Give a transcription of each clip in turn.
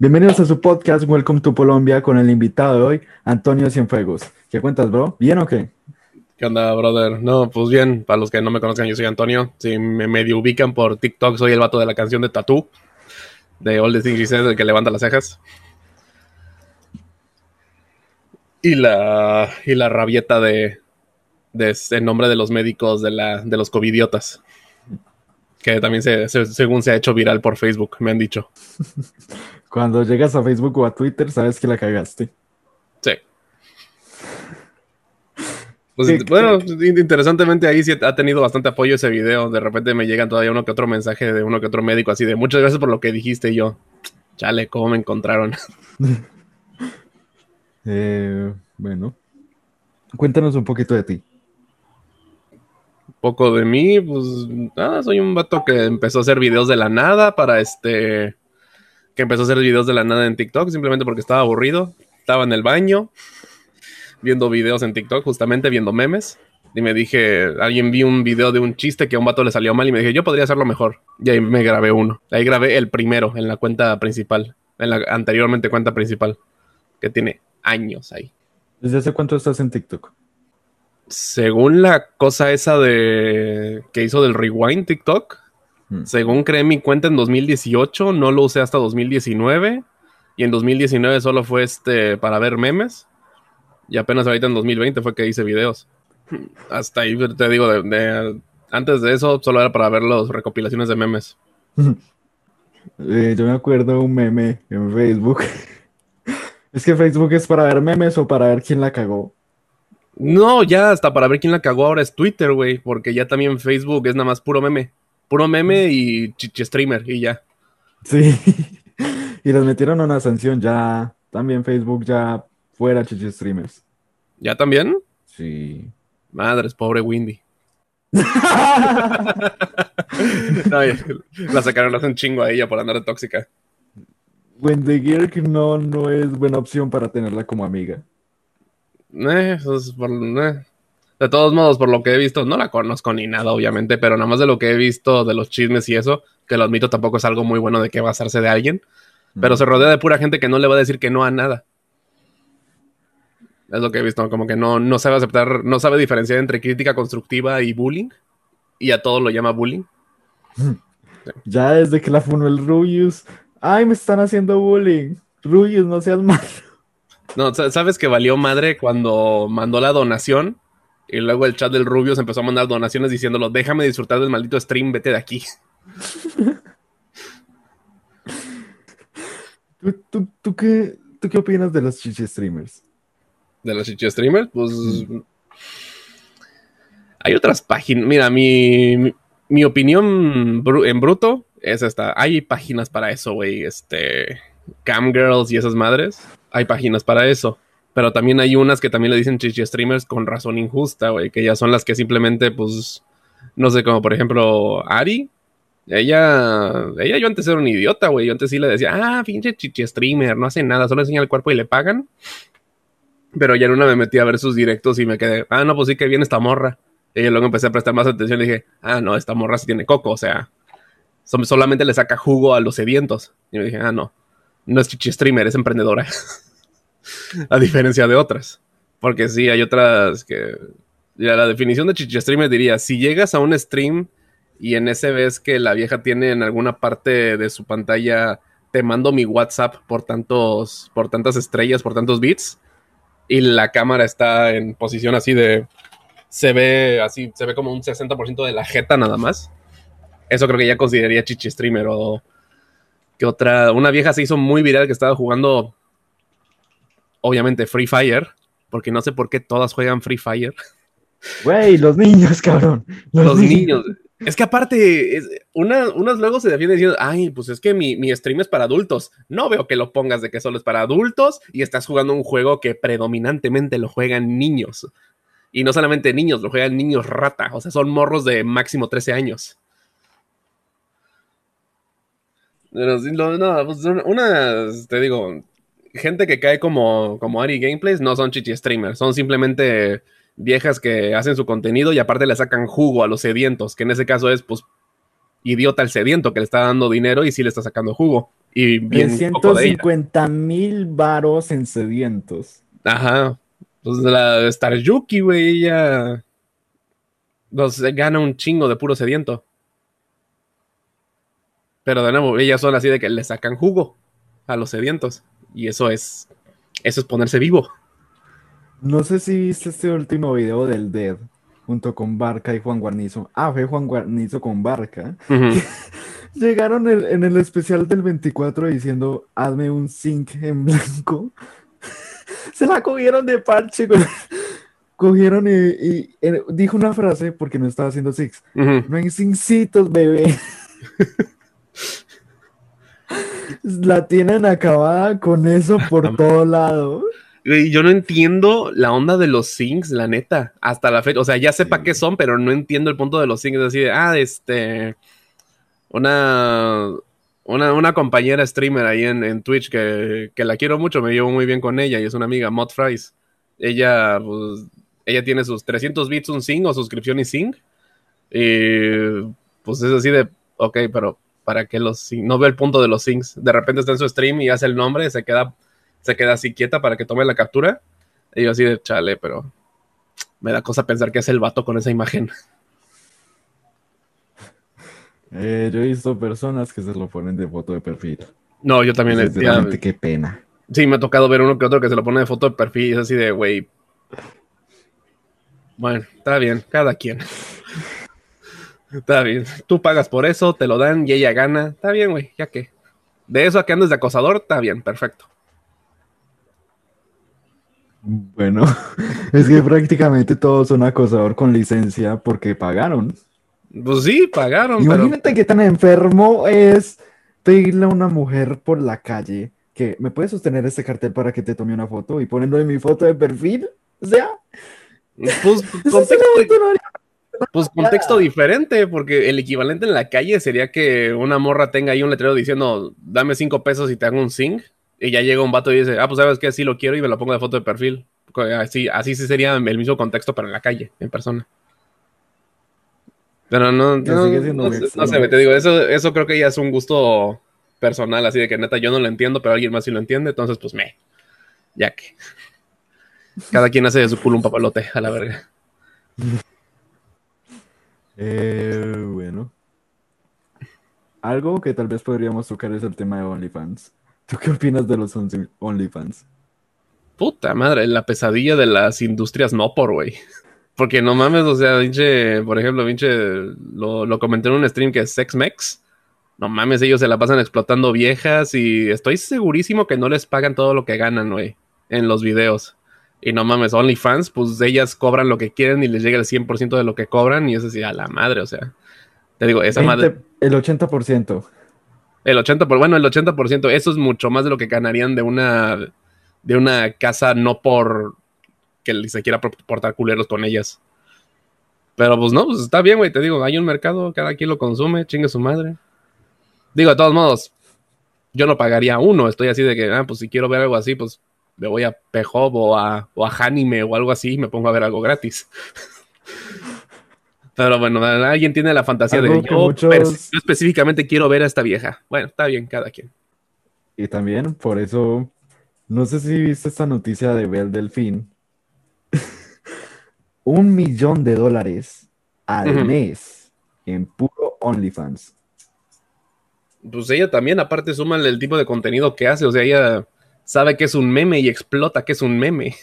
Bienvenidos a su podcast Welcome to Colombia con el invitado de hoy, Antonio Cienfuegos. ¿Qué cuentas, bro? ¿Bien o qué? ¿Qué onda, brother? No, pues bien, para los que no me conozcan, yo soy Antonio. Si me medio ubican por TikTok, soy el vato de la canción de Tattoo, de All the Things el que levanta las cejas. Y la, y la rabieta de, de en nombre de los médicos de, la, de los covidiotas. Que también se, se- según se ha hecho viral por Facebook, me han dicho. Cuando llegas a Facebook o a Twitter, sabes que la cagaste. Sí. Pues, ¿Qué- bueno, interesantemente ahí sí ha tenido bastante apoyo ese video. De repente me llegan todavía uno que otro mensaje de uno que otro médico así de muchas gracias por lo que dijiste y yo. Chale, ¿cómo me encontraron? Eh, bueno, cuéntanos un poquito de ti. Un poco de mí, pues nada, soy un vato que empezó a hacer videos de la nada para este... Que empezó a hacer videos de la nada en TikTok simplemente porque estaba aburrido. Estaba en el baño viendo videos en TikTok, justamente viendo memes. Y me dije, alguien vi un video de un chiste que a un vato le salió mal y me dije, yo podría hacerlo mejor. Y ahí me grabé uno. Ahí grabé el primero en la cuenta principal, en la anteriormente cuenta principal, que tiene años ahí. ¿Desde hace cuánto estás en TikTok? Según la cosa esa de que hizo del rewind TikTok, Hmm. según creé mi cuenta en 2018, no lo usé hasta 2019 y en 2019 solo fue este para ver memes y apenas ahorita en 2020 fue que hice videos. Hasta ahí te digo, de- de- antes de eso solo era para ver las recopilaciones de memes. Eh, yo me acuerdo un meme en Facebook. Es que Facebook es para ver memes o para ver quién la cagó. No, ya hasta para ver quién la cagó ahora es Twitter, güey, porque ya también Facebook es nada más puro meme. Puro meme y streamer y ya. Sí. Y les metieron una sanción ya. También Facebook ya fuera chichi streamers. ¿Ya también? Sí. Madres, pobre Windy. No, la sacaron hace un chingo a ella por andar de tóxica. Wendy Girk no, no es buena opción para tenerla como amiga. Eh, eso es por- eh. De todos modos, por lo que he visto, no la conozco ni nada, obviamente, pero nada más de lo que he visto de los chismes y eso, que lo admito, tampoco es algo muy bueno de que basarse de alguien, pero se rodea de pura gente que no le va a decir que no a nada. Es lo que he visto, como que no, no sabe aceptar, no sabe diferenciar entre crítica constructiva y bullying, y a todo lo llama bullying. Ya desde que la funó el Rubius. Ay, me están haciendo bullying. Rubius, no seas malo. No, sa- sabes que valió madre cuando mandó la donación y luego el chat del Rubio se empezó a mandar donaciones diciéndolo, déjame disfrutar del maldito stream, vete de aquí. ¿Tú, tú, tú qué, ¿Tú qué opinas de los chichi streamers? De los chichi streamers, pues... Hay otras páginas, mira, mi, mi, mi opinión en bruto es esta. Hay páginas para eso, güey, este... Camgirls y esas madres. Hay páginas para eso. Pero también hay unas que también le dicen chichi streamers con razón injusta, güey, que ya son las que simplemente, pues, no sé, como por ejemplo, Ari. Ella, ella yo antes era un idiota, güey. Yo antes sí le decía, ah, pinche chichi streamer, no hace nada, solo enseña el cuerpo y le pagan. Pero ya en una me metí a ver sus directos y me quedé, ah, no, pues sí que viene esta morra. Y luego empecé a prestar más atención y dije, ah, no, esta morra sí tiene coco, o sea, solamente le saca jugo a los sedientos. Y me dije, ah, no, no es chichi streamer, es emprendedora. a diferencia de otras. Porque sí, hay otras que. Ya la definición de chichi streamer diría: si llegas a un stream y en ese ves que la vieja tiene en alguna parte de su pantalla, te mando mi WhatsApp por tantos, por tantas estrellas, por tantos bits, y la cámara está en posición así de. Se ve así, se ve como un 60% de la jeta nada más. Eso creo que ya consideraría chichi streamer o. Que otra. Una vieja se hizo muy viral que estaba jugando obviamente Free Fire, porque no sé por qué todas juegan Free Fire. Güey, los niños, cabrón. Los niños. Es que aparte, es- una- unas luego se defienden diciendo, ay, pues es que mi, mi stream es para adultos. No veo que lo pongas de que solo es para adultos y estás jugando un juego que predominantemente lo juegan niños. Y no solamente niños, lo juegan niños rata. O sea, son morros de máximo 13 años. Pero no, pues unas, te digo, gente que cae como, como Ari Gameplays no son chichi streamers, son simplemente viejas que hacen su contenido y aparte le sacan jugo a los sedientos, que en ese caso es, pues, idiota el sediento que le está dando dinero y sí le está sacando jugo. Y bien poco de ella. 150 mil varos en sedientos. Ajá. Pues la Star Yuki, güey, ella nos gana un chingo de puro sediento. Pero de nuevo, ellas son así de que le sacan jugo a los sedientos. Y eso es. Eso es ponerse vivo. No sé si viste este último video del Dead junto con Barca y Juan Guarnizo. Ah, fue Juan Guarnizo con Barca. Llegaron en el especial del 24 diciendo, hazme un zinc en blanco. Se la cogieron de parche. Cogieron y, dijo una frase porque no estaba haciendo six. No hay zincitos, bebé. La tienen acabada con eso por todo lado. Yo no entiendo la onda de los syncs, la neta, hasta la fecha. O sea, ya sepa qué son, pero no entiendo el punto de los syncs. Así de, ah, este. Una. Una, compañera streamer ahí en, Twitch que, la quiero mucho, me llevo muy bien con ella y es una amiga, Mod Fries. Ella, pues, ella tiene sus 300 bits un sync o suscripción y sync. Y pues es así de, ok, pero ¿para qué los? No veo el punto de los syncs. De repente está en su stream y hace el nombre, se queda se queda así quieta para que tome la captura. Y yo así de chale, pero me da cosa pensar que es el vato con esa imagen. Eh, yo he visto personas que se lo ponen de foto de perfil. No, yo también. le qué pena. Sí, me ha tocado ver uno que otro que se lo pone de foto de perfil y es así de, güey. Bueno, está bien, cada quien. está bien. Tú pagas por eso, te lo dan y ella gana. Está bien, güey, ya que. De eso a que andes de acosador, está bien, perfecto. Bueno, es que prácticamente todos son acosador con licencia porque pagaron. Pues sí, pagaron. Imagínate que tan enfermo es pedirle a una mujer por la calle que me puede sostener este cartel para que te tome una foto y ponerlo en mi foto de perfil. O sea, pues contexto, pues contexto diferente, porque el equivalente en la calle sería que una morra tenga ahí un letrero diciendo dame cinco pesos y te hago un zinc y ya llega un vato y dice, ah, pues sabes que sí lo quiero y me lo pongo de foto de perfil. Así, así sí sería el mismo contexto, pero en la calle, en persona. Pero no, no, sé, te digo, eso, eso creo que ya es un gusto personal, así de que neta yo no lo entiendo, pero alguien más sí lo entiende, entonces pues me, ya que. Cada quien hace de su culo un papalote, a la verga. Eh, bueno. Algo que tal vez podríamos tocar es el tema de OnlyFans. ¿Tú qué opinas de los OnlyFans? Puta madre, la pesadilla de las industrias no por, güey. Porque no mames, o sea, pinche, por ejemplo, pinche, lo, lo comenté en un stream que es SexMex. No mames, ellos se la pasan explotando viejas y estoy segurísimo que no les pagan todo lo que ganan, güey, en los videos. Y no mames, OnlyFans, pues ellas cobran lo que quieren y les llega el 100% de lo que cobran y es así, a la madre, o sea. Te digo, esa madre. El 80%. El 80%, por, bueno, el 80%, eso es mucho más de lo que ganarían de una, de una casa no por que se quiera portar culeros con ellas. Pero pues no, pues está bien, güey, te digo, hay un mercado, cada quien lo consume, chingue su madre. Digo, de todos modos, yo no pagaría uno, estoy así de que, ah, pues si quiero ver algo así, pues me voy a Pejob o a, o a Hanime o algo así y me pongo a ver algo gratis. Pero bueno, alguien tiene la fantasía de yo, yo específicamente quiero ver a esta vieja. Bueno, está bien, cada quien. Y también, por eso, no sé si viste esta noticia de Bel Delfín. Un millón de dólares al mes en puro OnlyFans. Pues ella también, aparte, súmale el tipo de contenido que hace. O sea, ella sabe que es un meme y explota que es un meme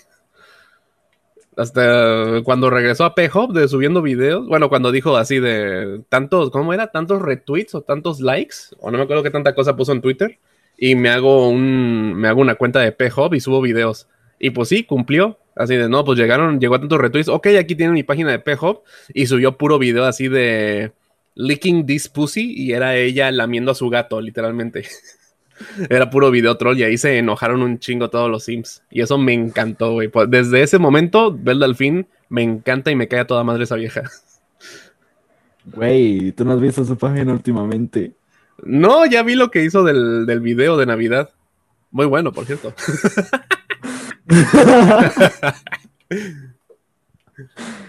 hasta cuando regresó a P-Hop de subiendo videos, bueno, cuando dijo así de tantos, ¿cómo era? Tantos retweets o tantos likes, o no me acuerdo qué tanta cosa puso en Twitter, y me hago un, me hago una cuenta de P-Hop y subo videos. Y pues sí, cumplió. Así de, no, pues llegaron, llegó a tantos retweets. Ok, aquí tienen mi página de P-Hop y subió puro video así de licking this pussy y era ella lamiendo a su gato, literalmente. Era puro video troll y ahí se enojaron un chingo todos los Sims. Y eso me encantó, güey. Pues, desde ese momento, Bel al fin me encanta y me cae a toda madre esa vieja. Güey, ¿tú no has visto su página últimamente? No, ya vi lo que hizo del, del video de Navidad. Muy bueno, por cierto.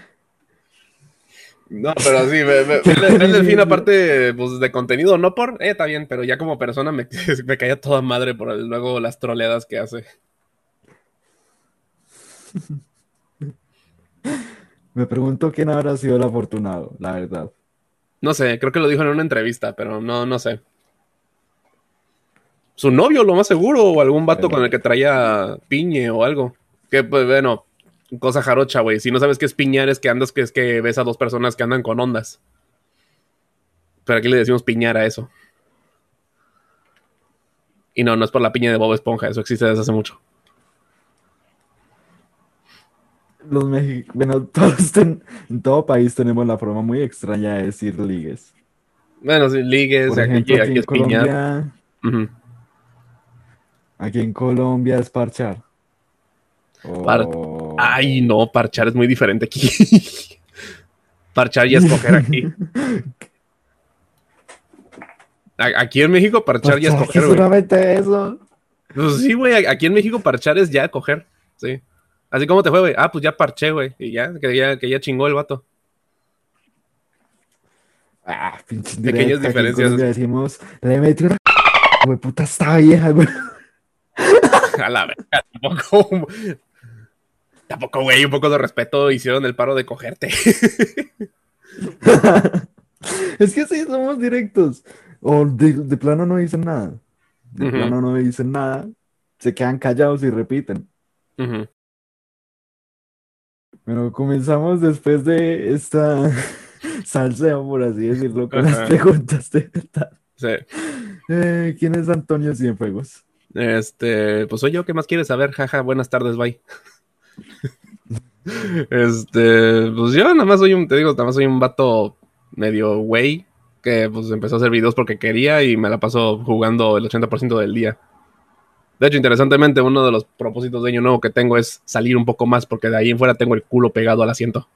No, pero sí, ve el delfín aparte pues, de contenido, no por, eh, está bien, pero ya como persona me, me caía toda madre por el, luego las troleadas que hace. Me pregunto quién habrá sido el afortunado, la verdad. No sé, creo que lo dijo en una entrevista, pero no, no sé. Su novio, lo más seguro, o algún vato con el que traía piñe o algo. Que, pues, bueno, cosa jarocha, güey. Si no sabes qué es piñar, es que andas, que es que ves a dos personas que andan con ondas. Pero aquí le decimos piñar a eso. Y no, no es por la piña de Bob Esponja, eso existe desde hace mucho. Los mexicanos, bueno, todos ten... en todo país tenemos la forma muy extraña de decir ligues. Bueno, sí, ligues, Por aquí, ejemplo, aquí aquí en es piñar. Colombia, Ujú. aquí en Colombia es parchar. Par- Ay, no, parchar es muy diferente aquí. parchar y escoger aquí. Aquí en México, parchar y escoger, ¿qué güey. solamente eso. Pues sí, güey, aquí en México parchar es ya coger, sí. Así como te fue, güey. Ah, pues ya parché, güey. Y ya, que ya, que ya chingó el vato. Ah, pinche Pequeñas diferencias. Decimos, le metió una güey, puta, estaba vieja, güey. A la verga, tampoco. Tampoco, güey, un poco de respeto hicieron el paro de cogerte. Es que sí, somos directos. O de, de plano no dicen nada. De plano no dicen nada. Se quedan callados y repiten. Ujú. Pero comenzamos después de esta salseo, por así decirlo, con Ajá. las preguntas de verdad. Sí. Eh, ¿quién es Antonio Cienfuegos? Este, pues soy yo, ¿qué más quieres saber? Jaja, buenas tardes, bye. Este, pues yo nada más soy un, te digo, nada más soy un vato medio güey que pues empezó a hacer videos porque quería y me la paso jugando el 80% del día. De hecho, interesantemente, uno de los propósitos de año nuevo que tengo es salir un poco más porque de ahí en fuera tengo el culo pegado al asiento.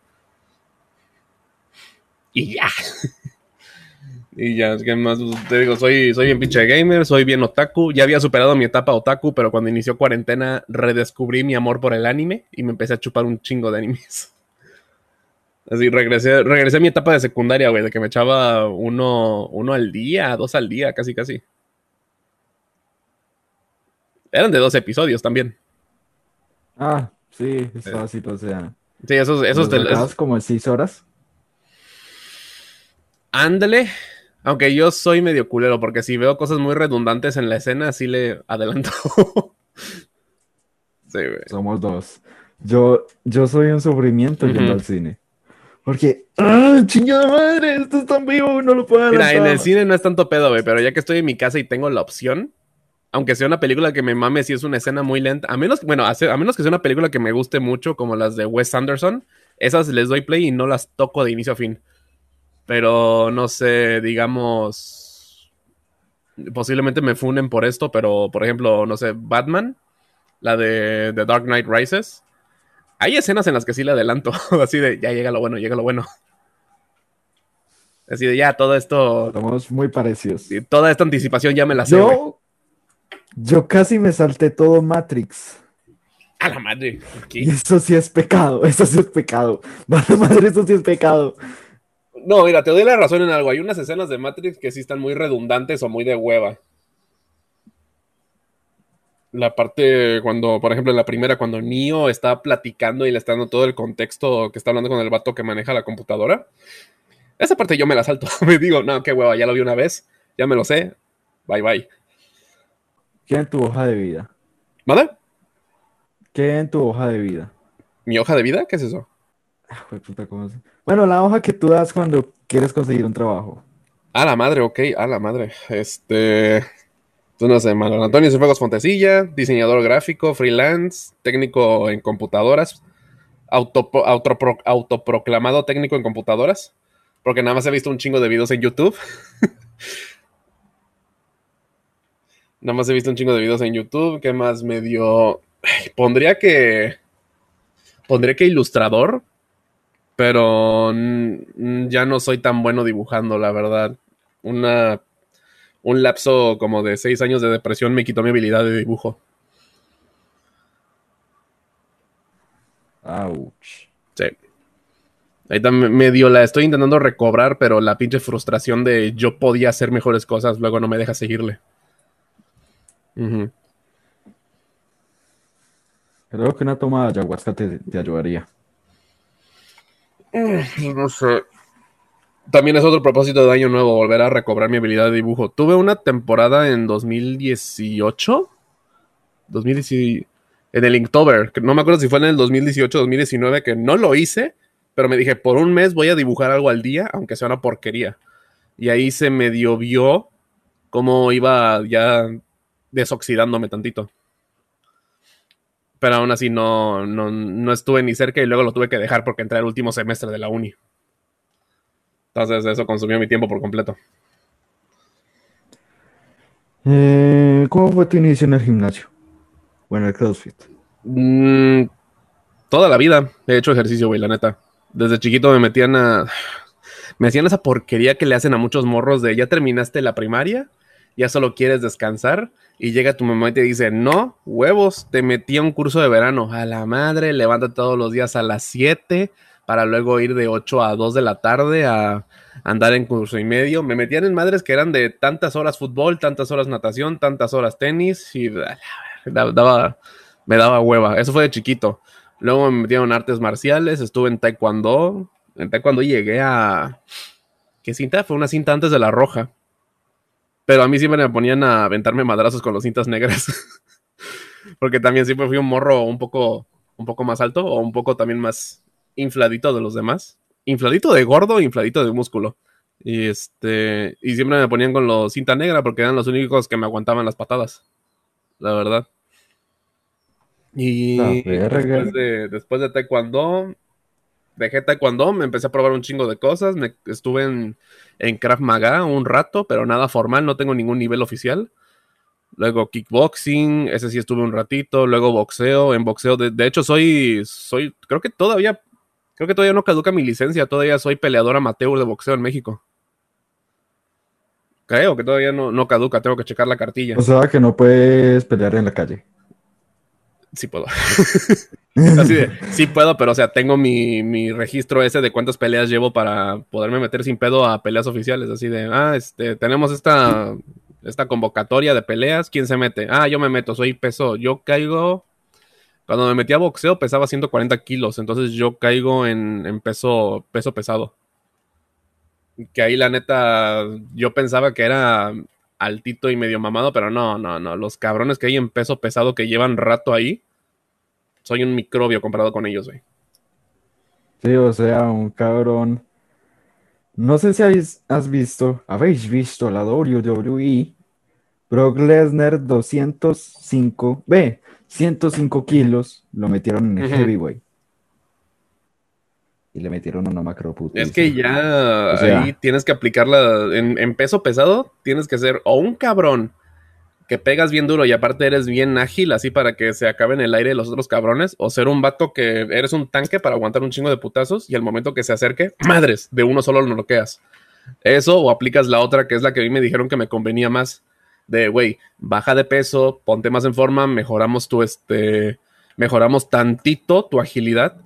Y ya. Y ya, ¿qué más? Te digo, soy, soy bien pinche gamer, soy bien otaku. Ya había superado mi etapa otaku, pero cuando inició cuarentena redescubrí mi amor por el anime y me empecé a chupar un chingo de animes. Así, regresé, regresé a mi etapa de secundaria, güey, de que me echaba uno, uno al día, dos al día, casi, casi. Eran de dos episodios también. Ah, sí, es fácil, o sea. Sí, esos, esos los te- acabas como en seis horas. Ándale. Aunque yo soy medio culero, porque si veo cosas muy redundantes en la escena, sí le adelanto. sí, güey. Somos dos. Yo, yo soy un sufrimiento yendo Ujú. al cine. Porque, ¡ah, chingada madre! Esto está en vivo, no lo puedo Mira, en el cine no es tanto pedo, güey, pero ya que estoy en mi casa y tengo la opción, aunque sea una película que me mame si es una escena muy lenta, a menos, bueno, a menos que sea una película que me guste mucho, como las de Wes Anderson, esas les doy play y no las toco de inicio a fin. Pero no sé, digamos, posiblemente me funen por esto, pero por ejemplo, no sé, Batman, la de The Dark Knight Rises, hay escenas en las que sí le adelanto, así de, ya llega lo bueno, llega lo bueno. Así de, ya, todo esto, Somos muy parecidos. Toda esta anticipación ya me la sé. Yo, yo casi me salté todo Matrix. A la madre. Aquí. eso sí es pecado, eso sí es pecado. Vale, madre, eso sí es pecado. No, mira, te doy la razón en algo. Hay unas escenas de Matrix que sí están muy redundantes o muy de hueva. La parte cuando, por ejemplo, en la primera, cuando Neo está platicando y le está dando todo el contexto que está hablando con el vato que maneja la computadora. Esa parte yo me la salto. Me digo, no, qué hueva, ya lo vi una vez, ya me lo sé. Bye bye. ¿Qué en tu hoja de vida? ¿Vale? ¿Qué en tu hoja de vida? ¿Mi hoja de vida? ¿Qué es eso? Bueno, la hoja que tú das cuando quieres conseguir un trabajo. A la madre, ok, a la madre. Este. Tú no sé, Manuel Antonio Cienfuegos Fontecilla, diseñador gráfico, freelance, técnico en computadoras, autopo- autopro- autoproclamado técnico en computadoras, porque nada más he visto un chingo de videos en YouTube. nada más he visto un chingo de videos en YouTube. ¿Qué más me dio? Ay, Pondría que. Pondría que ilustrador, pero ya no soy tan bueno dibujando, la verdad. Una, un lapso como de seis años de depresión me quitó mi habilidad de dibujo. Ouch. Sí. Ahí también medio la estoy intentando recobrar, pero la pinche frustración de yo podía hacer mejores cosas, luego no me deja seguirle. Creo que una toma de ayahuasca te, te ayudaría. No sé. También es otro propósito de año nuevo, volver a recobrar mi habilidad de dibujo. Tuve una temporada en 2018. 2018 en el Inktober. No me acuerdo si fue en el 2018 2019 que no lo hice, pero me dije, por un mes voy a dibujar algo al día, aunque sea una porquería. Y ahí se medio vio cómo iba ya desoxidándome tantito. Pero aún así no, no, no estuve ni cerca y luego lo tuve que dejar porque entré al último semestre de la uni. Entonces eso consumió mi tiempo por completo. Eh, ¿Cómo fue tu inicio en el gimnasio? Bueno, el CrossFit. Mm, toda la vida he hecho ejercicio, güey, la neta. Desde chiquito me metían a... Me hacían esa porquería que le hacen a muchos morros de ya terminaste la primaria, ya solo quieres descansar y llega tu mamá y te dice, no, huevos, te metí a un curso de verano. A la madre, levanta todos los días a las 7 para luego ir de 8 a 2 de la tarde a andar en curso y medio. Me metían en madres que eran de tantas horas fútbol, tantas horas natación, tantas horas tenis y daba, me daba hueva. Eso fue de chiquito. Luego me metieron en artes marciales, estuve en taekwondo. En taekwondo llegué a... ¿Qué cinta? Fue una cinta antes de la roja. Pero a mí siempre me ponían a aventarme madrazos con las cintas negras. Porque también siempre fui un morro un poco, un poco más alto o un poco también más infladito de los demás. Infladito de gordo, infladito de músculo. Y este. Y siempre me ponían con los cinta negra porque eran los únicos que me aguantaban las patadas. La verdad. Y después de, después de Taekwondo, dejé Taekwondo, me empecé a probar un chingo de cosas. Me, estuve en, en Krav Maga un rato, pero nada formal, no tengo ningún nivel oficial. Luego kickboxing, ese sí estuve un ratito. Luego boxeo, en boxeo, de, de hecho soy, soy, creo que todavía Creo que todavía no caduca mi licencia, todavía soy peleador amateur de boxeo en México. Creo que todavía no, caduca, tengo que checar la cartilla. O sea que no puedes pelear en la calle. Sí puedo. Sí puedo, pero o sea, tengo mi, registro ese de cuántas peleas llevo para poderme meter sin pedo a peleas oficiales. Así de, ah, este, tenemos esta, esta convocatoria de peleas, ¿quién se mete? Ah, yo me meto, soy peso, yo caigo cuando me metí a boxeo pesaba 140 kilos, entonces yo caigo en, peso, peso pesado. Que ahí la neta, yo pensaba que era altito y medio mamado, pero no, no, no. Los cabrones que hay en peso pesado que llevan rato ahí, soy un microbio comparado con ellos, güey. Sí, o sea, un cabrón. No sé si has visto, habéis visto la WWE, Brock Lesnar 205, B, 105 kilos, lo metieron en el heavyweight. Y le metieron una macro puta. Es que ya ahí tienes que aplicarla en, peso pesado, tienes que ser o un cabrón que pegas bien duro y aparte eres bien ágil, así para que se acaben el aire los otros cabrones, o ser un vato que eres un tanque para aguantar un chingo de putazos y al momento que se acerque, madres, de uno solo lo noqueas. Eso o aplicas la otra que es la que a mí me dijeron que me convenía más de, güey, baja de peso, ponte más en forma, mejoramos tu, este, mejoramos tantito tu agilidad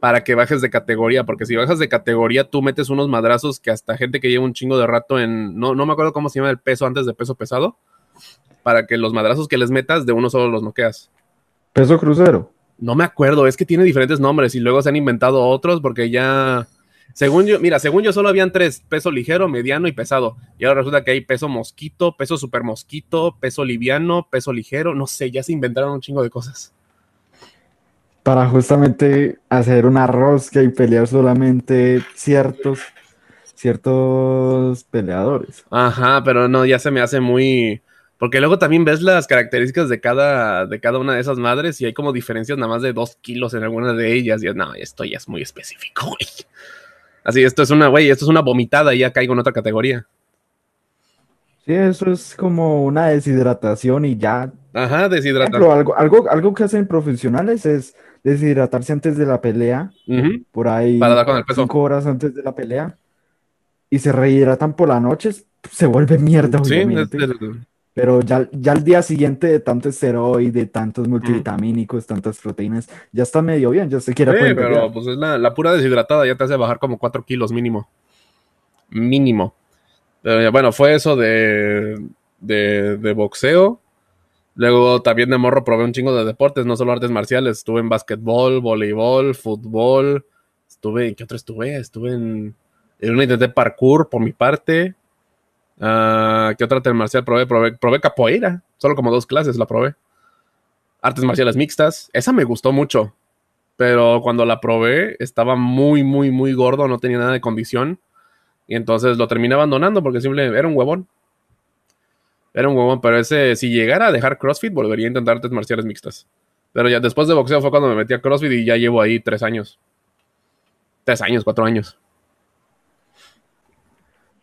para que bajes de categoría, porque si bajas de categoría, tú metes unos madrazos que hasta gente que lleva un chingo de rato en, no, no me acuerdo cómo se llama el peso antes de peso pesado, para que los madrazos que les metas de uno solo los noqueas. Peso crucero. No me acuerdo, es que tiene diferentes nombres y luego se han inventado otros porque ya según yo, mira, según yo solo habían tres, peso ligero, mediano y pesado. Y ahora resulta que hay peso mosquito, peso super mosquito, peso liviano, peso ligero, no sé, ya se inventaron un chingo de cosas. Para justamente hacer una rosca y pelear solamente ciertos, ciertos peleadores. Ajá, pero no, ya se me hace muy... Porque luego también ves las características de cada, de cada una de esas madres y hay como diferencias nada más de dos kilos en alguna de ellas. Y no, esto ya es muy específico, güey. Así, esto es una, güey, esto es una vomitada y ya caigo en otra categoría. Sí, eso es como una deshidratación y ya. Ajá, deshidratación. Algo, algo, algo que hacen profesionales es deshidratarse antes de la pelea. Por ahí. Para dar con el peso. Cinco horas antes de la pelea. Y se rehidratan por la noche. Se vuelve mierda, Sí, Pero ya, ya al día siguiente de tanto esteroide, tantos multivitamínicos, tantas proteínas, ya está medio bien, ya se quiere Sí, pero pues es la, pura deshidratada, ya te hace bajar como 4 kilos mínimo. Mínimo. Pero bueno, fue eso de, de, de boxeo. Luego también de morro probé un chingo de deportes, no solo artes marciales. Estuve en básquetbol, voleibol, fútbol. Estuve, ¿en qué otro estuve? Estuve en, en una intenté parkour por mi parte. Uh, ¿Qué otra arte marcial probé? probé? Probé capoeira, solo como dos clases la probé. Artes marciales mixtas, esa me gustó mucho. Pero cuando la probé estaba muy, muy, muy gordo, no tenía nada de condición. Y entonces lo terminé abandonando porque simplemente era un huevón. Era un huevón, pero ese, si llegara a dejar CrossFit, volvería a intentar artes marciales mixtas. Pero ya después de boxeo fue cuando me metí a CrossFit y ya llevo ahí tres años. Tres años, cuatro años.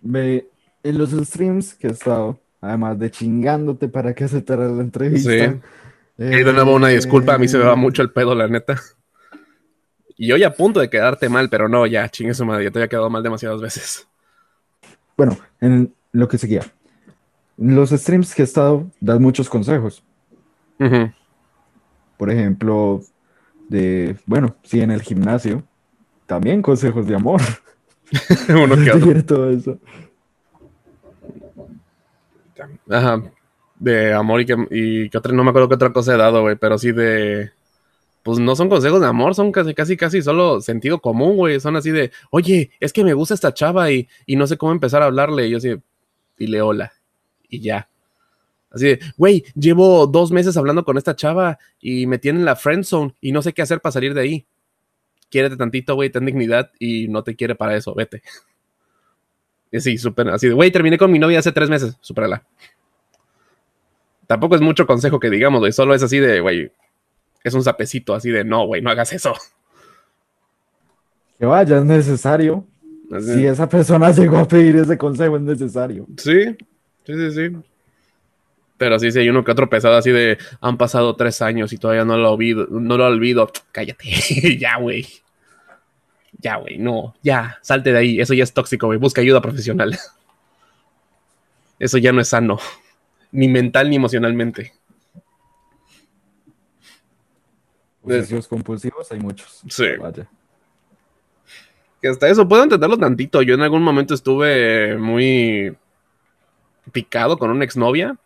Me, en los streams que he estado, además de chingándote para que aceptara la entrevista. Sí. Eh, de nuevo una disculpa, a mí se me va mucho el pedo, la neta. Y hoy a punto de quedarte mal, pero no, ya, chingue su madre, ya te había quedado mal demasiadas veces. Bueno, en lo que seguía. Los streams que he estado, das muchos consejos. Por ejemplo, de, bueno, sí, en el gimnasio, también consejos de amor. Uno que todo eso. Ajá. De amor y que, y que otra, no me acuerdo qué otra cosa he dado, güey, pero sí de. Pues no son consejos de amor, son casi, casi, casi solo sentido común, güey. Son así de, oye, es que me gusta esta chava y, y no sé cómo empezar a hablarle. Y yo así, dile hola. Y ya. Así de, güey, llevo dos meses hablando con esta chava y me tiene en la friend zone y no sé qué hacer para salir de ahí. Quiérete tantito, güey, ten dignidad y no te quiere para eso, vete. Y así, súper, así de, güey, terminé con mi novia hace tres meses, supérala. Tampoco es mucho consejo que digamos, güey, solo es así de, güey, es un sapecito así de, no, güey, no hagas eso. Que vaya, es necesario. Si esa persona llegó a pedir ese consejo, es necesario. Sí, sí, sí, sí. Pero sí, sí, hay uno que otro pesado así de, han pasado tres años y todavía no lo olvido, no lo olvido. Cállate, ya, güey. Ya, güey, no, ya, salte de ahí. Eso ya es tóxico, güey. Busca ayuda profesional. Eso ya no es sano ni mental ni emocionalmente. Obsesivos compulsivos hay muchos. Sí. Que hasta eso puedo entenderlo tantito. Yo en algún momento estuve muy picado con una exnovia.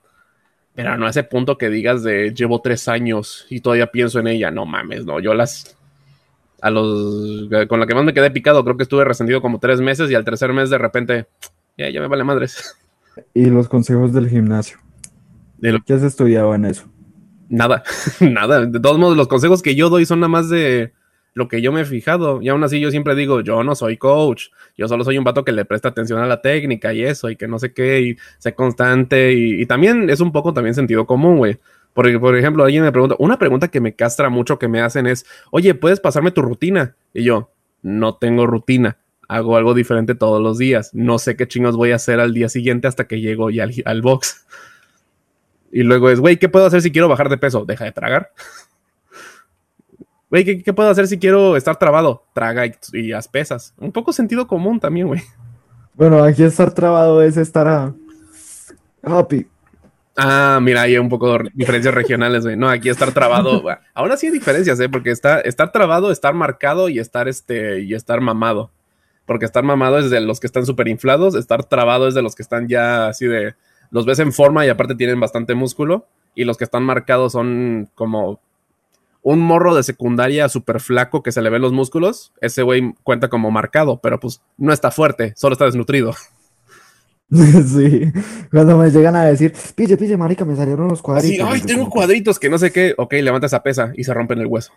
Pero no a ese punto que digas de llevo tres años y todavía pienso en ella. No mames, no. Yo las. A los. Con la que más me quedé picado, creo que estuve resentido como tres meses y al tercer mes de repente. Ya, ya me vale madres. Y los consejos del gimnasio. ¿De lo que has estudiado en eso? Nada, nada. De todos modos, los consejos que yo doy son nada más de lo que yo me he fijado. Y aún así yo siempre digo, yo no soy coach. Yo solo soy un vato que le presta atención a la técnica y eso, y que no sé qué, y sé constante. Y, también es un poco también sentido común, güey. Porque, por ejemplo, alguien me pregunta, una pregunta que me castra mucho que me hacen es, oye, ¿puedes pasarme tu rutina? Y yo, no tengo rutina. Hago algo diferente todos los días. No sé qué chingos voy a hacer al día siguiente hasta que llego ya al, al box. Y luego es, güey, ¿qué puedo hacer si quiero bajar de peso? Deja de tragar. Güey, ¿qué, puedo hacer si quiero estar trabado? Traga y, haz pesas. Un poco sentido común también, güey. Bueno, aquí estar trabado es estar a... happy. Ah, mira, hay un poco de diferencias regionales, güey. No, aquí estar trabado. Ahora sí hay diferencias, ¿eh? Porque está, estar trabado, estar marcado y estar este y estar mamado. Porque estar mamado es de los que están súper inflados, estar trabado es de los que están ya así de los ves en forma y aparte tienen bastante músculo. Y los que están marcados son como un morro de secundaria súper flaco que se le ven los músculos. Ese güey cuenta como marcado, pero pues no está fuerte, solo está desnutrido. Sí, cuando me llegan a decir, pille, pille, marica, me salieron los cuadritos. Sí, ay, tengo cuadritos que no sé qué. Ok, levanta esa pesa y se rompen el hueso.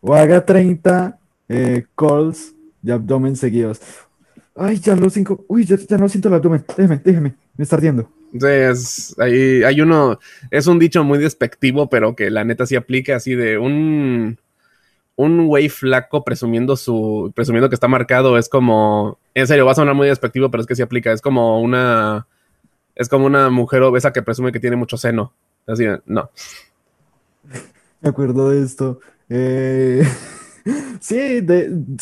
O haga 30 eh, calls de abdomen seguidos. Ay, ya los cinco. Uy, ya, ya no siento el abdomen. Déjeme, déjeme. Me está ardiendo. Sí, es, hay, uno, es un dicho muy despectivo, pero que la neta sí aplica así de un, un güey flaco presumiendo su, presumiendo que está marcado, es como, en serio, va a sonar muy despectivo, pero es que sí aplica, es como una, es como una mujer obesa que presume que tiene mucho seno. Así, no. Me acuerdo de esto. Eh, sí,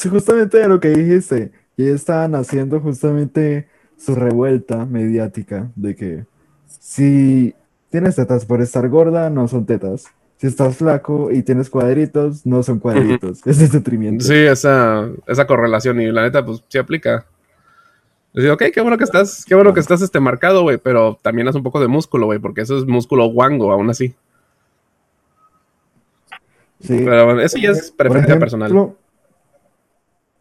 justamente de lo que dijiste. Y estaban haciendo justamente su revuelta mediática de que Si tienes tetas por estar gorda, no son tetas. Si estás flaco y tienes cuadritos, no son cuadritos. Es desnutrimiento. Sí, esa, esa correlación. Y la neta, pues sí aplica. Digo, ok, qué bueno que estás, qué bueno que estás este marcado, güey, pero también haz un poco de músculo, güey, porque eso es músculo guango, aún así. Sí. Pero bueno, eso ya es preferencia personal.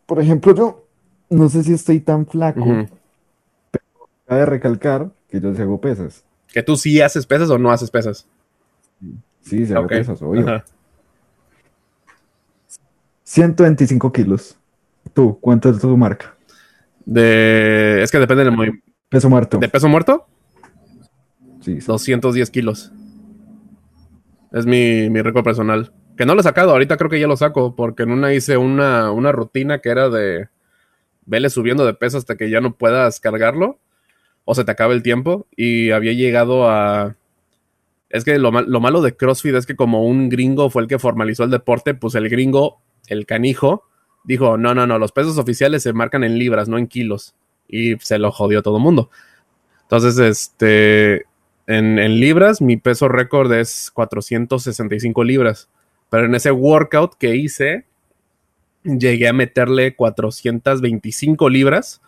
Por ejemplo, yo no sé si estoy tan flaco, cabe recalcar que yo sí hago pesas. ¿Que tú sí haces pesas o no haces pesas? Sí, sí hago pesas, obvio. 125 kilos. ¿Tú? ¿Cuánto es tu marca? De. Es que depende del movimiento. Peso muerto. ¿De peso muerto? Sí. 210 kilos. Es mi, mi récord personal. Que no lo he sacado, ahorita creo que ya lo saco, porque en una hice una, una rutina que era de vele subiendo de peso hasta que ya no puedas cargarlo o se te acabe el tiempo. Y había llegado a. Es que lo, lo malo de CrossFit es que, como un gringo fue el que formalizó el deporte, pues el gringo, el canijo, dijo: No, no, no, los pesos oficiales se marcan en libras, no en kilos. Y se lo jodió todo el mundo. Entonces, este. En libras, mi peso récord es 465 libras. Pero en ese workout que hice, llegué a meterle 425 libras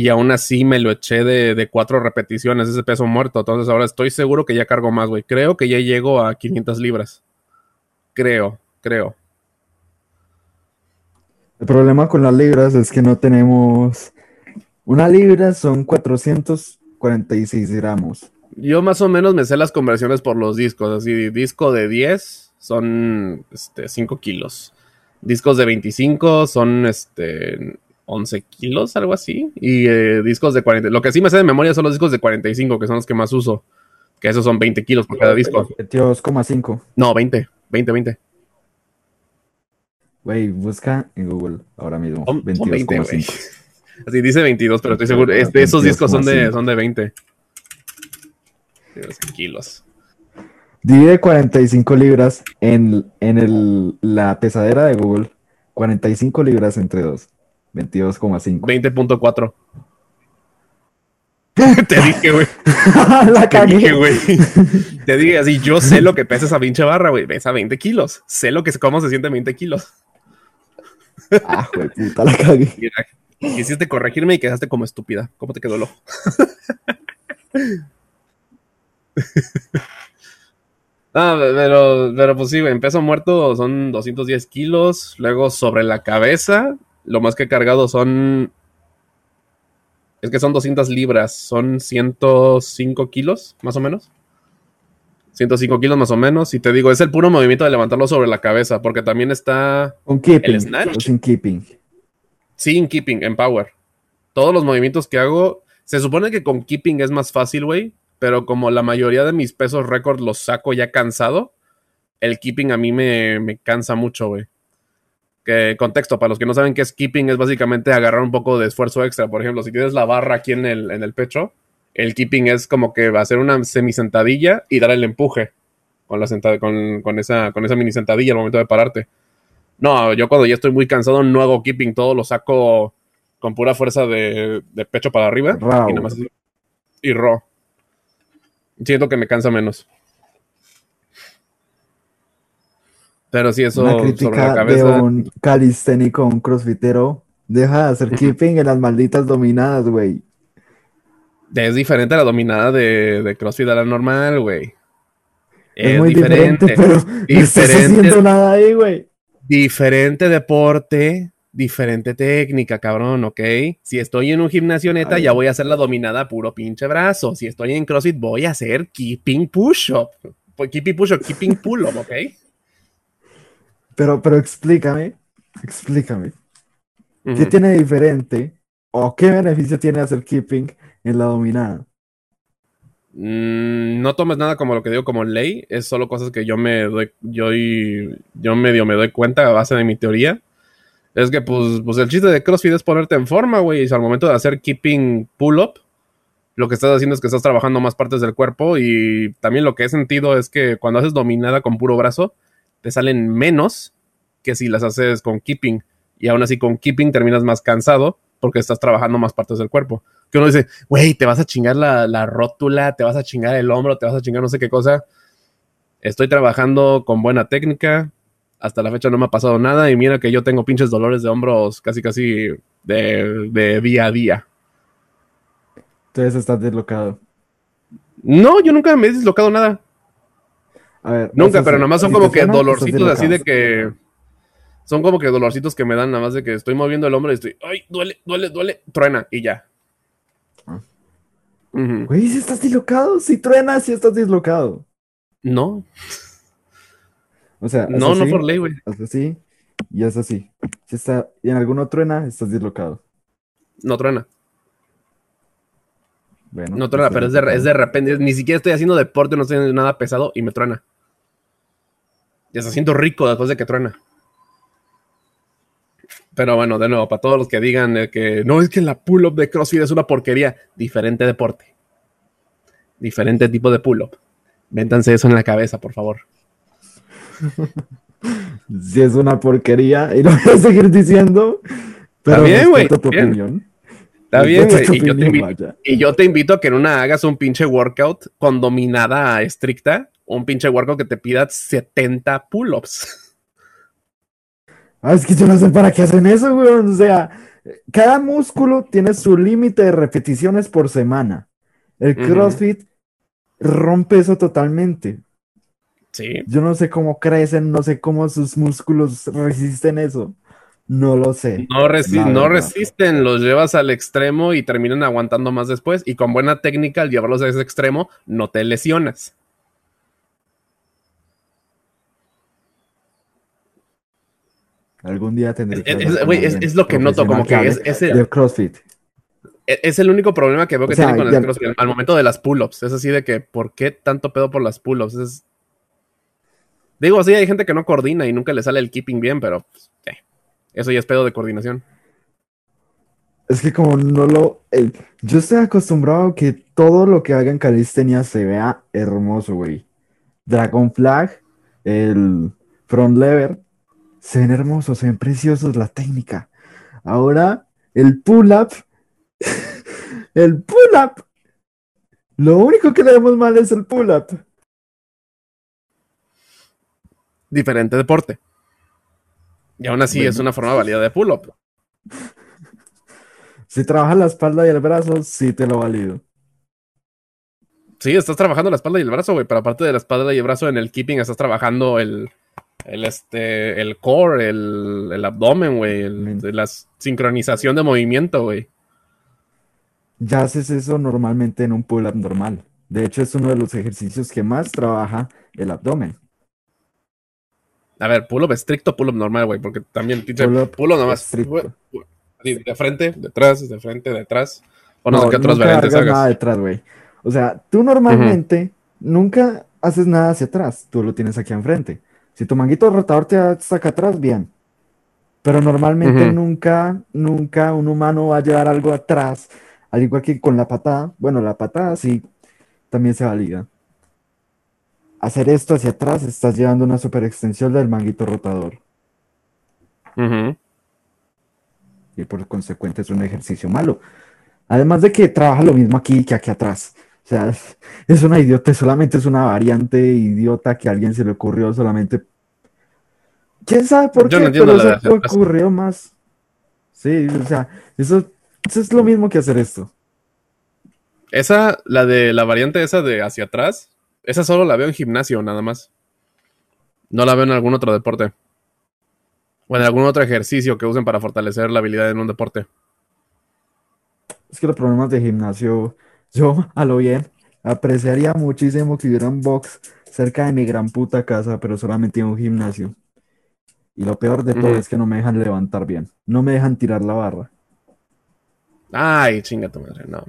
y aún así me lo eché de, cuatro repeticiones, ese peso muerto. Entonces ahora estoy seguro que ya cargo más, güey. Creo que ya llego a 500 libras. Creo, creo. El problema con las libras es que no tenemos... Una libra son 446 gramos. Yo más o menos me sé las conversiones por los discos, así disco de 10 son este, 5 kilos. Discos de 25 son este, 11 kilos, algo así. Y eh, discos de 40. Lo que sí me sé de memoria son los discos de 45, que son los que más uso. Que esos son 20 kilos por cada disco. 22,5. No, 20. 20, 20. Güey, busca en Google ahora mismo. 22,5. Así dice 22, pero estoy seguro. Este, esos discos son de, son de 20. kilos. Divide 45 libras en, en el, la pesadera de Google. 45 libras entre 2. 22,5. 20.4. Te dije, güey. la Te dije, güey. Te dije así, yo sé lo que pesa esa pinche barra, güey. Pesa 20 kilos. Sé lo que cómo se siente 20 kilos. ah, güey, puta, la cagué. Mira, quisiste corregirme y quedaste como estúpida. ¿Cómo te quedó el ojo? Ah, pero, pero pues sí, en peso muerto son 210 kilos. Luego sobre la cabeza, lo más que he cargado son. Es que son 200 libras, son 105 kilos, más o menos. 105 kilos más o menos. Y te digo, es el puro movimiento de levantarlo sobre la cabeza, porque también está. Un keeping. El snatch. Sin keeping. Sí, en keeping, en power. Todos los movimientos que hago. Se supone que con keeping es más fácil, güey pero como la mayoría de mis pesos récord los saco ya cansado, el keeping a mí me, cansa mucho, güey. Que contexto, para los que no saben qué es keeping, es básicamente agarrar un poco de esfuerzo extra. Por ejemplo, si tienes la barra aquí en el, en el pecho, el keeping es como que va a ser una semisentadilla y dar el empuje con, la con, con, esa, con esa mini sentadilla al momento de pararte. No, yo cuando ya estoy muy cansado no hago keeping, todo lo saco con pura fuerza de, pecho para arriba. Y, nada más, y raw. Siento que me cansa menos. Pero sí, eso Una crítica de un calisténico, un crossfitero. Deja de hacer keeping en las malditas dominadas, güey. Es diferente a la dominada de, de CrossFit a la normal, güey. Es, muy diferente, pero no estás haciendo nada ahí, güey. Diferente deporte, diferente técnica, cabrón, ¿ok? Si estoy en un gimnasio neta, ya voy a hacer la dominada puro pinche brazo. Si estoy en CrossFit, voy a hacer keeping push-up. Keeping push-up, keeping pull-up, ¿ok? Pero, pero explícame, explícame. ¿Qué tiene diferente o qué beneficio tiene hacer keeping en la dominada? Mm, no tomes nada como lo que digo como ley, es solo cosas que yo me doy, yo, yo medio me doy cuenta a base de mi teoría es que, pues, pues el chiste de CrossFit es ponerte en forma, güey. Y al momento de hacer keeping pull-up, lo que estás haciendo es que estás trabajando más partes del cuerpo. Y también lo que he sentido es que cuando haces dominada con puro brazo, te salen menos que si las haces con keeping. Y aún así con keeping terminas más cansado porque estás trabajando más partes del cuerpo. que uno dice, güey, te vas a chingar la, la rótula, te vas a chingar el hombro, te vas a chingar no sé qué cosa. Estoy trabajando con buena técnica. Hasta la fecha no me ha pasado nada. Y mira que yo tengo pinches dolores de hombros casi, casi de, de día a día. Entonces estás deslocado. No, yo nunca me he dislocado nada. A ver, Nunca, pero nada más son como que suena, dolorcitos así de que. Son como que dolorcitos que me dan nada más de que estoy moviendo el hombro y estoy. ¡Ay! Duele, duele, duele. Truena y ya. Ah. Güey, si estás dislocado, si truenas, si estás dislocado. No, O sea, no, no por ley, güey. haz así y es así. Si está, y en alguno truena, estás dislocado. No truena. Bueno, No truena, pero es de, es de repente. Ni siquiera estoy haciendo deporte, no estoy haciendo nada pesado y me truena. Ya se siento rico después de que truena. Pero bueno, de nuevo, para todos los que digan eh, que no es que la pull-up de CrossFit es una porquería, diferente deporte. Diferente tipo de pull-up. Véntanse eso en la cabeza, por favor. Si es una porquería, y lo voy a seguir diciendo, pero bien, güey, tu bien. opinión. Está bien, güey. Y yo te invito-. Y yo te invito a que en una hagas un pinche workout con dominada estricta, un pinche workout que te pida 70 pull-ups. Ah, es que yo no sé para qué hacen eso, güey. O sea, cada músculo tiene su límite de repeticiones por semana. El. CrossFit rompe eso totalmente. Sí. Yo no sé cómo crecen, no sé cómo sus músculos resisten eso. No lo sé. No, resi- no resisten, los llevas al extremo y terminan aguantando más después. Y con buena técnica, al llevarlos a ese extremo, no te lesionas. Algún día tendré que Es- es- lo que noto, como que es- el- del CrossFit. E- Es el único problema que veo que O sea, tienen con el CrossFit al momento de las pull-ups. Es así de que, ¿por qué tanto pedo por las pull-ups? Es... Digo, sí, hay gente que no coordina y nunca le sale el keeping bien, pero pues, eh, eso ya es pedo de coordinación. Es que como no lo... eh, yo estoy acostumbrado a que todo lo que haga en calistenia se vea hermoso, güey. Dragon Flag, el front lever, se ven hermosos, se ven preciosos la técnica. Ahora, el pull-up, el pull-up. Lo único que le vemos mal es el pull-up. Diferente deporte. Y aún así Bueno. es una forma válida de pull-up. Si trabajas la espalda y el brazo, sí te lo valido. Sí, estás trabajando la espalda y el brazo, güey, pero aparte de la espalda y el brazo, en el keeping estás trabajando el, el, este, el core, el, el abdomen, güey, la sincronización de movimiento, güey. Ya haces eso normalmente en un pull-up normal. De hecho, es uno de los ejercicios que más trabaja el abdomen. A ver, pull-up estricto, pull-up normal, güey, porque también Pull-up pull-up nomás. estricto. De frente, detrás, de frente, detrás. O no, No, sé qué otras variantes hagas nada hagas. detrás, güey. O sea, tú normalmente nunca haces nada hacia atrás. Tú lo tienes aquí enfrente. Si tu manguito rotador te saca atrás, bien. Pero normalmente nunca, nunca un humano va a llevar algo atrás. Al igual que con la patada. Bueno, la patada sí también se valida. Hacer esto hacia atrás, estás llevando una super extensión del manguito rotador. Y por consecuente es un ejercicio malo. Además de que trabaja lo mismo aquí que aquí atrás. O sea, es- es una idiota, solamente es una variante idiota que a alguien se le ocurrió solamente. ¿Quién sabe por Yo qué? no Pero la atrás. ocurrió más. Sí, o sea, eso, eso es lo mismo que hacer esto. Esa, la de la variante esa de hacia atrás, esa solo la veo en gimnasio, nada más. No la veo en algún otro deporte. O en algún otro ejercicio que usen para fortalecer la habilidad en un deporte. Es que los problemas de gimnasio, yo a lo bien, apreciaría muchísimo que hubiera un box cerca de mi gran puta casa, pero solamente un gimnasio. Y lo peor de todo es que no me dejan levantar bien, no me dejan tirar la barra. Ay, chinga tu madre, no.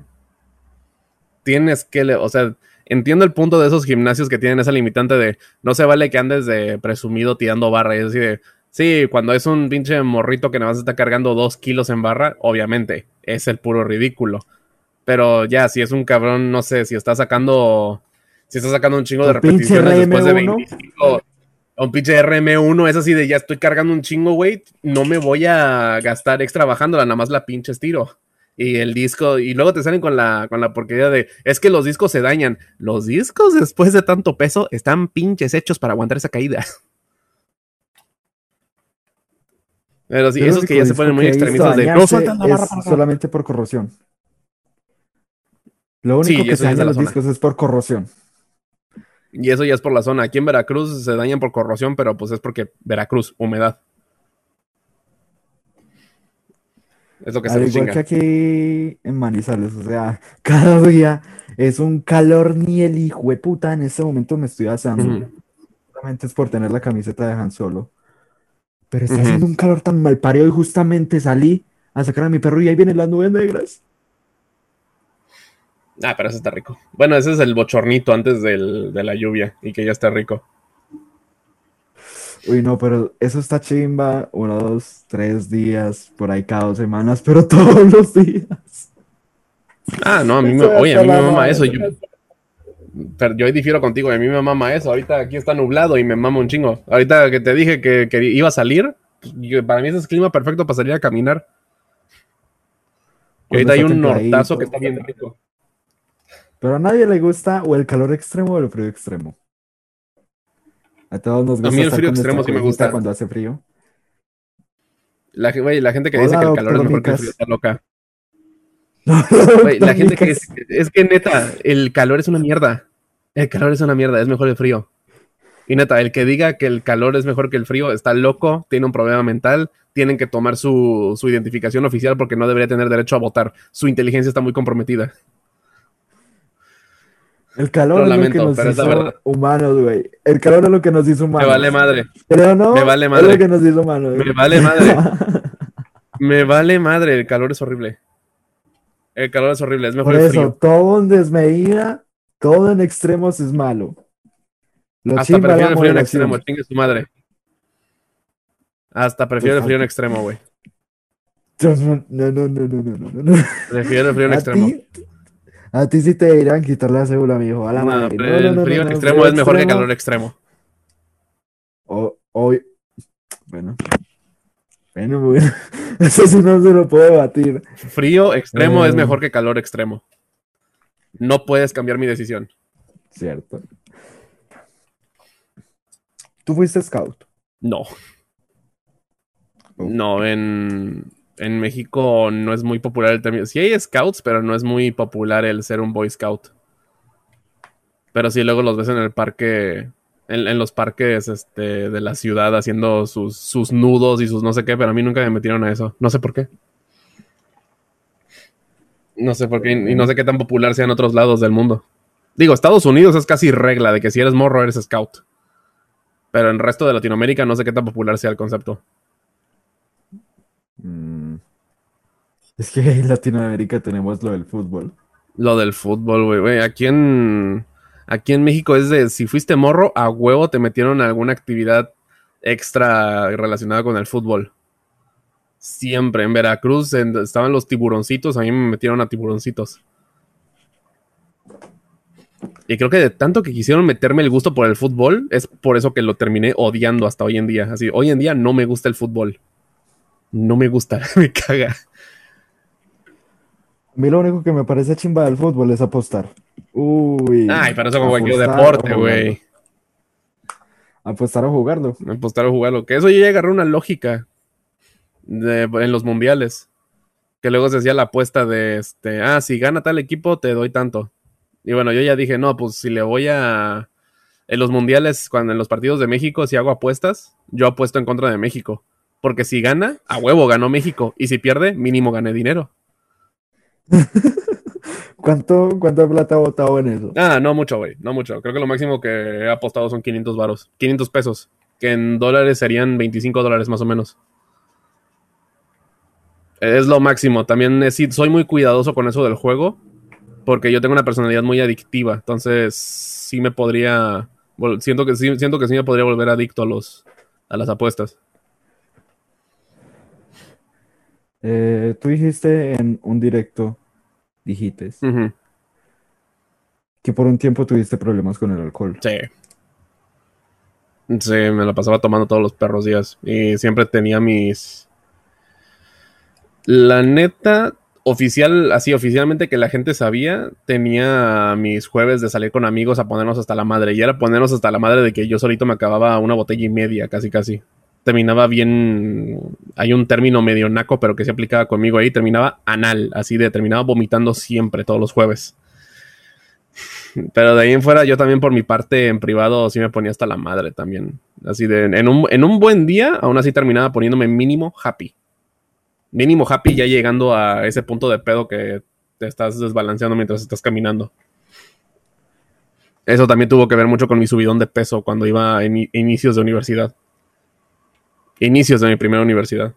Tienes que, le- o sea, entiendo el punto de esos gimnasios que tienen esa limitante de no se vale que andes de presumido tirando barra. Y es así de, sí, cuando es un pinche morrito que nada más está cargando dos kilos en barra, obviamente, es el puro ridículo. Pero ya, si es un cabrón, no sé, si está sacando, si está sacando un chingo de repeticiones después de RM1. 25, un pinche RM1 es así de ya estoy cargando un chingo, güey. No me voy a gastar extra bajándola, nada más la pinche estiro. Y el disco, y luego te salen con la, con la porquería de, es que los discos se dañan. Los discos después de tanto peso están pinches hechos para aguantar esa caída. Pero sí, esos que ya se ponen muy extremistas de no sueltan la barra para solamente por corrosión. Lo único que se daña los discos es por corrosión. Y eso ya es por la zona. Aquí en Veracruz se dañan por corrosión, pero pues es porque Veracruz, humedad. Es lo que Al igual que aquí en Manizales, o sea, cada día es un calor ni el hijo de puta. En este momento me estoy asando. Solamente es por tener la camiseta de Han Solo. Pero está haciendo un calor tan mal parido y justamente salí a sacar a mi perro y ahí vienen las nubes negras. Ah, pero eso está rico. Bueno, ese es el bochornito antes de la lluvia y que ya está rico. Uy, no, pero eso está chimba. Uno, dos, tres días, por ahí cada dos semanas, pero todos los días. Ah, no, a mí me, oye, a mí me mama eso. Yo, pero yo difiero contigo, a mí me mama eso. Ahorita aquí está nublado y me mama un chingo. Ahorita que te dije que, iba a salir, pues, para mí ese es el clima perfecto para salir a caminar. Y ahorita hay un nortazo que está bien rico. Pero a nadie le gusta o el calor extremo o el frío extremo. A todos nos gusta. A mí el frío extremo sí me gusta. Cuando hace frío. La, la gente que dice que el calor es mejor que el frío está loca. la gente que es, es que neta, el calor es una mierda. El calor es una mierda, es mejor el frío. Y neta, el que diga que el calor es mejor que el frío está loco, tiene un problema mental, tienen que tomar su, su identificación oficial porque no debería tener derecho a votar. Su inteligencia está muy comprometida. El calor es lo que nos hizo humanos, güey. El calor es lo que nos hizo humanos. Me vale madre. Pero no, me vale madre. es lo que nos hizo humanos. Me vale madre. me vale madre. El calor es horrible. El calor es horrible. Es mejor Por eso, todo en desmedida, todo en extremos es malo. Hasta prefiero el frío en extremo. Chingue su madre. Hasta prefiero el frío en extremo, güey. No, no, no, no, no, no, no. Prefiero el frío en extremo. A ti sí te irán quitar la cédula, mijo. A la madre. el frío en extremo es mejor que calor extremo. hoy. Bueno. Bueno, bueno. Eso sí no se lo puedo batir. Frío extremo es eh. mejor que calor extremo. No puedes cambiar mi decisión. Cierto. ¿Tú fuiste scout? No. Oh. No, en en México no es muy popular el término. Sí hay scouts, pero no es muy popular el ser un boy scout. Pero sí, luego los ves en el parque, en, los parques este, de la ciudad haciendo sus, sus, nudos y sus no sé qué, pero a mí nunca me metieron a eso. No sé por qué. No sé por qué, y no sé qué tan popular sea en otros lados del mundo. Digo, Estados Unidos es casi regla de que si eres morro eres scout. Pero en el resto de Latinoamérica no sé qué tan popular sea el concepto. Mm. Es que en Latinoamérica tenemos lo del fútbol. Lo del fútbol, güey. Aquí en, aquí en México es de si fuiste morro, a huevo te metieron alguna actividad extra relacionada con el fútbol. Siempre. En Veracruz estaban los tiburoncitos, a mí me metieron a tiburoncitos. Y creo que de tanto que quisieron meterme el gusto por el fútbol, es por eso que lo terminé odiando hasta hoy en día. Así, hoy en día no me gusta el fútbol no me gusta, me caga. A mí lo único que me parece chimba del fútbol es apostar. Uy. Ay, pero eso como cualquier deporte, güey. Apostar o jugarlo. Apostar o jugarlo. Que eso ya agarré una lógica en los mundiales. Que luego se hacía la apuesta de este, ah, si gana tal equipo, te doy tanto. Y bueno, yo ya dije, no, pues si le voy a. En los mundiales, cuando en los partidos de México, si hago apuestas, yo apuesto en contra de México. Porque si gana, a huevo ganó México. Y si pierde, mínimo gané dinero. ¿Cuánto, ¿Cuánta plata ha votado en eso? Ah, no mucho, güey. No mucho. Creo que lo máximo que he apostado son 500 varos. 500 pesos. Que en dólares serían 25 dólares más o menos. Es lo máximo. También soy muy cuidadoso con eso del juego. Porque yo tengo una personalidad muy adictiva. Entonces, sí me podría. Siento que siento que sí me podría volver adicto a los a las apuestas. Eh, tú dijiste en un directo, dijiste, que por un tiempo tuviste problemas con el alcohol. Sí. Sí, me lo pasaba tomando todos los perros días y siempre tenía mis... La neta, oficial, así oficialmente que la gente sabía, tenía mis jueves de salir con amigos a ponernos hasta la madre. Y era ponernos hasta la madre de que yo solito me acababa una botella y media, casi casi. Terminaba bien. Hay un término medio naco, pero que se aplicaba conmigo ahí. Terminaba anal, así de terminaba vomitando siempre, todos los jueves. Pero de ahí en fuera, yo también por mi parte en privado sí me ponía hasta la madre también. Así de, en un, en un buen día, aún así terminaba poniéndome mínimo happy mínimo happy ya llegando a ese punto de pedo que te estás desbalanceando mientras estás caminando. Eso también tuvo que ver mucho con mi subidón de peso cuando iba a inicios de universidad. Inicios de mi primera universidad.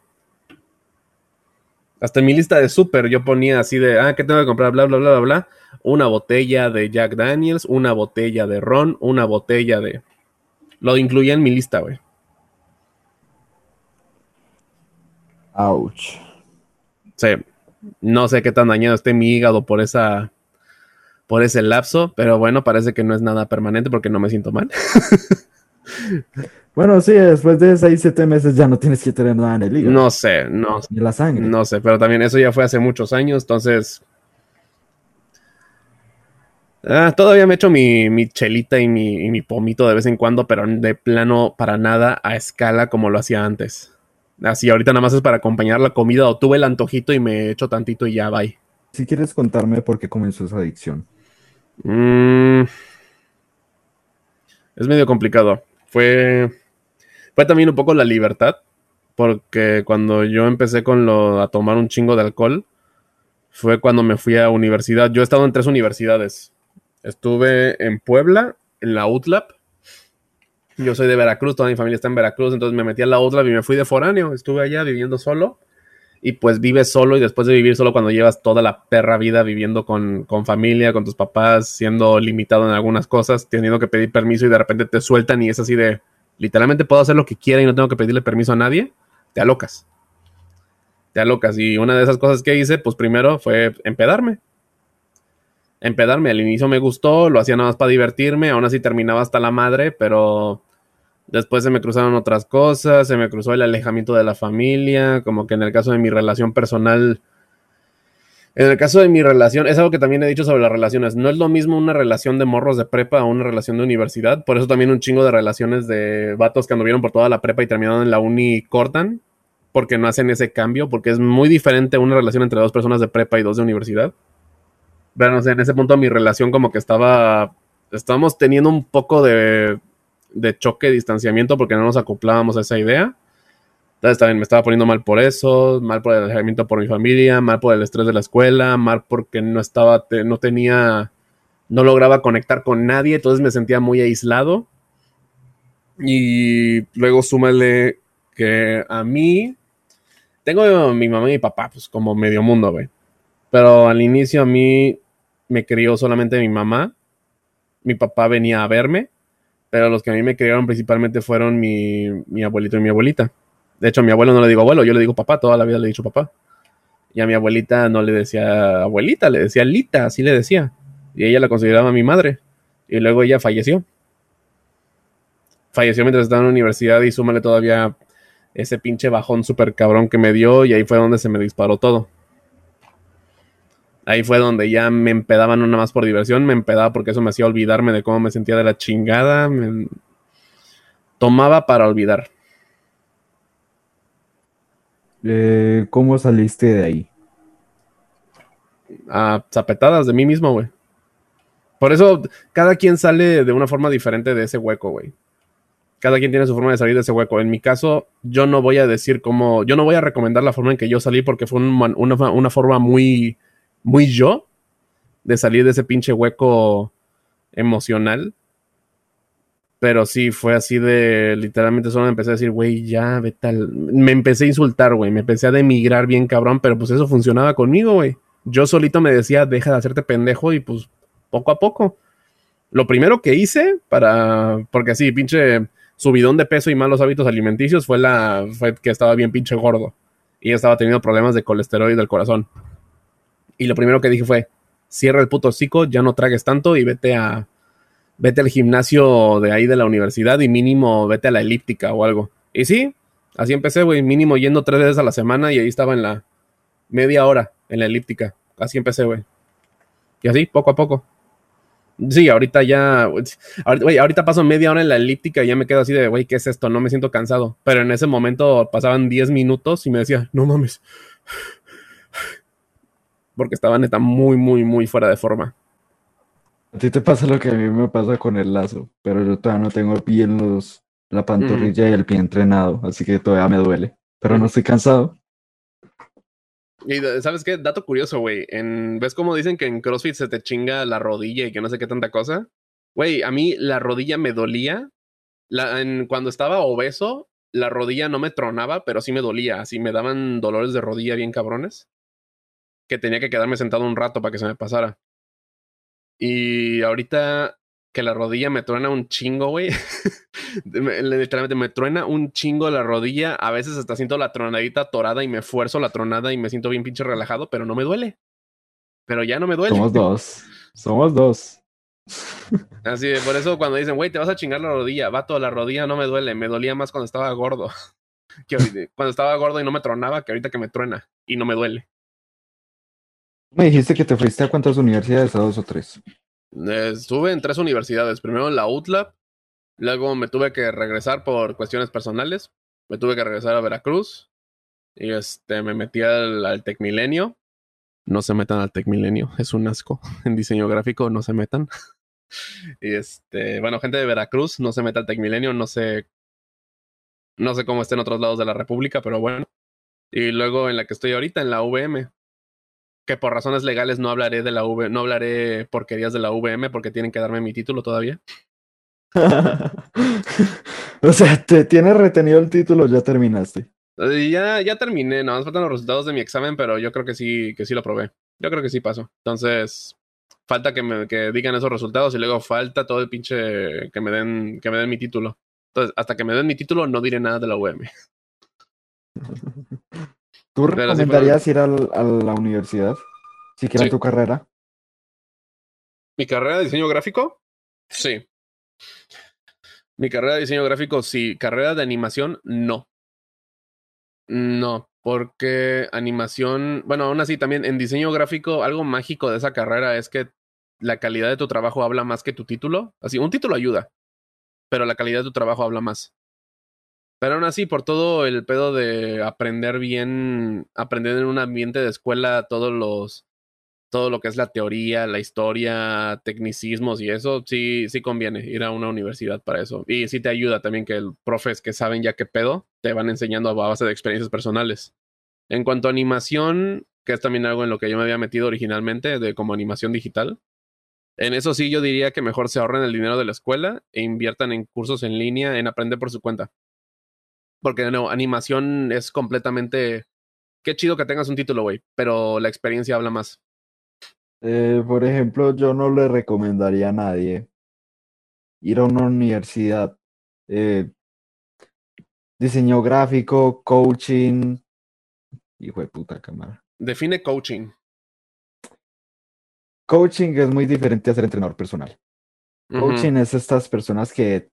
Hasta en mi lista de súper yo ponía así de, ah, ¿qué tengo que comprar? Bla, bla, bla, bla, bla. Una botella de Jack Daniels, una botella de ron, una botella de... Lo incluía en mi lista, güey. Ouch. Sí, no sé qué tan dañado esté mi hígado por esa por ese lapso, pero bueno, parece que no es nada permanente porque no me siento mal. bueno, sí, después de 6, 7 meses ya no tienes que tener nada en el hígado. No sé, no. Ni la sangre. No sé, pero también eso ya fue hace muchos años, entonces... Ah, todavía me echo mi, mi chelita y mi, y mi pomito de vez en cuando, pero de plano para nada a escala como lo hacía antes. Así, ahorita nada más es para acompañar la comida o tuve el antojito y me echo tantito y ya, bye. Si quieres contarme por qué comenzó esa adicción. Mm. es medio complicado. Fue, fue también un poco la libertad, porque cuando yo empecé con lo, a tomar un chingo de alcohol, fue cuando me fui a universidad. Yo he estado en tres universidades. Estuve en Puebla, en la UTLAP, yo soy de Veracruz, toda mi familia está en Veracruz, entonces me metí a la otra y me fui de foráneo. Estuve allá viviendo solo. Y pues vives solo y después de vivir solo cuando llevas toda la perra vida viviendo con, con familia, con tus papás, siendo limitado en algunas cosas, teniendo que pedir permiso y de repente te sueltan y es así de, literalmente puedo hacer lo que quiera y no tengo que pedirle permiso a nadie, te alocas. Te alocas. Y una de esas cosas que hice, pues primero fue empedarme empedarme. Al inicio me gustó, lo hacía nada más para divertirme, aún así terminaba hasta la madre, pero después se me cruzaron otras cosas, se me cruzó el alejamiento de la familia, como que en el caso de mi relación personal, en el caso de mi relación, es algo que también he dicho sobre las relaciones, no es lo mismo una relación de morros de prepa a una relación de universidad, por eso también un chingo de relaciones de vatos que anduvieron por toda la prepa y terminaron en la uni cortan, porque no hacen ese cambio, porque es muy diferente una relación entre dos personas de prepa y dos de universidad. Pero no sé, en ese punto mi relación como que estaba, estábamos teniendo un poco de, de choque, distanciamiento, porque no nos acoplábamos a esa idea. Entonces también me estaba poniendo mal por eso, mal por el alejamiento por mi familia, mal por el estrés de la escuela, mal porque no estaba, no tenía, no lograba conectar con nadie, entonces me sentía muy aislado. Y luego súmale que a mí, tengo mi mamá y mi papá, pues como medio mundo, güey. Pero al inicio a mí me crió solamente mi mamá. Mi papá venía a verme, pero los que a mí me criaron principalmente fueron mi, mi abuelito y mi abuelita. De hecho, a mi abuelo no le digo abuelo, yo le digo papá, toda la vida le he dicho papá. Y a mi abuelita no le decía abuelita, le decía Lita, así le decía. Y ella la consideraba mi madre. Y luego ella falleció. Falleció mientras estaba en la universidad y súmale todavía ese pinche bajón súper cabrón que me dio y ahí fue donde se me disparó todo. Ahí fue donde ya me empedaban no nada más por diversión, me empedaba porque eso me hacía olvidarme de cómo me sentía de la chingada. Tomaba para olvidar. Eh, ¿Cómo saliste de ahí? A zapetadas de mí mismo, güey. Por eso cada quien sale de una forma diferente de ese hueco, güey. Cada quien tiene su forma de salir de ese hueco. En mi caso, yo no voy a decir cómo, yo no voy a recomendar la forma en que yo salí porque fue una forma muy muy yo de salir de ese pinche hueco emocional. Pero sí, fue así de literalmente solo me empecé a decir, güey, ya, ve tal. Me empecé a insultar, güey. Me empecé a demigrar bien cabrón, pero pues eso funcionaba conmigo, güey. Yo solito me decía, deja de hacerte pendejo y pues poco a poco. Lo primero que hice para. Porque así, pinche subidón de peso y malos hábitos alimenticios fue la. fue que estaba bien pinche gordo. Y estaba teniendo problemas de colesterol y del corazón. Y lo primero que dije fue, cierra el puto hocico, ya no tragues tanto y vete a vete al gimnasio de ahí de la universidad y mínimo vete a la elíptica o algo. Y sí, así empecé, güey, mínimo yendo tres veces a la semana y ahí estaba en la media hora en la elíptica. Así empecé, güey. Y así, poco a poco. Sí, ahorita ya, ahorita, ahorita paso media hora en la elíptica y ya me quedo así de, güey, ¿qué es esto? No me siento cansado. Pero en ese momento pasaban 10 minutos y me decía, no mames. Porque estaba neta muy, muy, muy fuera de forma. A ti te pasa lo que a mí me pasa con el lazo, pero yo todavía no tengo bien los, la pantorrilla y el pie entrenado, así que todavía me duele. Pero no estoy cansado. Y ¿sabes qué? Dato curioso, güey. ¿Ves cómo dicen que en CrossFit se te chinga la rodilla y que no sé qué tanta cosa? Güey, a mí la rodilla me dolía. La, en, cuando estaba obeso, la rodilla no me tronaba, pero sí me dolía. Así me daban dolores de rodilla bien cabrones. Que tenía que quedarme sentado un rato para que se me pasara. Y ahorita que la rodilla me truena un chingo, güey. Literalmente me truena un chingo la rodilla. A veces hasta siento la tronadita torada y me esfuerzo la tronada y me siento bien pinche relajado, pero no me duele. Pero ya no me duele. Somos dos. Somos dos. Así de, por eso cuando dicen, güey, te vas a chingar la rodilla, vato, la rodilla no me duele, me dolía más cuando estaba gordo. Que cuando estaba gordo y no me tronaba, que ahorita que me truena y no me duele. Me dijiste que te fuiste a cuántas universidades, a dos o tres. estuve en tres universidades. Primero en la UTLAB, luego me tuve que regresar por cuestiones personales. Me tuve que regresar a Veracruz. Y este, me metí al, al Tecmilenio. No se metan al Tecmilenio, es un asco. En diseño gráfico no se metan. y este, bueno, gente de Veracruz, no se meta al Tecmilenio, no sé. No sé cómo está en otros lados de la República, pero bueno. Y luego en la que estoy ahorita, en la VM, que por razones legales no hablaré de la V, no hablaré porquerías de la VM porque tienen que darme mi título todavía. o sea, te tienes retenido el título, ya terminaste. Ya, ya terminé, nada más faltan los resultados de mi examen, pero yo creo que sí, que sí lo probé. Yo creo que sí pasó. Entonces, falta que me que digan esos resultados y luego falta todo el pinche que me den, que me den mi título. Entonces, hasta que me den mi título, no diré nada de la UM. ¿Tú recomendarías ir a la universidad? Si quieres tu carrera. ¿Mi carrera de diseño gráfico? Sí. Mi carrera de diseño gráfico, sí. Carrera de animación, no. No, porque animación, bueno, aún así también en diseño gráfico, algo mágico de esa carrera es que la calidad de tu trabajo habla más que tu título. Así, un título ayuda, pero la calidad de tu trabajo habla más. Pero aún así, por todo el pedo de aprender bien, aprender en un ambiente de escuela todos los, todo lo que es la teoría, la historia, tecnicismos y eso, sí, sí conviene ir a una universidad para eso. Y sí te ayuda también que el profes que saben ya qué pedo te van enseñando a base de experiencias personales. En cuanto a animación, que es también algo en lo que yo me había metido originalmente, de como animación digital, en eso sí yo diría que mejor se ahorren el dinero de la escuela e inviertan en cursos en línea, en aprender por su cuenta. Porque no, animación es completamente... Qué chido que tengas un título, güey, pero la experiencia habla más. Eh, por ejemplo, yo no le recomendaría a nadie ir a una universidad. Eh, diseño gráfico, coaching. Hijo de puta cámara. Define coaching. Coaching es muy diferente a ser entrenador personal. Coaching es estas personas que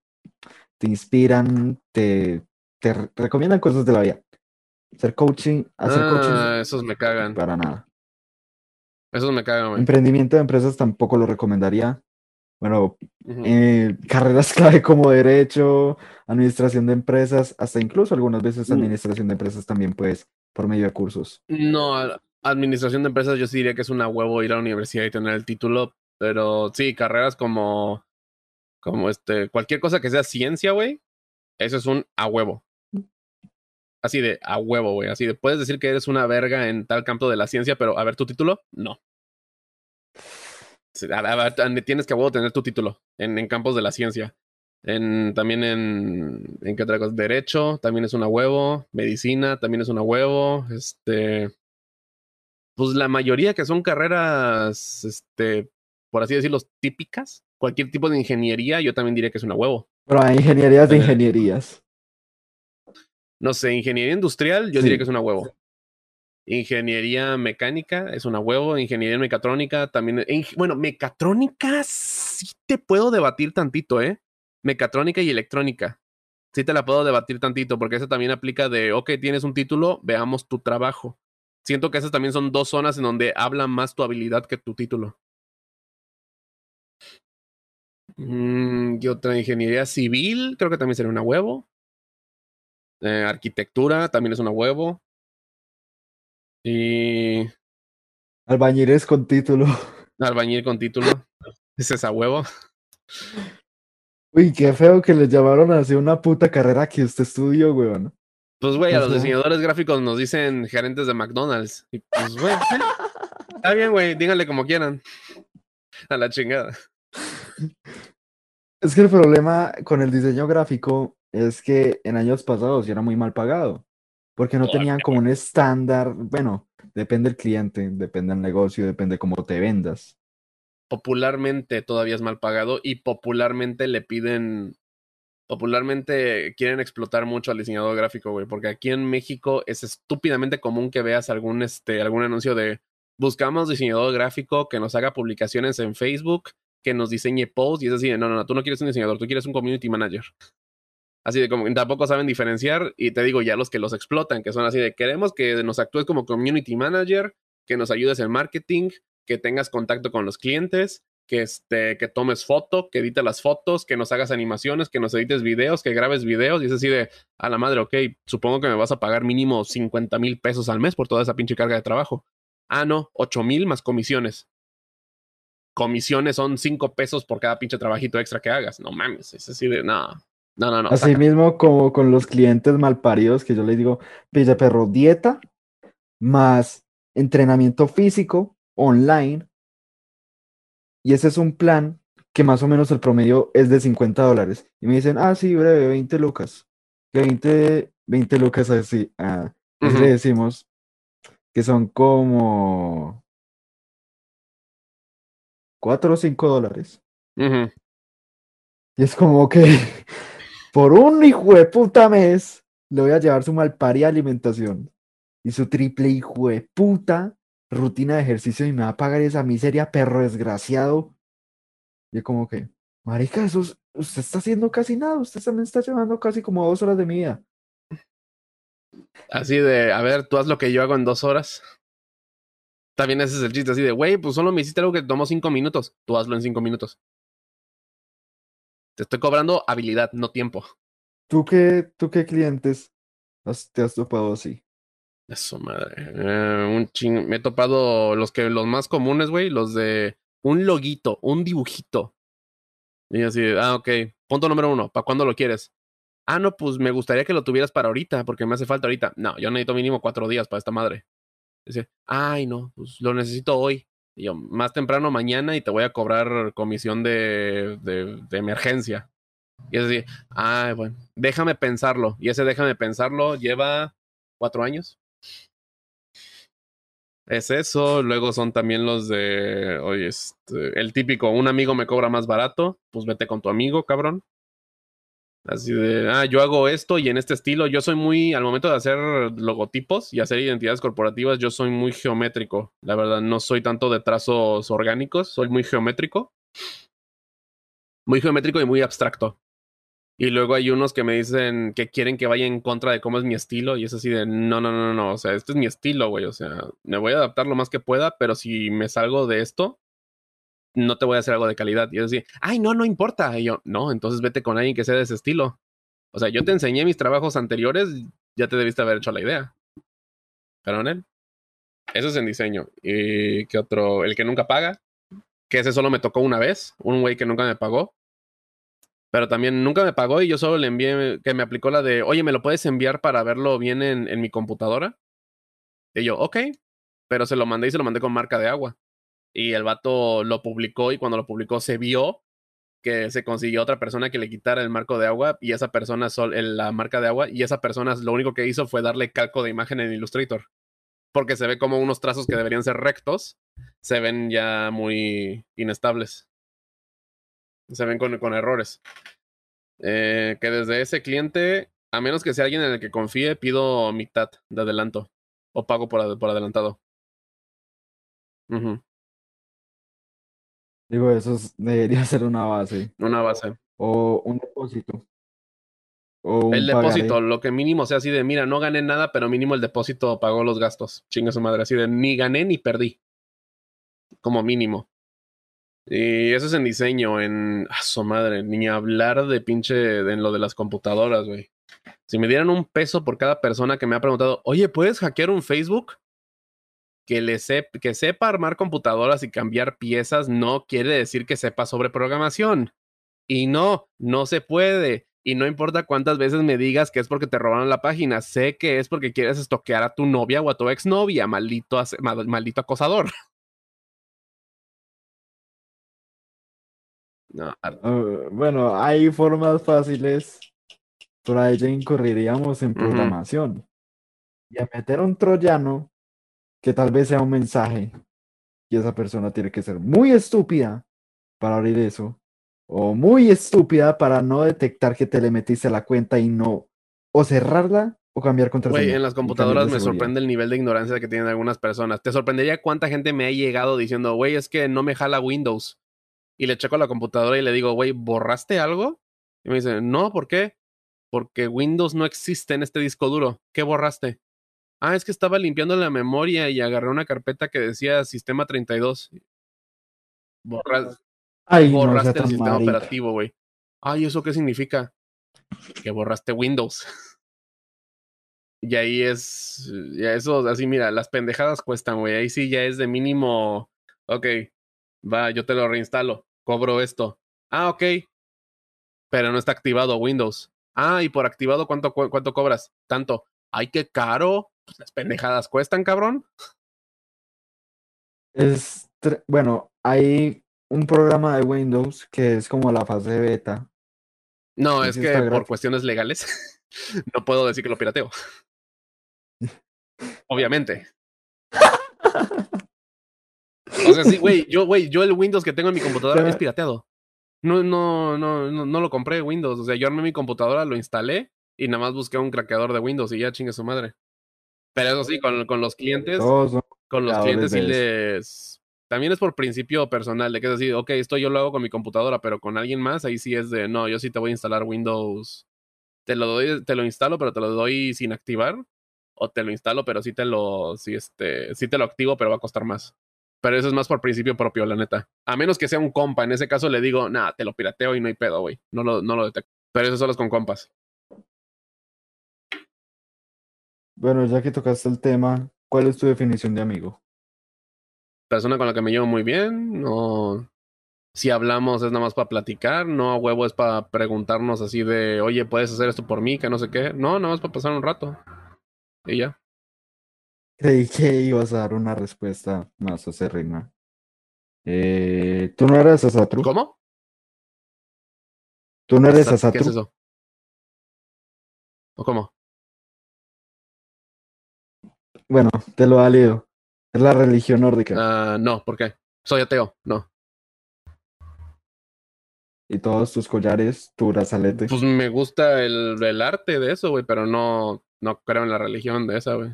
te inspiran, te te recomiendan cosas de la vida. Hacer coaching, hacer coaching. Ah, esos me cagan. Para nada. Esos me cagan, Emprendimiento de empresas tampoco lo recomendaría. Bueno, eh, carreras clave como derecho, administración de empresas, hasta incluso algunas veces mm. administración de empresas también, pues, por medio de cursos. No, administración de empresas yo sí diría que es una huevo ir a la universidad y tener el título, pero sí, carreras como, como este, cualquier cosa que sea ciencia, güey, eso es un a huevo. Así de a huevo, güey. Así de puedes decir que eres una verga en tal campo de la ciencia, pero a ver tu título, no. tienes que a huevo tener tu título en, en campos de la ciencia. En, también en, en qué otra cosa, derecho, también es una huevo, medicina, también es una huevo, este, pues la mayoría que son carreras, este, por así decirlo, típicas, cualquier tipo de ingeniería, yo también diría que es una huevo. Pero hay ingenierías de ingenierías. No sé, ingeniería industrial, yo diría que es una huevo. Ingeniería mecánica es una huevo. Ingeniería mecatrónica también. bueno, mecatrónica sí te puedo debatir tantito, ¿eh? Mecatrónica y electrónica. Sí te la puedo debatir tantito, porque eso también aplica de, ok, tienes un título, veamos tu trabajo. Siento que esas también son dos zonas en donde habla más tu habilidad que tu título. Mm, y otra ingeniería civil, creo que también sería una huevo. Eh, arquitectura también es una huevo. Y. Albañiles con título. Albañil con título. es esa huevo. Uy, qué feo que les llamaron así una puta carrera que usted estudió, weón. Pues, güey, a los diseñadores gráficos nos dicen gerentes de McDonald's. Y pues, güey, está bien, güey, díganle como quieran. A la chingada. Es que el problema con el diseño gráfico es que en años pasados era muy mal pagado, porque no tenían como un estándar, bueno, depende del cliente, depende del negocio, depende cómo te vendas. Popularmente todavía es mal pagado y popularmente le piden popularmente quieren explotar mucho al diseñador gráfico, güey, porque aquí en México es estúpidamente común que veas algún, este, algún anuncio de buscamos diseñador gráfico que nos haga publicaciones en Facebook, que nos diseñe posts y es así no, no, no, tú no quieres un diseñador, tú quieres un community manager. Así de como tampoco saben diferenciar y te digo ya los que los explotan, que son así de queremos que nos actúes como community manager, que nos ayudes en marketing, que tengas contacto con los clientes, que, este, que tomes foto, que edites las fotos, que nos hagas animaciones, que nos edites videos, que grabes videos. Y es así de, a la madre, ok, supongo que me vas a pagar mínimo 50 mil pesos al mes por toda esa pinche carga de trabajo. Ah, no, 8 mil más comisiones. Comisiones son 5 pesos por cada pinche trabajito extra que hagas. No mames, es así de, no, no, no, no. Así mismo como con los clientes malparidos que yo les digo, pilla perro, dieta más entrenamiento físico online y ese es un plan que más o menos el promedio es de 50 dólares. Y me dicen, ah, sí, breve, 20 lucas. 20, 20 lucas así. Ah, le decimos que son como 4 o 5 dólares. Y es como que por un hijo de puta mes le voy a llevar su malparia alimentación y su triple hijo de puta rutina de ejercicio y me va a pagar esa miseria, perro desgraciado. Y como que, marica, eso usted está haciendo casi nada, usted también está llevando casi como dos horas de mi vida. Así de, a ver, tú haz lo que yo hago en dos horas. También ese es el chiste, así de, güey, pues solo me hiciste algo que tomó cinco minutos, tú hazlo en cinco minutos. Te estoy cobrando habilidad, no tiempo. ¿Tú qué, tú qué clientes te has topado así? Eso, madre. Eh, un ching... Me he topado los que los más comunes, güey, los de un loguito, un dibujito. Y así, ah, ok. Punto número uno, ¿para cuándo lo quieres? Ah, no, pues me gustaría que lo tuvieras para ahorita, porque me hace falta ahorita. No, yo necesito mínimo cuatro días para esta madre. Dice, ay, no, pues lo necesito hoy. Yo, más temprano mañana y te voy a cobrar comisión de, de, emergencia. Y es así, ay, bueno, déjame pensarlo. Y ese déjame pensarlo lleva cuatro años. Es eso, luego son también los de, oye, este, el típico, un amigo me cobra más barato, pues vete con tu amigo, cabrón. Así de, ah, yo hago esto y en este estilo, yo soy muy, al momento de hacer logotipos y hacer identidades corporativas, yo soy muy geométrico, la verdad, no soy tanto de trazos orgánicos, soy muy geométrico. Muy geométrico y muy abstracto. Y luego hay unos que me dicen que quieren que vaya en contra de cómo es mi estilo. Y es así de, no, no, no, no. O sea, este es mi estilo, güey. O sea, me voy a adaptar lo más que pueda, pero si me salgo de esto, no te voy a hacer algo de calidad. Y es así, ay, no, no importa. Y yo, no, entonces vete con alguien que sea de ese estilo. O sea, yo te enseñé mis trabajos anteriores, ya te debiste haber hecho la idea. Él. Eso es en diseño. ¿Y qué otro? El que nunca paga. Que ese solo me tocó una vez. Un güey que nunca me pagó. Pero también nunca me pagó y yo solo le envié, que me aplicó la de, oye, ¿me lo puedes enviar para verlo bien en, en mi computadora? Y yo, ok. Pero se lo mandé y se lo mandé con marca de agua. Y el vato lo publicó y cuando lo publicó se vio que se consiguió otra persona que le quitara el marco de agua y esa persona, sol, la marca de agua, y esa persona lo único que hizo fue darle calco de imagen en Illustrator. Porque se ve como unos trazos que deberían ser rectos, se ven ya muy inestables se ven con, con errores. Eh, que desde ese cliente, a menos que sea alguien en el que confíe, pido mitad de adelanto o pago por, por adelantado. Digo, eso debería ser una base. Una base. O un depósito. O El pagaré. depósito, lo que mínimo sea así de, mira, no gané nada, pero mínimo el depósito pagó los gastos. Chinga su madre, así de, ni gané ni perdí. Como mínimo. Y eso es en diseño, en... A su madre, ni hablar de pinche... de- en lo de las computadoras, güey. Si me dieran un peso por cada persona que me ha preguntado, oye, ¿puedes hackear un Facebook? Que, le sep- que sepa armar computadoras y cambiar piezas no quiere decir que sepa sobre programación. Y no, no se puede. Y no importa cuántas veces me digas que es porque te robaron la página, sé que es porque quieres estoquear a tu novia o a tu exnovia, maldito, mal- maldito acosador. No, Ah, bueno, hay formas fáciles, pero ahí ya incurriríamos en programación. Y a meter un troyano que tal vez sea un mensaje y esa persona tiene que ser muy estúpida para abrir eso, o muy estúpida para no detectar que te le metiste a la cuenta y no, o cerrarla o cambiar contraseña. Güey, en las computadoras me sorprende el nivel de ignorancia que tienen algunas personas. Te sorprendería cuánta gente me ha llegado diciendo, güey, es que no me jala Windows. Y le checo la computadora y le digo, güey, ¿borraste algo? Y me dice, no, ¿por qué? Porque Windows no existe en este disco duro. ¿Qué borraste? Ah, es que estaba limpiando la memoria y agarré una carpeta que decía Sistema 32. Borras- Ay, no sea borraste el sistema operativo, güey. Ay, ¿eso qué significa? Que borraste Windows. y ahí es, ya eso, así mira, las pendejadas cuestan, güey. Ahí sí ya es de mínimo, ok, va, yo te lo reinstalo, cobro esto. Ah, ok, pero no está activado Windows. Ah, y por activado, ¿cuánto, cu- cuánto cobras? Tanto. Ay, qué caro. Pues las pendejadas cuestan, cabrón. Es, bueno, hay un programa de Windows que es como la fase beta. No, es que por gratis. cuestiones legales no puedo decir que lo pirateo. Obviamente. O sea, sí, güey, yo, güey, yo el Windows que tengo en mi computadora es pirateado. No, no, no, no, no lo compré Windows. O sea, yo armé mi computadora, lo instalé y nada más busqué un craqueador de Windows y ya chingue su madre. Pero eso sí, con, con los clientes, Todos con los clientes sí de les. También es por principio personal, de que es así, ok, esto yo lo hago con mi computadora, pero con alguien más, ahí sí es de, no, yo sí te voy a instalar Windows. Te lo doy, te lo instalo, pero te lo doy sin activar. O te lo instalo, pero sí te lo, sí, este, sí te lo activo, pero va a costar más. Pero eso es más por principio propio, la neta. A menos que sea un compa, en ese caso le digo, nah, te lo pirateo y no hay pedo, güey. No lo, no lo detecto. Pero eso solo es con compas. Bueno, ya que tocaste el tema, ¿cuál es tu definición de amigo? persona con la que me llevo muy bien, no. Si hablamos es nada más para platicar, no a huevo es para preguntarnos así de, oye, ¿puedes hacer esto por mí? Que no sé qué. No, nada más para pasar un rato. Y ya. Creí que ibas a dar una respuesta más acérrima. Eh, ¿tú no eres Asatru? ¿Cómo? ¿Tú no eres ¿Qué es Asatru? eso? ¿O cómo? Bueno, te lo valido. Es la religión nórdica. Ah, no, ¿por qué? Soy ateo, no. Y todos tus collares, tu brazalete. Pues me gusta el, el arte de eso, güey, pero no, no creo en la religión de esa, güey.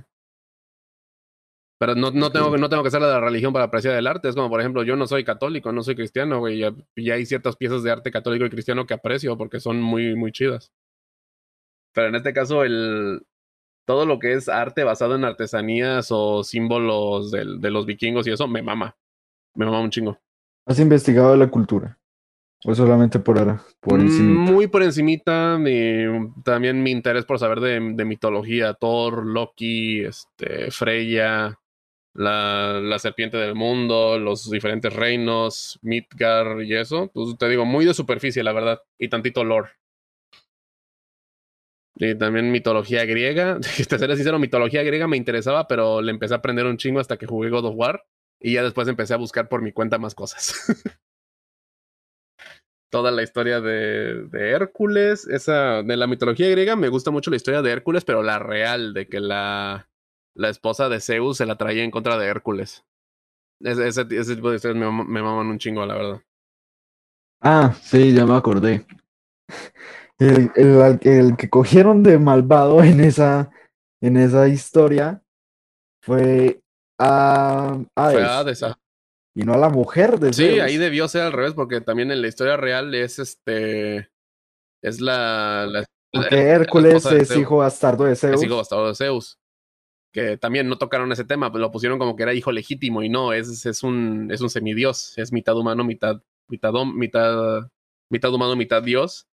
Pero no, no, tengo, que- no tengo que ser de la religión para apreciar el arte. Es como, por ejemplo, yo no soy católico, no soy cristiano, güey. Y, y hay ciertas piezas de arte católico y cristiano que aprecio porque son muy, muy chidas. Pero en este caso, el, todo lo que es arte basado en artesanías o símbolos del- de los vikingos y eso, me mama. Me mama un chingo. ¿Has investigado la cultura? ¿O solamente por ahora? Por Mm, encimita? Muy por encimita. y también mi interés por saber de, de mitología. Thor, Loki, este, Freya, la, la serpiente del mundo, los diferentes reinos, Midgar y eso. Pues te digo, muy de superficie, la verdad. Y tantito lore. Y también mitología griega. Te seré sincero, mitología griega me interesaba, pero le empecé a aprender un chingo hasta que jugué God of War. Y ya después empecé a buscar por mi cuenta más cosas. Toda la historia de, de Hércules, esa de la mitología griega, me gusta mucho la historia de Hércules, pero la real, de que la, la esposa de Zeus se la traía en contra de Hércules. Ese, tipo de historias me, me maman un chingo, la verdad. Ah, sí, ya me acordé. El, el, el que cogieron de malvado en esa, en esa historia fue a Fue Hades, Hades, ah. y no a la mujer de Sí, Zeus. ahí debió ser al revés, porque también en la historia real es este. Es la, la, Hércules es hijo bastardo de Zeus. Es hijo bastardo de Zeus. Que también no tocaron ese tema, pero lo pusieron como que era hijo legítimo y no, es, es, un, es un semidios, es mitad humano, mitad, mitad, mitad, mitad humano, mitad dios.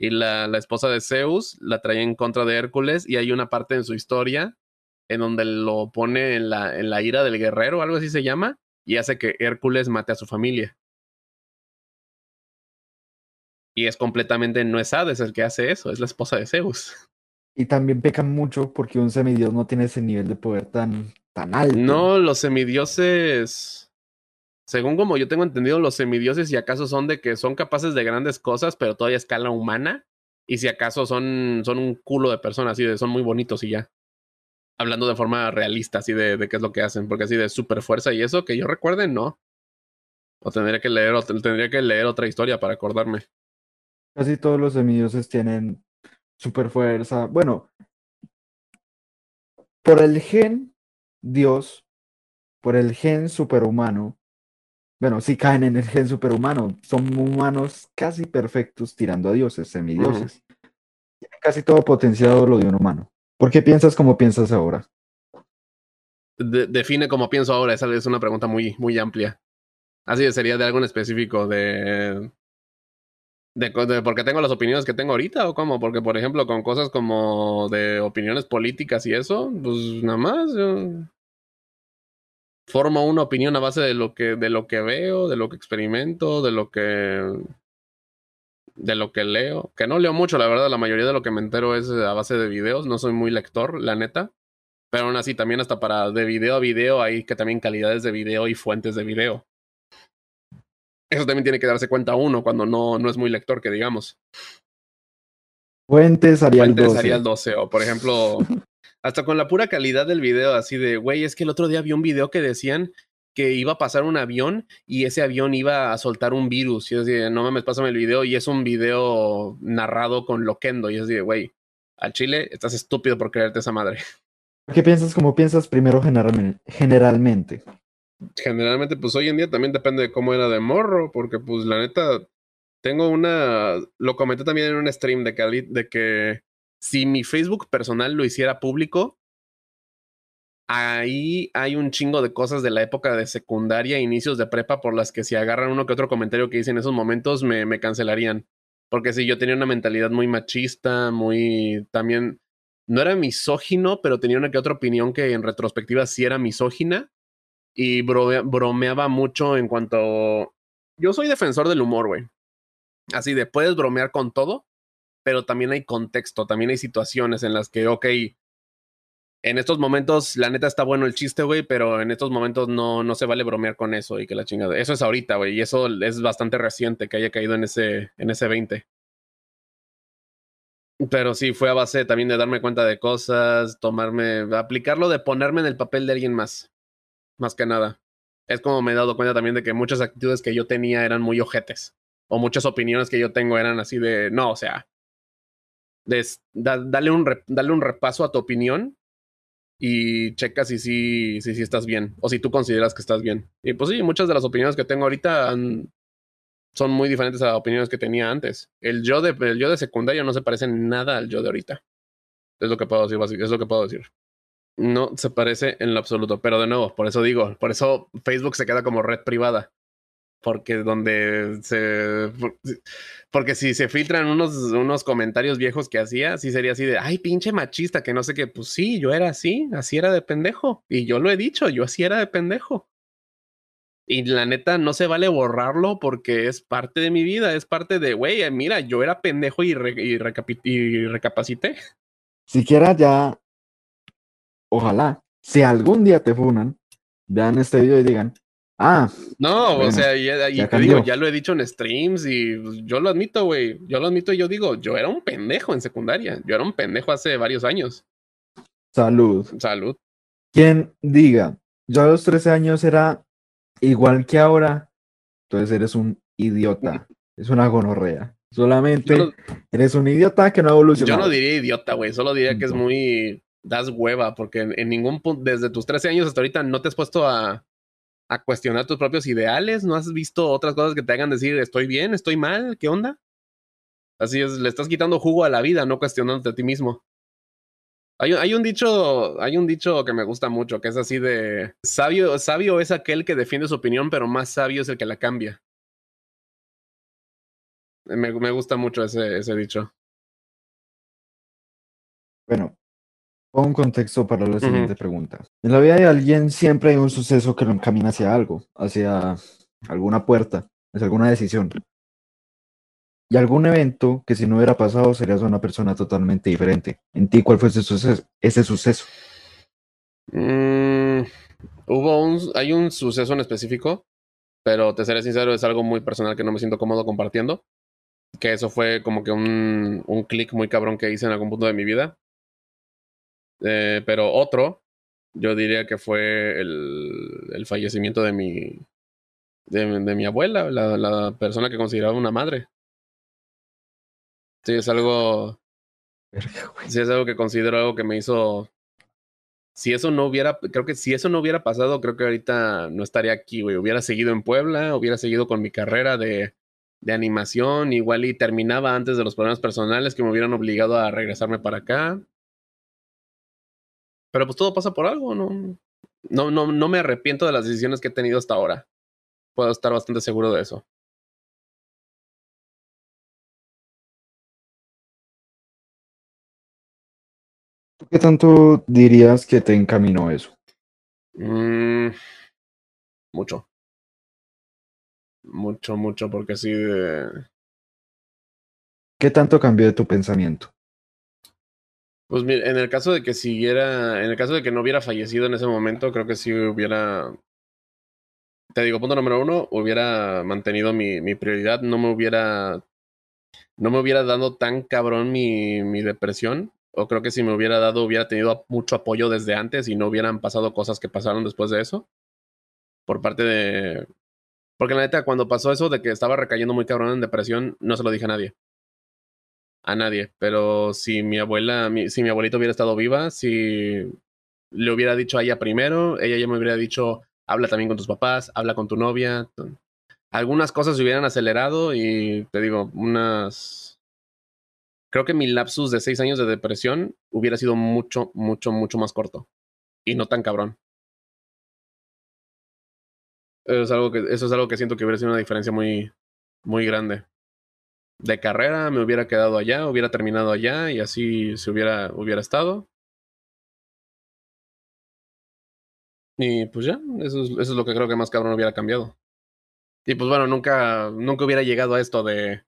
Y la, la esposa de Zeus la trae en contra de Hércules y hay una parte en su historia en donde lo pone en la, en la ira del guerrero, algo así se llama, y hace que Hércules mate a su familia. Y es completamente, no es Hades el que hace eso, es la esposa de Zeus. Y también pecan mucho porque un semidios no tiene ese nivel de poder tan, tan alto. No, los semidioses, según como yo tengo entendido, los semidioses si acaso son de que son capaces de grandes cosas, pero todavía a escala humana. Y si acaso son, son un culo de personas, así de son muy bonitos y ya. Hablando de forma realista, así de, de qué es lo que hacen, porque así de super fuerza y eso, que yo recuerde, no. O tendría que leer, o tendría que leer otra historia para acordarme. Casi todos los semidioses tienen super fuerza. Bueno, por el gen Dios, por el gen superhumano, bueno, si caen en el gen superhumano, son humanos casi perfectos tirando a dioses, semidioses. casi todo potenciado lo de un humano. ¿Por qué piensas como piensas ahora? define como pienso ahora, esa es una pregunta muy, muy amplia. Así sería de algo en específico, de de, porque tengo las opiniones que tengo ahorita o cómo? Porque, por ejemplo, con cosas como de opiniones políticas y eso, pues nada más formo una opinión a base de lo que, de lo que veo, de lo que experimento, de lo que de lo que leo. Que no leo mucho, la verdad, la mayoría de lo que me entero es a base de videos, no soy muy lector, la neta. Pero aún así, también hasta para de video a video hay que también calidades de video y fuentes de video. Eso también tiene que darse cuenta uno cuando no, no es muy lector, que digamos. Fuentes Arial Fuentes 12. Arial 12. O por ejemplo, hasta con la pura calidad del video, así de, güey, es que el otro día vi un video que decían que iba a pasar un avión y ese avión iba a soltar un virus. Y yo decía, no mames, pásame el video. Y es un video narrado con Loquendo. Y yo decía, güey, al chile estás estúpido por creerte esa madre. ¿Qué piensas como piensas primero generalmente? generalmente, pues hoy en día también depende de cómo era de morro, porque pues la neta, tengo una, lo comenté también en un stream de que, de que si mi Facebook personal lo hiciera público, ahí hay un chingo de cosas de la época de secundaria, inicios de prepa, por las que si agarran uno que otro comentario que hice en esos momentos, me, me cancelarían. Porque si yo tenía una mentalidad muy machista, muy también, no era misógino, pero tenía una que otra opinión que en retrospectiva sí era misógina y bromeaba mucho en cuanto... Yo soy defensor del humor, güey. Así de, puedes bromear con todo, pero también hay contexto, también hay situaciones en las que, ok, en estos momentos, la neta está bueno el chiste, güey, pero en estos momentos no, no se vale bromear con eso y que la chingada. Eso es ahorita, güey, y eso es bastante reciente que haya caído en ese, en ese 20. Pero sí, fue a base también de darme cuenta de cosas, tomarme, aplicarlo de ponerme en el papel de alguien más más que nada. Es como me he dado cuenta también de que muchas actitudes que yo tenía eran muy ojetes. O muchas opiniones que yo tengo eran así de, no, o sea, dale, un dale un repaso a tu opinión y checa si si, si, estás bien o si tú consideras que estás bien. Y pues sí, muchas de las opiniones que tengo ahorita son muy diferentes a las opiniones que tenía antes. El yo de, el yo de secundario no se parece nada al yo de ahorita. Es lo que puedo decir, es lo que puedo decir. No se parece en lo absoluto, pero de nuevo, por eso digo, por eso Facebook se queda como red privada. Porque donde se. Porque si se filtran unos, unos comentarios viejos que hacía, sí sería así de, ay, pinche machista, que no sé qué. Pues sí, yo era así, así era de pendejo. Y yo lo he dicho, yo así era de pendejo. Y la neta, no se vale borrarlo porque es parte de mi vida, es parte de, güey, mira, yo era pendejo y, y, y recapacité. Siquiera ya ojalá, si algún día te funan, vean este video y digan, ah. No, o sea, ya, y te digo, ya lo he dicho en streams y pues, yo lo admito, güey. Yo lo admito y yo digo, yo era un pendejo en secundaria. Yo era un pendejo hace varios años. Salud. Salud. Quien diga, yo a los 13 años era igual que ahora, entonces eres un idiota. Es una gonorrea. Solamente eres un idiota que no evolucionó. Yo no diría idiota, güey. Solo diría que es muy das hueva, porque en, ningún punto, desde tus 13 años hasta ahorita, no te has puesto a, a cuestionar tus propios ideales, no has visto otras cosas que te hagan decir, estoy bien, estoy mal, ¿qué onda? Así es, le estás quitando jugo a la vida, no cuestionándote a ti mismo. Hay, hay, un dicho, hay un dicho que me gusta mucho, que es así de sabio, sabio es aquel que defiende su opinión, pero más sabio es el que la cambia. Me, me gusta mucho ese, ese dicho. Bueno, un contexto para la siguiente pregunta. En la vida de alguien siempre hay un suceso que lo encamina hacia algo, hacia alguna puerta, hacia alguna decisión. Y algún evento que si no hubiera pasado serías una persona totalmente diferente. ¿En ti cuál fue ese suceso? Ese suceso? Mm, hubo un, hay un suceso en específico, pero te seré sincero, es algo muy personal que no me siento cómodo compartiendo. Que eso fue como que un, un clic muy cabrón que hice en algún punto de mi vida. Eh, pero otro, yo diría que fue el, el fallecimiento de mi, de, de mi abuela, la, la persona que consideraba una madre. Sí, es algo. Sí, es algo que considero algo que me hizo. Si eso no hubiera, creo que si eso no hubiera pasado, creo que ahorita no estaría aquí, güey. Hubiera seguido en Puebla, hubiera seguido con mi carrera de, de animación, igual y terminaba antes de los problemas personales que me hubieran obligado a regresarme para acá. Pero pues todo pasa por algo, ¿no? No, no, no me arrepiento de las decisiones que he tenido hasta ahora. Puedo estar bastante seguro de eso. ¿Qué tanto dirías que te encaminó eso? Mm, mucho. Mucho, mucho, porque sí de... ¿Qué tanto cambió de tu pensamiento? Pues mira, en el caso de que siguiera, en el caso de que no hubiera fallecido en ese momento, creo que sí hubiera, te digo, punto número uno, hubiera mantenido mi, mi prioridad, no me hubiera, no me hubiera dado tan cabrón mi, mi depresión, o creo que si me hubiera dado, hubiera tenido mucho apoyo desde antes y no hubieran pasado cosas que pasaron después de eso. Por parte de... Porque la neta, cuando pasó eso de que estaba recayendo muy cabrón en depresión, no se lo dije a nadie. A nadie. Pero si mi abuela, mi, si mi abuelita hubiera estado viva, si le hubiera dicho a ella primero, ella ya me hubiera dicho, habla también con tus papás, habla con tu novia. Algunas cosas se hubieran acelerado y te digo, unas creo que mi lapsus de seis años de depresión hubiera sido mucho, mucho, mucho más corto. Y no tan cabrón. Eso es algo que, eso es algo que siento que hubiera sido una diferencia muy, muy grande. De carrera me hubiera quedado allá, hubiera terminado allá y así se hubiera, hubiera estado. Y pues ya, eso es, eso es lo que creo que más cabrón hubiera cambiado. Y pues bueno, nunca, nunca hubiera llegado a esto de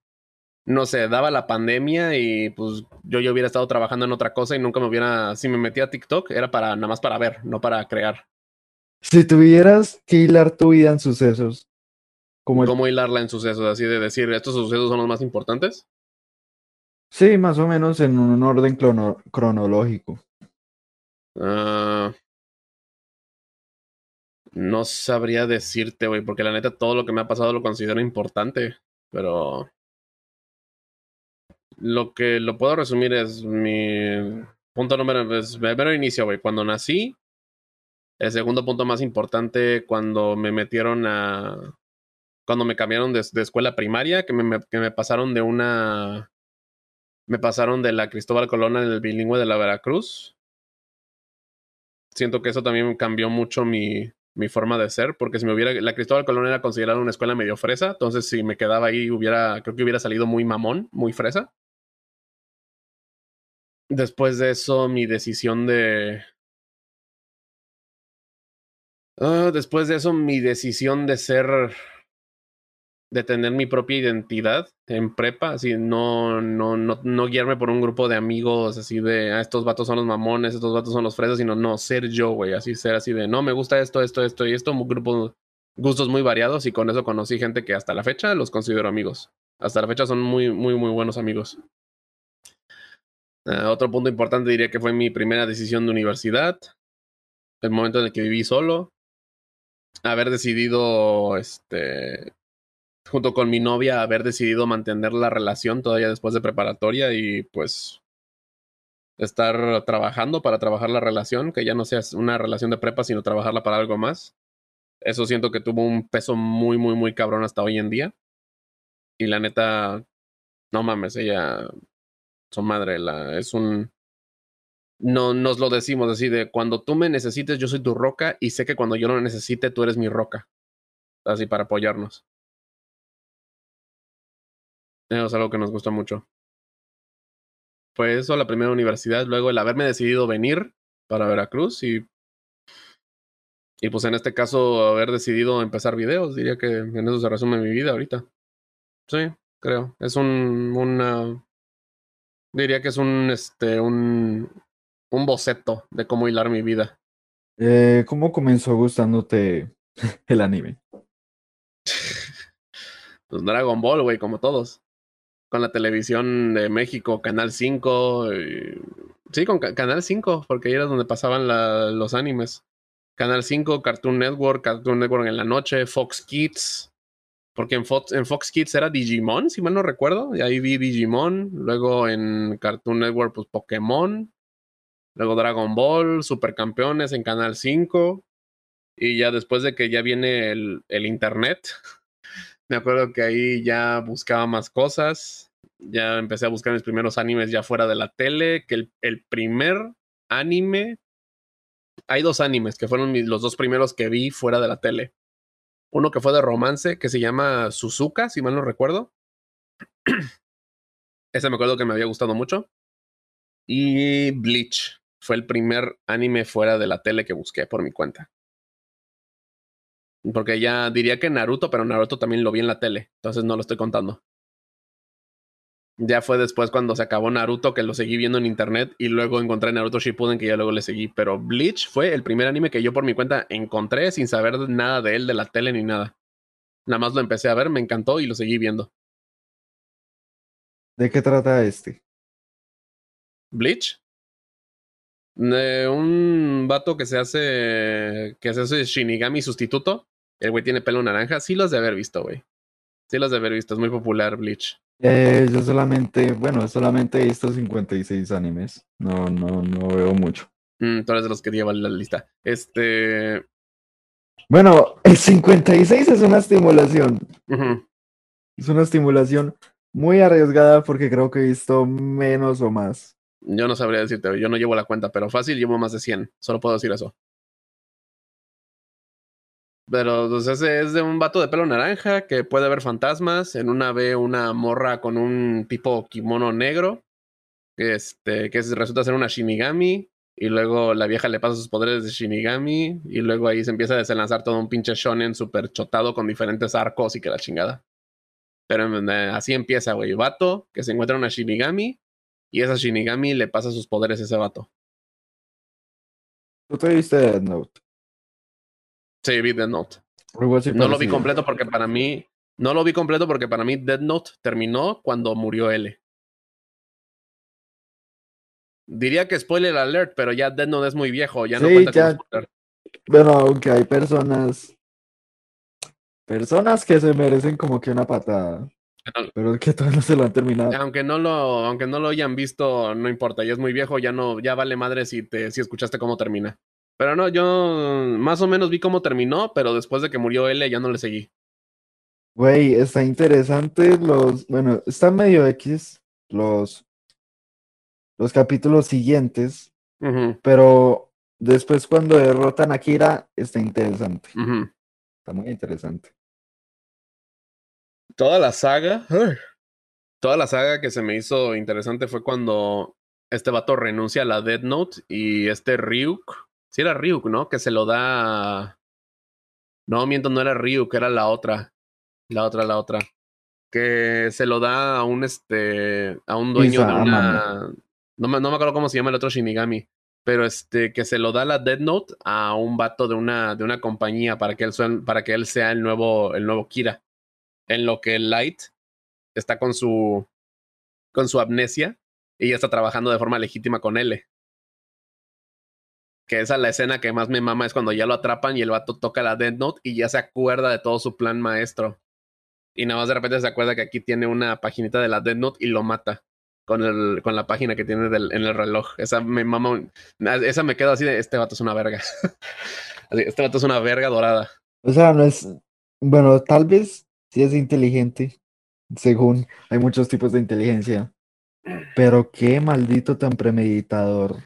no sé, daba la pandemia y pues yo ya hubiera estado trabajando en otra cosa y nunca me hubiera, si me metía a TikTok era para nada más para ver, no para crear. Si tuvieras que hilar tu vida en sucesos, como el... ¿cómo hilarla en sucesos? Así de decir, estos sucesos son los más importantes. Sí, más o menos en un orden crono cronológico. Uh, no sabría decirte, güey, porque la neta todo lo que me ha pasado lo considero importante, pero lo que lo puedo resumir es mi punto número, es primero inicio, güey. Cuando nací, el segundo punto más importante, cuando me metieron a. Cuando me cambiaron de, escuela primaria, que me, que me pasaron de una. Me pasaron de la Cristóbal Colón en el bilingüe de la Veracruz. Siento que eso también cambió mucho mi, mi forma de ser, porque si me hubiera, la Cristóbal Colón era considerada una escuela medio fresa, entonces si me quedaba ahí hubiera, creo que hubiera salido muy mamón, muy fresa. Después de eso, mi decisión de... Uh, después de eso, mi decisión de ser... de tener mi propia identidad en prepa, así, no, no, no, no guiarme por un grupo de amigos, así de, ah, estos vatos son los mamones, estos vatos son los fresas, sino no, ser yo, güey, así, ser así de, no, me gusta esto, esto, esto y esto, un grupo, gustos muy variados y con eso conocí gente que hasta la fecha los considero amigos. Hasta la fecha son muy, muy, muy buenos amigos. Uh, otro punto importante diría que fue mi primera decisión de universidad, el momento en el que viví solo, haber decidido, este, junto con mi novia, haber decidido mantener la relación todavía después de preparatoria y pues estar trabajando para trabajar la relación, que ya no sea una relación de prepa, sino trabajarla para algo más. Eso siento que tuvo un peso muy, muy, muy cabrón hasta hoy en día. Y la neta, No mames, ella, su madre, la, es un... No nos lo decimos así de cuando tú me necesites, yo soy tu roca y sé que cuando yo lo necesite, tú eres mi roca. Así para apoyarnos. Es algo que nos gusta mucho. Fue eso la primera universidad, luego el haberme decidido venir para Veracruz y y pues en este caso haber decidido empezar videos, diría que en eso se resume mi vida ahorita. Sí, creo. Es un una diría que es un este un un boceto de cómo hilar mi vida. Eh, ¿Cómo comenzó gustándote el anime? pues Dragon Ball, güey, como todos. Con la televisión de México, Canal 5. Y... Sí, con Canal 5, porque ahí era donde pasaban los animes. Canal 5, Cartoon Network, Cartoon Network en la noche, Fox Kids. Porque en Fox, en Fox Kids era Digimon, si mal no recuerdo. Y ahí vi Digimon. Luego en Cartoon Network, pues Pokémon. Luego Dragon Ball, Supercampeones en Canal 5. Y ya después de que ya viene el Internet, me acuerdo que ahí ya buscaba más cosas. Ya empecé a buscar mis primeros animes ya fuera de la tele. Que el, primer anime hay dos animes que fueron los dos primeros que vi fuera de la tele. Uno que fue de romance, que se llama Suzuka, si mal no recuerdo. Ese me acuerdo que me había gustado mucho. Y Bleach fue el primer anime fuera de la tele que busqué por mi cuenta. Porque ya diría que Naruto, pero Naruto también lo vi en la tele, entonces no lo estoy contando. Ya fue después cuando se acabó Naruto que lo seguí viendo en internet y luego encontré Naruto Shippuden que ya luego le seguí. Pero Bleach fue el primer anime que yo por mi cuenta encontré sin saber nada de él, de la tele ni nada. Nada más lo empecé a ver, me encantó y lo seguí viendo. ¿De qué trata este? Bleach. De un vato que se hace. que se hace Shinigami sustituto. El güey tiene pelo naranja. Sí los de haber visto, güey. Sí los de haber visto. Es muy popular Bleach. Eh, yo solamente, bueno, solamente he visto 56 animes. No, no, no veo mucho. Mm, tú eres de los que llevan la lista. Este. Bueno, el 56 es una estimulación. Es una estimulación muy arriesgada porque creo que he visto menos o más. Yo no sabría decirte, yo no llevo la cuenta, pero fácil llevo más de 100. Solo puedo decir eso. Pero pues, ese es de un vato de pelo naranja que puede ver fantasmas. En una ve una morra con un tipo kimono negro. Este, que resulta ser una Shinigami. Y luego la vieja le pasa sus poderes de Shinigami. Y luego ahí se empieza a desenlazar todo un pinche shonen super chotado con diferentes arcos y que la chingada. Pero eh, así empieza, güey. Vato que se encuentra una Shinigami. Y esa Shinigami le pasa sus poderes a ese vato. ¿Tú te viste Dead Note? Sí, vi Dead Note. No lo vi completo porque para mí. No lo vi completo porque para mí Dead Note terminó cuando murió L. Diría que spoiler alert, pero ya Dead Note es muy viejo, ya no cuenta ya... Bueno, aunque hay personas. Personas que se merecen como que una patada. Pero que todavía no se lo han terminado. Aunque no lo, aunque no lo hayan visto, no importa, ya es muy viejo, ya no, ya vale madre si te, si escuchaste cómo termina. Pero no, yo más o menos vi cómo terminó, pero después de que murió L ya no le seguí. Güey, está interesante los, bueno, está medio X los, los capítulos siguientes, pero después cuando derrotan a Kira está interesante. Está muy interesante. Toda la saga, toda la saga que se me hizo interesante fue cuando este vato renuncia a la Dead Note y este Ryuk Sí era Ryuk, ¿no? Que se lo da... No, miento, no era Ryuk, era la otra. La otra, la otra. Que se lo da a un, este... A un dueño de una... No me, no me acuerdo cómo se llama el otro Shinigami. Pero este, que se lo da la Dead Note a un vato de una, de una compañía para que él, para que él sea el nuevo, el nuevo Kira. En lo que Light está con su, con su amnesia y ya está trabajando de forma legítima con L que esa es la escena que más me mama, es cuando ya lo atrapan y el vato toca la Dead Note y ya se acuerda de todo su plan maestro. Y nada más de repente se acuerda que aquí tiene una paginita de la Dead Note y lo mata con, el, con la página que tiene del, en el reloj. Esa me mama, esa me queda así de, este vato es una verga. este vato es una verga dorada. O sea, no es, bueno, tal vez sí es inteligente, según hay muchos tipos de inteligencia. Pero qué maldito tan premeditador.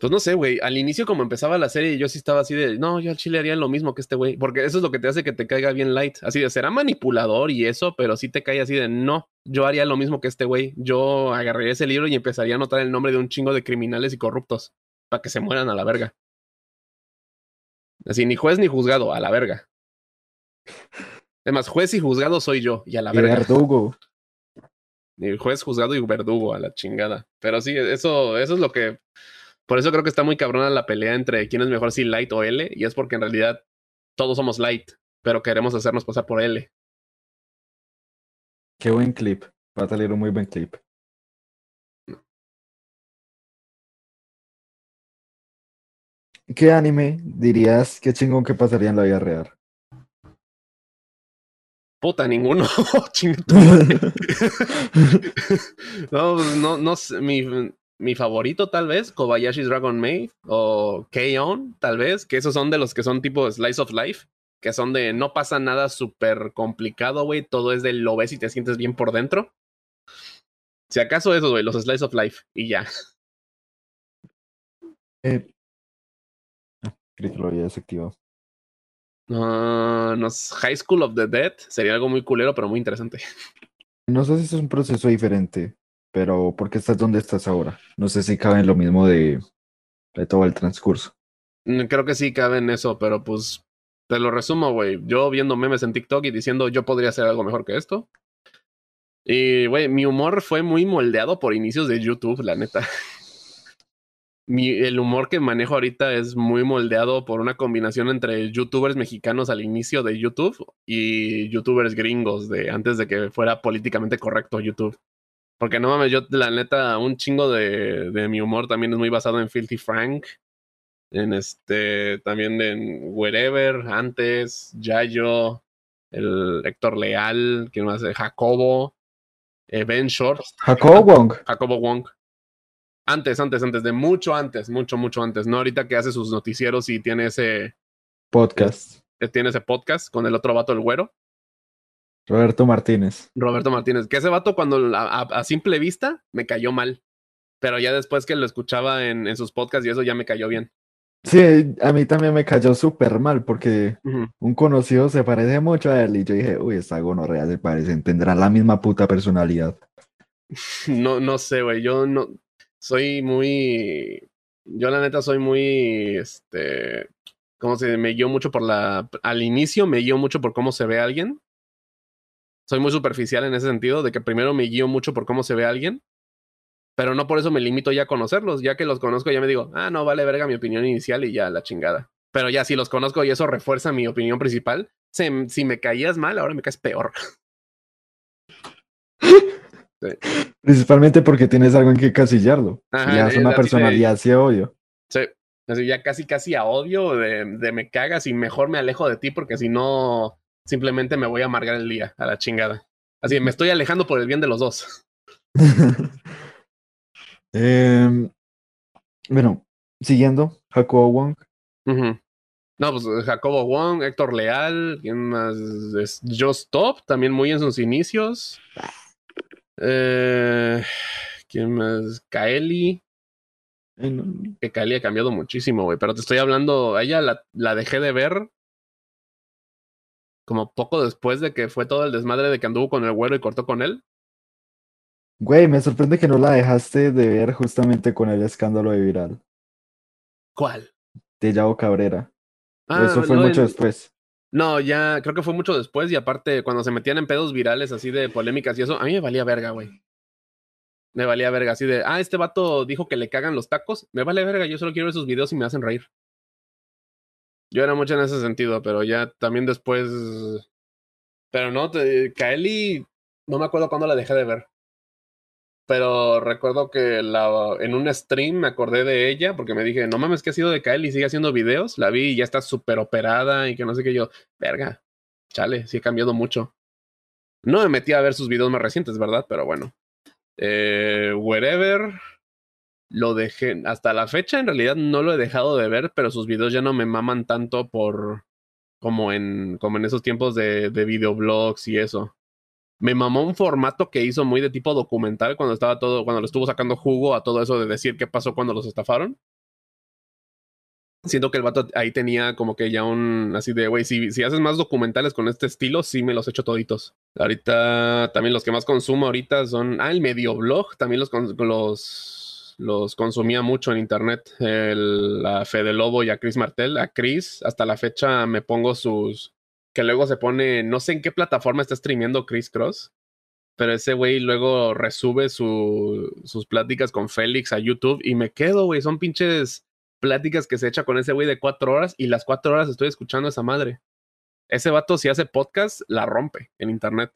Pues no sé, güey. Al inicio, como empezaba la serie, yo sí estaba así de, no, yo al chile haría lo mismo que este güey. Porque eso es lo que te hace que te caiga bien light. Así de, será manipulador y eso, pero sí te cae así de, no, yo haría lo mismo que este güey. Yo agarraría ese libro y empezaría a anotar el nombre de un chingo de criminales y corruptos. Para que se mueran a la verga. Así, ni juez ni juzgado, a la verga. Además, juez y juzgado soy yo, y a la Y verga. verdugo. Ni juez, juzgado y verdugo, a la chingada. Pero sí, eso, eso es lo que. Por eso creo que está muy cabrona la pelea entre quién es mejor, si Light o L, y es porque en realidad todos somos Light, pero queremos hacernos pasar por L. Qué buen clip. Va a salir un muy buen clip. ¿Qué anime dirías qué chingón que pasaría en la vida real? Puta, ninguno. No, pues, no, no sé. Mi, mi favorito, tal vez, Kobayashi's Dragon Maid o K-On, tal vez, que esos son de los que son tipo Slice of Life, que son de no pasa nada súper complicado, güey. Todo es de lo ves y te sientes bien por dentro. Si acaso esos, güey, los Slice of Life, y ya. Eh, que lo había desactivado. Ah, no sé, High School of the Dead sería algo muy culero, pero muy interesante. No sé si es un proceso diferente, pero ¿por qué estás donde estás ahora? No sé si cabe en lo mismo de, de todo el transcurso. Mm, Creo que sí cabe en eso, pero pues te lo resumo, güey. Yo viendo memes en TikTok y diciendo yo podría hacer algo mejor que esto. Y, güey, mi humor fue muy moldeado por inicios de YouTube, la neta. Mi, el humor que manejo ahorita es muy moldeado por una combinación entre youtubers mexicanos al inicio de YouTube y youtubers gringos de antes de que fuera políticamente correcto YouTube. Porque no mames, yo la neta, un chingo de, de mi humor también es muy basado en Filthy Frank, en este, también en Wherever, antes, Yayo, el Héctor Leal, ¿quién más? Jacobo, eh, Ben Short, Jacobo Wong. Jacobo Wong. Antes, antes, antes, de mucho antes, mucho, mucho antes. No ahorita que hace sus noticieros y tiene ese, Podcast. eh, tiene ese podcast con el otro vato, el güero, Roberto Martínez. Roberto Martínez. Que ese vato cuando a, a- a simple vista me cayó mal. Pero ya después que lo escuchaba en, en sus podcasts y eso ya me cayó bien. Sí, a mí también me cayó súper mal porque un conocido se parece mucho a él y yo dije, uy, esta gonorrea se parecen, tendrán la misma puta personalidad. No, no sé, güey. Yo no soy muy. Yo, la neta, soy muy. Este. ¿Cómo se me guío mucho por la. Al inicio me guío mucho por cómo se ve alguien. Soy muy superficial en ese sentido, de que primero me guío mucho por cómo se ve alguien. Pero no por eso me limito ya a conocerlos. Ya que los conozco, ya me digo, ah, no, vale verga mi opinión inicial y ya la chingada. Pero ya si los conozco y eso refuerza mi opinión principal, si me caías mal, ahora me caes peor. Principalmente porque tienes algo en que casillarlo. Ajá, ya es es una personalidad así odio. Sí. Así ya casi, casi a odio de, de me cagas y mejor me alejo de ti porque si no, simplemente me voy a amargar el día a la chingada. Así me estoy alejando por el bien de los dos. Em, bueno, siguiendo, Jacobo Wong. No, pues Jacobo Wong, Héctor Leal, ¿quién más? Es Just Top, también muy en sus inicios. Eh, ¿Quién más? Kaeli, Eh, no, que Kaeli ha cambiado muchísimo, güey, pero te estoy hablando, ella la, la dejé de ver como poco después de que fue todo el desmadre de que anduvo con el güero y cortó con él. Güey, me sorprende que no la dejaste de ver justamente con el escándalo de viral ¿Cuál? de Yao Cabrera. Ah, Eso fue mucho después. No, ya creo que fue mucho después y aparte cuando se metían en pedos virales así de polémicas y eso, a mí me valía verga, güey. Me valía verga, así de, ah, este vato dijo que le cagan los tacos, me vale verga, yo solo quiero ver sus videos y me hacen reír. Yo era mucho en ese sentido, pero ya también después... Pero no, te... Kaeli, no me acuerdo cuándo la dejé de ver. Pero recuerdo que la, en un stream me acordé de ella porque me dije, no mames, que ha sido de Kaeli? Sigue haciendo videos. La vi y ya está súper operada y que no sé qué yo. Verga, chale, sí ha cambiado mucho. No me metí a ver sus videos más recientes, ¿verdad? Pero bueno. Eh, wherever. Lo dejé. Hasta la fecha, en realidad, no lo he dejado de ver, pero sus videos ya no me maman tanto por. como en, como en esos tiempos de, de videoblogs y eso. Me mamó un formato que hizo muy de tipo documental cuando estaba todo, cuando lo estuvo sacando jugo a todo eso de decir qué pasó cuando los estafaron. Siento que el vato ahí tenía como que ya un así de, güey, si, si haces más documentales con este estilo, sí me los echo toditos. Ahorita también los que más consumo ahorita son, ah, el medio blog, también los, los, los consumía mucho en internet. El, a Fede Lobo y a Chris Martel. A Chris, hasta la fecha me pongo sus, que luego se pone, no sé en qué plataforma está streameando Chris Cross, pero ese güey luego resube su, sus pláticas con Félix a YouTube y me quedo, güey, son pinches pláticas que se echa con ese güey de cuatro horas y las cuatro horas estoy escuchando a esa madre. Ese vato, si hace podcast, la rompe en internet.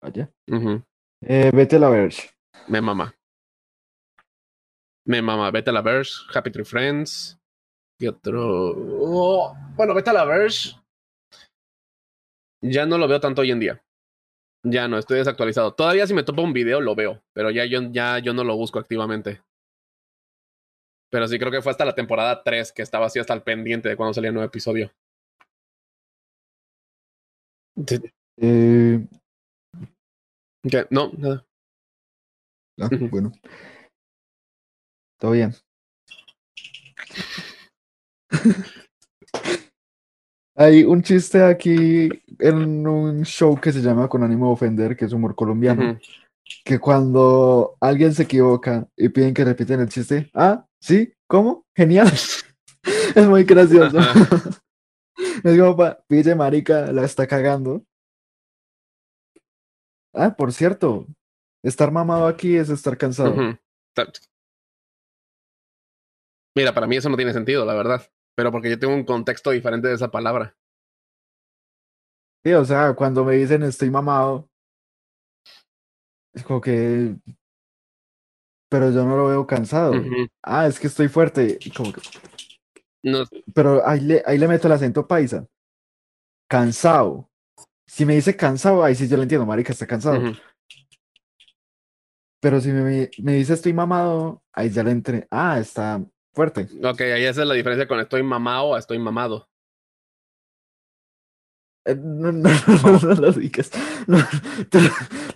Vaya. eh, vete a la Verge. Me mama. Me mama. Vete a la Verge. Happy Tree Friends. ¿Qué otro? Oh, bueno, vete a la Verge. Ya no lo veo tanto hoy en día. Ya no, estoy desactualizado. Todavía si me topo un video lo veo, pero ya yo, ya yo no lo busco activamente. Pero sí creo que fue hasta la temporada 3 que estaba así hasta el pendiente de cuando salía el nuevo episodio. Eh... ¿Qué? No, nada. Ah, bueno. Todo bien. Hay un chiste aquí en un show que se llama Con ánimo de ofender, que es humor colombiano, uh -huh. que cuando alguien se equivoca y piden que repiten el chiste, ah, ¿Sí? ¿Cómo? Genial. es muy gracioso. es como, pa, pille marica, la está cagando. Ah, por cierto, estar mamado aquí es estar cansado. Uh -huh. Mira, para mí eso no tiene sentido, la verdad. Pero porque yo tengo un contexto diferente de esa palabra. Sí, o sea, cuando me dicen estoy mamado, es como que pero yo no lo veo cansado. Uh -huh. Ah, es que estoy fuerte. Y como que... no. Pero ahí le, ahí le meto el acento paisa. Cansado. Si me dice cansado, ahí sí yo lo entiendo, marica, está cansado. Uh -huh. Pero si me, me, dice estoy mamado, ahí ya le entré. Ah, está fuerte. Ok, ahí esa es la diferencia con estoy mamado a estoy mamado. Eh, no, no, no, no,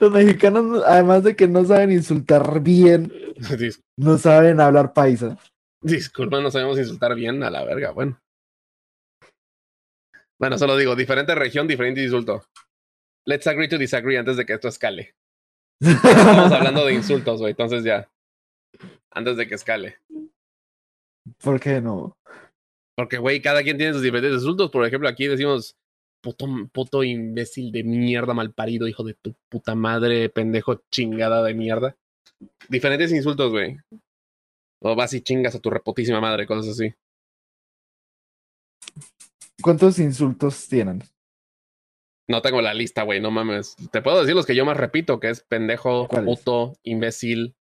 los mexicanos, además de que no saben insultar bien, no saben hablar paisa. Disculpa, no sabemos insultar bien a la verga, bueno. Bueno, solo digo, diferente región, diferente insulto. Let's agree to disagree antes de que esto escale. Estamos hablando de insultos, güey, entonces ya. Antes de que escale. ¿Por qué no? Porque, güey, cada quien tiene sus diferentes insultos. Por ejemplo, aquí decimos puto, puto imbécil de mierda, mal parido, hijo de tu puta madre, pendejo chingada de mierda. Diferentes insultos, güey. O vas y chingas a tu repotísima madre, cosas así. ¿Cuántos insultos tienen? No tengo la lista, güey, no mames. Te puedo decir los que yo más repito, que es pendejo, puto, imbécil,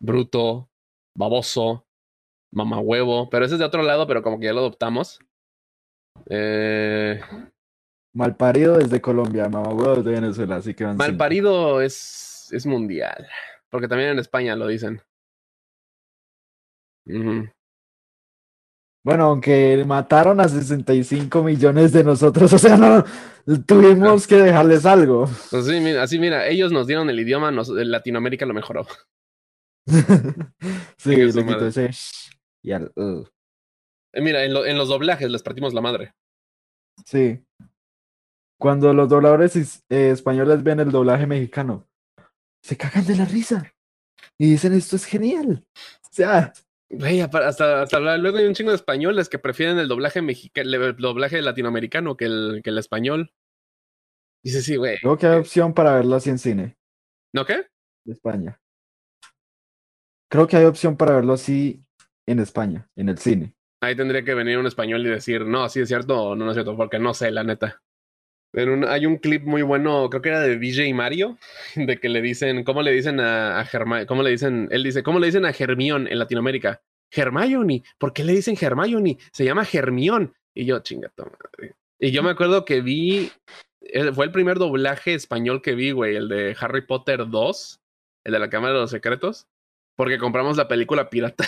bruto, baboso, mamahuevo. Pero ese es de otro lado, pero como que ya lo adoptamos. Eh, Malparido desde Colombia, mamahuevo desde Venezuela, así que van Malparido es, es mundial, porque también en España lo dicen. Uh -huh. Bueno, aunque mataron a 65 millones de nosotros, o sea, no tuvimos que dejarles algo. Pues sí, mira, así mira, ellos nos dieron el idioma, nos, Latinoamérica lo mejoró. sí, le quitó ese y al, uh. eh, Mira, en, lo, en los doblajes les partimos la madre. Sí. Cuando los dobladores eh, españoles ven el doblaje mexicano, se cagan de la risa. Y dicen, esto es genial. O sea... Güey, hasta, hasta luego hay un chingo de españoles que prefieren el doblaje mexicano, el doblaje latinoamericano que el, que el español. Dice, sí, güey. Creo que hay opción para verlo así en cine. ¿No qué? De España. Creo que hay opción para verlo así en España, en el cine. Ahí tendría que venir un español y decir, no, sí es cierto o no, no es cierto, porque no sé, la neta. Pero un, hay un clip muy bueno, creo que era de DJ Mario, de que le dicen, ¿cómo le dicen a, a Germa, ¿Cómo le dicen? Él dice, ¿cómo le dicen a Germión en Latinoamérica? Hermione, ¿por qué le dicen Hermione? Se llama Germión. Y yo, chingato. Y yo me acuerdo que vi, fue el primer doblaje español que vi, güey, el de Harry Potter 2, el de la Cámara de los Secretos, porque compramos la película pirata.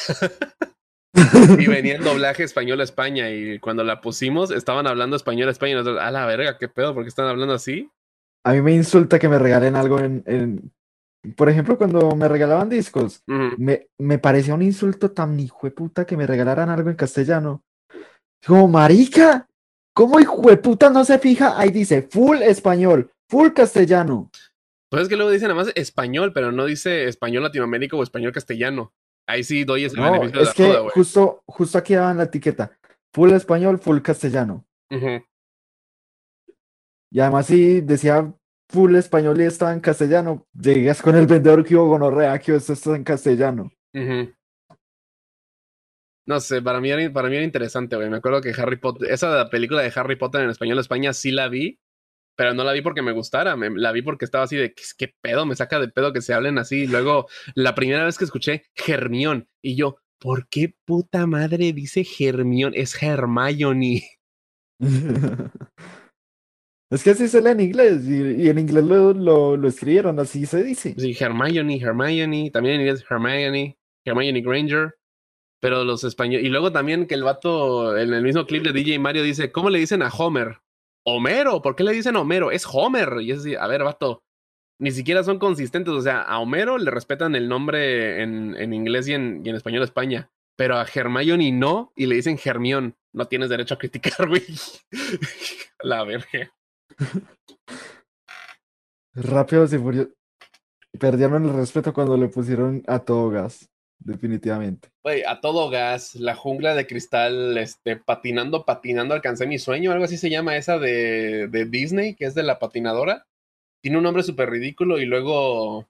y venía el doblaje español a España y cuando la pusimos estaban hablando español a España y nosotros, a la verga, qué pedo, ¿por qué están hablando así? A mí me insulta que me regalen algo en, en... por ejemplo, cuando me regalaban discos, me, me parecía un insulto tan hijo de puta que me regalaran algo en castellano. Como, marica, ¿cómo hijo de puta no se fija? Ahí dice full español, full castellano. Pues es que luego dicen nada más español, pero no dice español latinoamérico o español castellano. Ahí sí doy ese No, beneficio de es la que duda, güey. justo, justo aquí daban la etiqueta, full español, full castellano. Y además si decía full español y estaba en castellano, llegas con el vendedor que hubo gonorrea, que esto está en castellano. No sé, para mí, era, para mí era interesante, güey. Me acuerdo que Harry Potter, esa película de Harry Potter en español de España sí la vi, pero no la vi porque me gustara, me, la vi porque estaba así de, ¿qué, qué pedo? Me saca de pedo que se hablen así. Luego, la primera vez que escuché Germión, y yo, ¿por qué puta madre dice Germión? Es Hermione. Es que así se lee en inglés y, y en inglés lo, lo, lo escribieron, así se dice. Sí, Hermione, Hermione, también en inglés Hermione, Hermione Granger. Pero los españoles. Y luego también que el vato en el mismo clip de DJ Mario dice: ¿Cómo le dicen a Homer? Homero, ¿por qué le dicen Homero? Es Homer. Y es así, a ver, vato. Ni siquiera son consistentes. O sea, a Homero le respetan el nombre en, en inglés y en, en español España. Pero a Hermione no, y le dicen Germión. No tienes derecho a criticar, güey. La verga. Rápidos y furiosos. Perdieron el respeto cuando le pusieron a todo gas, definitivamente. Güey, a todo gas, la jungla de cristal, este, patinando, patinando, alcancé mi sueño, algo así se llama esa de, de Disney, que es de la patinadora. Tiene un nombre súper ridículo y luego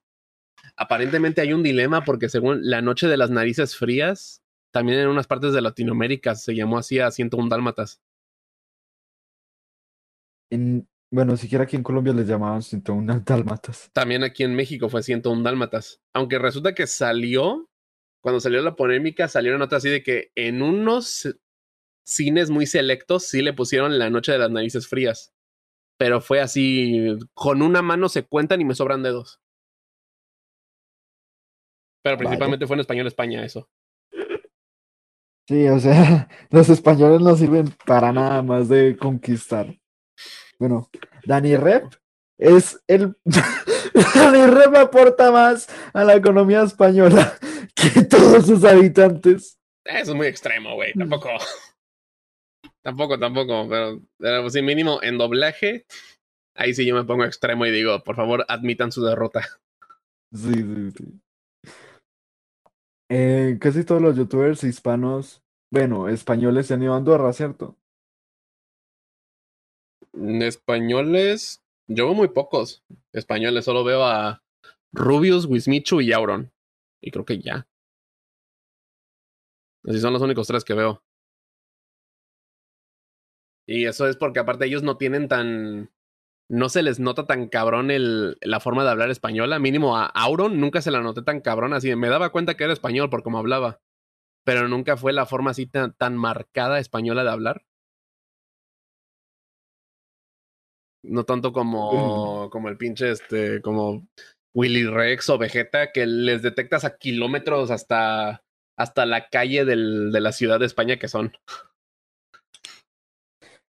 aparentemente hay un dilema porque según la noche de las narices frías, también en unas partes de Latinoamérica se llamó así a 101 dálmatas. En, bueno, siquiera aquí en Colombia les llamaban 101 dálmatas. También aquí en México fue 101 dálmatas. Aunque resulta que salió, cuando salió la polémica, salieron notas así de que en unos cines muy selectos sí le pusieron la noche de las narices frías. Pero fue así, con una mano se cuentan y me sobran dedos. Pero principalmente fue en español España eso. Sí, o sea, los españoles no sirven para nada más de conquistar. Bueno, Dani Rep es el. Dani Rep aporta más a la economía española que todos sus habitantes. Eso es muy extremo, güey. Tampoco. tampoco, tampoco. Pero, pero sí, mínimo en doblaje. Ahí sí yo me pongo extremo y digo, por favor, admitan su derrota. Sí, sí, sí. Eh, casi todos los youtubers hispanos, bueno, españoles se han ido a Andorra, ¿cierto? Españoles, yo veo muy pocos españoles, solo veo a Rubius, Wismichu y Auron. Y creo que ya. Así son los únicos tres que veo. Y eso es porque aparte ellos no tienen tan... No se les nota tan cabrón el, la forma de hablar española. Mínimo a Auron nunca se la noté tan cabrón así. Me daba cuenta que era español por cómo hablaba. Pero nunca fue la forma así tan, tan marcada española de hablar. No tanto como, como el pinche, este, como Willy Rex o Vegeta, que les detectas a kilómetros hasta, hasta la calle del, de la ciudad de España que son.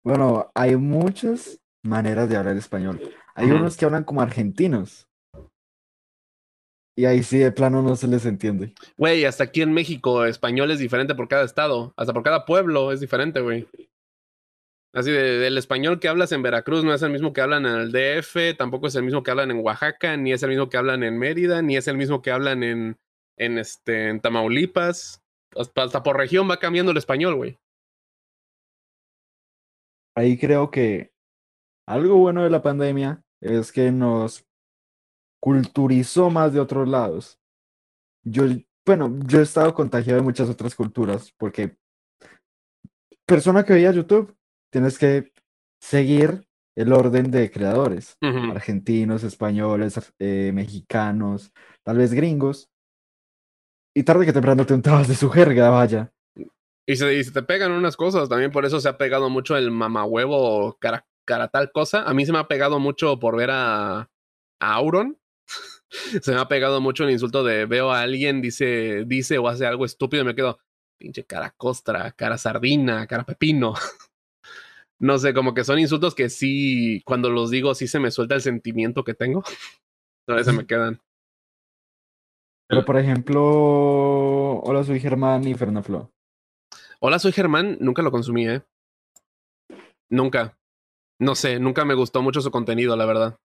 Bueno, hay muchas maneras de hablar español. Hay unos que hablan como argentinos. Y ahí sí de plano no se les entiende. Güey, hasta aquí en México, español es diferente por cada estado. Hasta por cada pueblo es diferente, güey. Así de, el español que hablas en Veracruz no es el mismo que hablan en el DF, tampoco es el mismo que hablan en Oaxaca, ni es el mismo que hablan en Mérida, ni es el mismo que hablan en, en, este, en Tamaulipas. Hasta, hasta por región va cambiando el español, güey. Ahí creo que algo bueno de la pandemia es que nos culturizó más de otros lados. Yo, bueno, yo he estado contagiado de muchas otras culturas porque persona que veía YouTube, tienes que seguir el orden de creadores, argentinos, españoles, eh, mexicanos, tal vez gringos. Y tarde que temprano te untabas de su jerga, vaya. Y se, y se te pegan unas cosas, también por eso se ha pegado mucho el mamahuevo cara, cara tal cosa. A mí se me ha pegado mucho por ver a, a Auron. se me ha pegado mucho el insulto de veo a alguien, dice, dice o hace algo estúpido y me quedo. pinche cara costra, cara sardina, cara pepino. no sé, como que son insultos que sí, cuando los digo, sí se me suelta el sentimiento que tengo. Entonces se me quedan. Pero por ejemplo, hola, soy Germán y Fernaflo. Hola, soy Germán, nunca lo consumí, ¿eh? Nunca. No sé, nunca me gustó mucho su contenido, la verdad.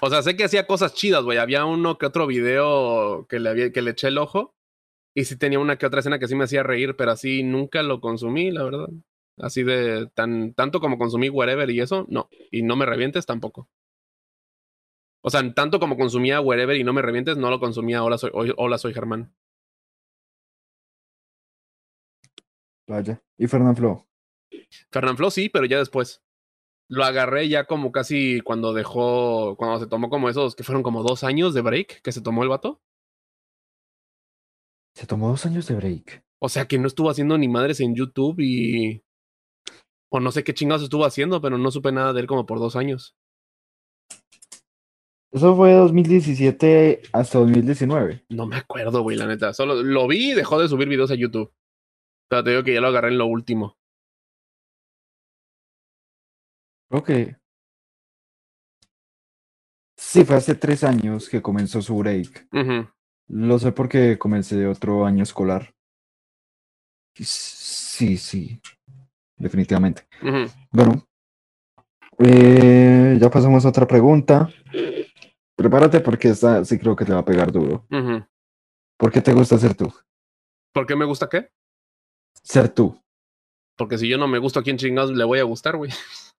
O sea, sé que hacía cosas chidas, güey. Había uno que otro video que le, había, que le eché el ojo. Y sí tenía una que otra escena que sí me hacía reír, pero así nunca lo consumí, la verdad. Así de tan tanto como consumí Wherever y eso, no. Y no me revientes tampoco. O sea, tanto como consumía Wherever y no me revientes, no lo consumía Hola, soy, hola, soy Germán. Vaya. ¿Y Fernanfloo? Fernanfloo sí, pero ya después. Lo agarré ya como casi cuando dejó, cuando se tomó como esos, que fueron como dos años de break que se tomó el vato. Se tomó dos años de break. O sea que no estuvo haciendo ni madres en YouTube y... O no sé qué chingados estuvo haciendo, pero no supe nada de él como por dos años. Eso fue de 2017 hasta 2019. No me acuerdo, güey, la neta. Solo lo vi y dejó de subir videos a YouTube. Pero te digo que ya lo agarré en lo último. Ok. Sí, fue hace tres años que comenzó su break. Lo sé porque comencé otro año escolar. Sí, sí, definitivamente. Bueno, eh, ya pasamos a otra pregunta. Prepárate porque esta sí creo que te va a pegar duro. ¿Por qué te gusta ser tú? ¿Por qué me gusta qué? Ser tú. Porque si yo no me gusto, ¿a quién chingados le voy a gustar, güey?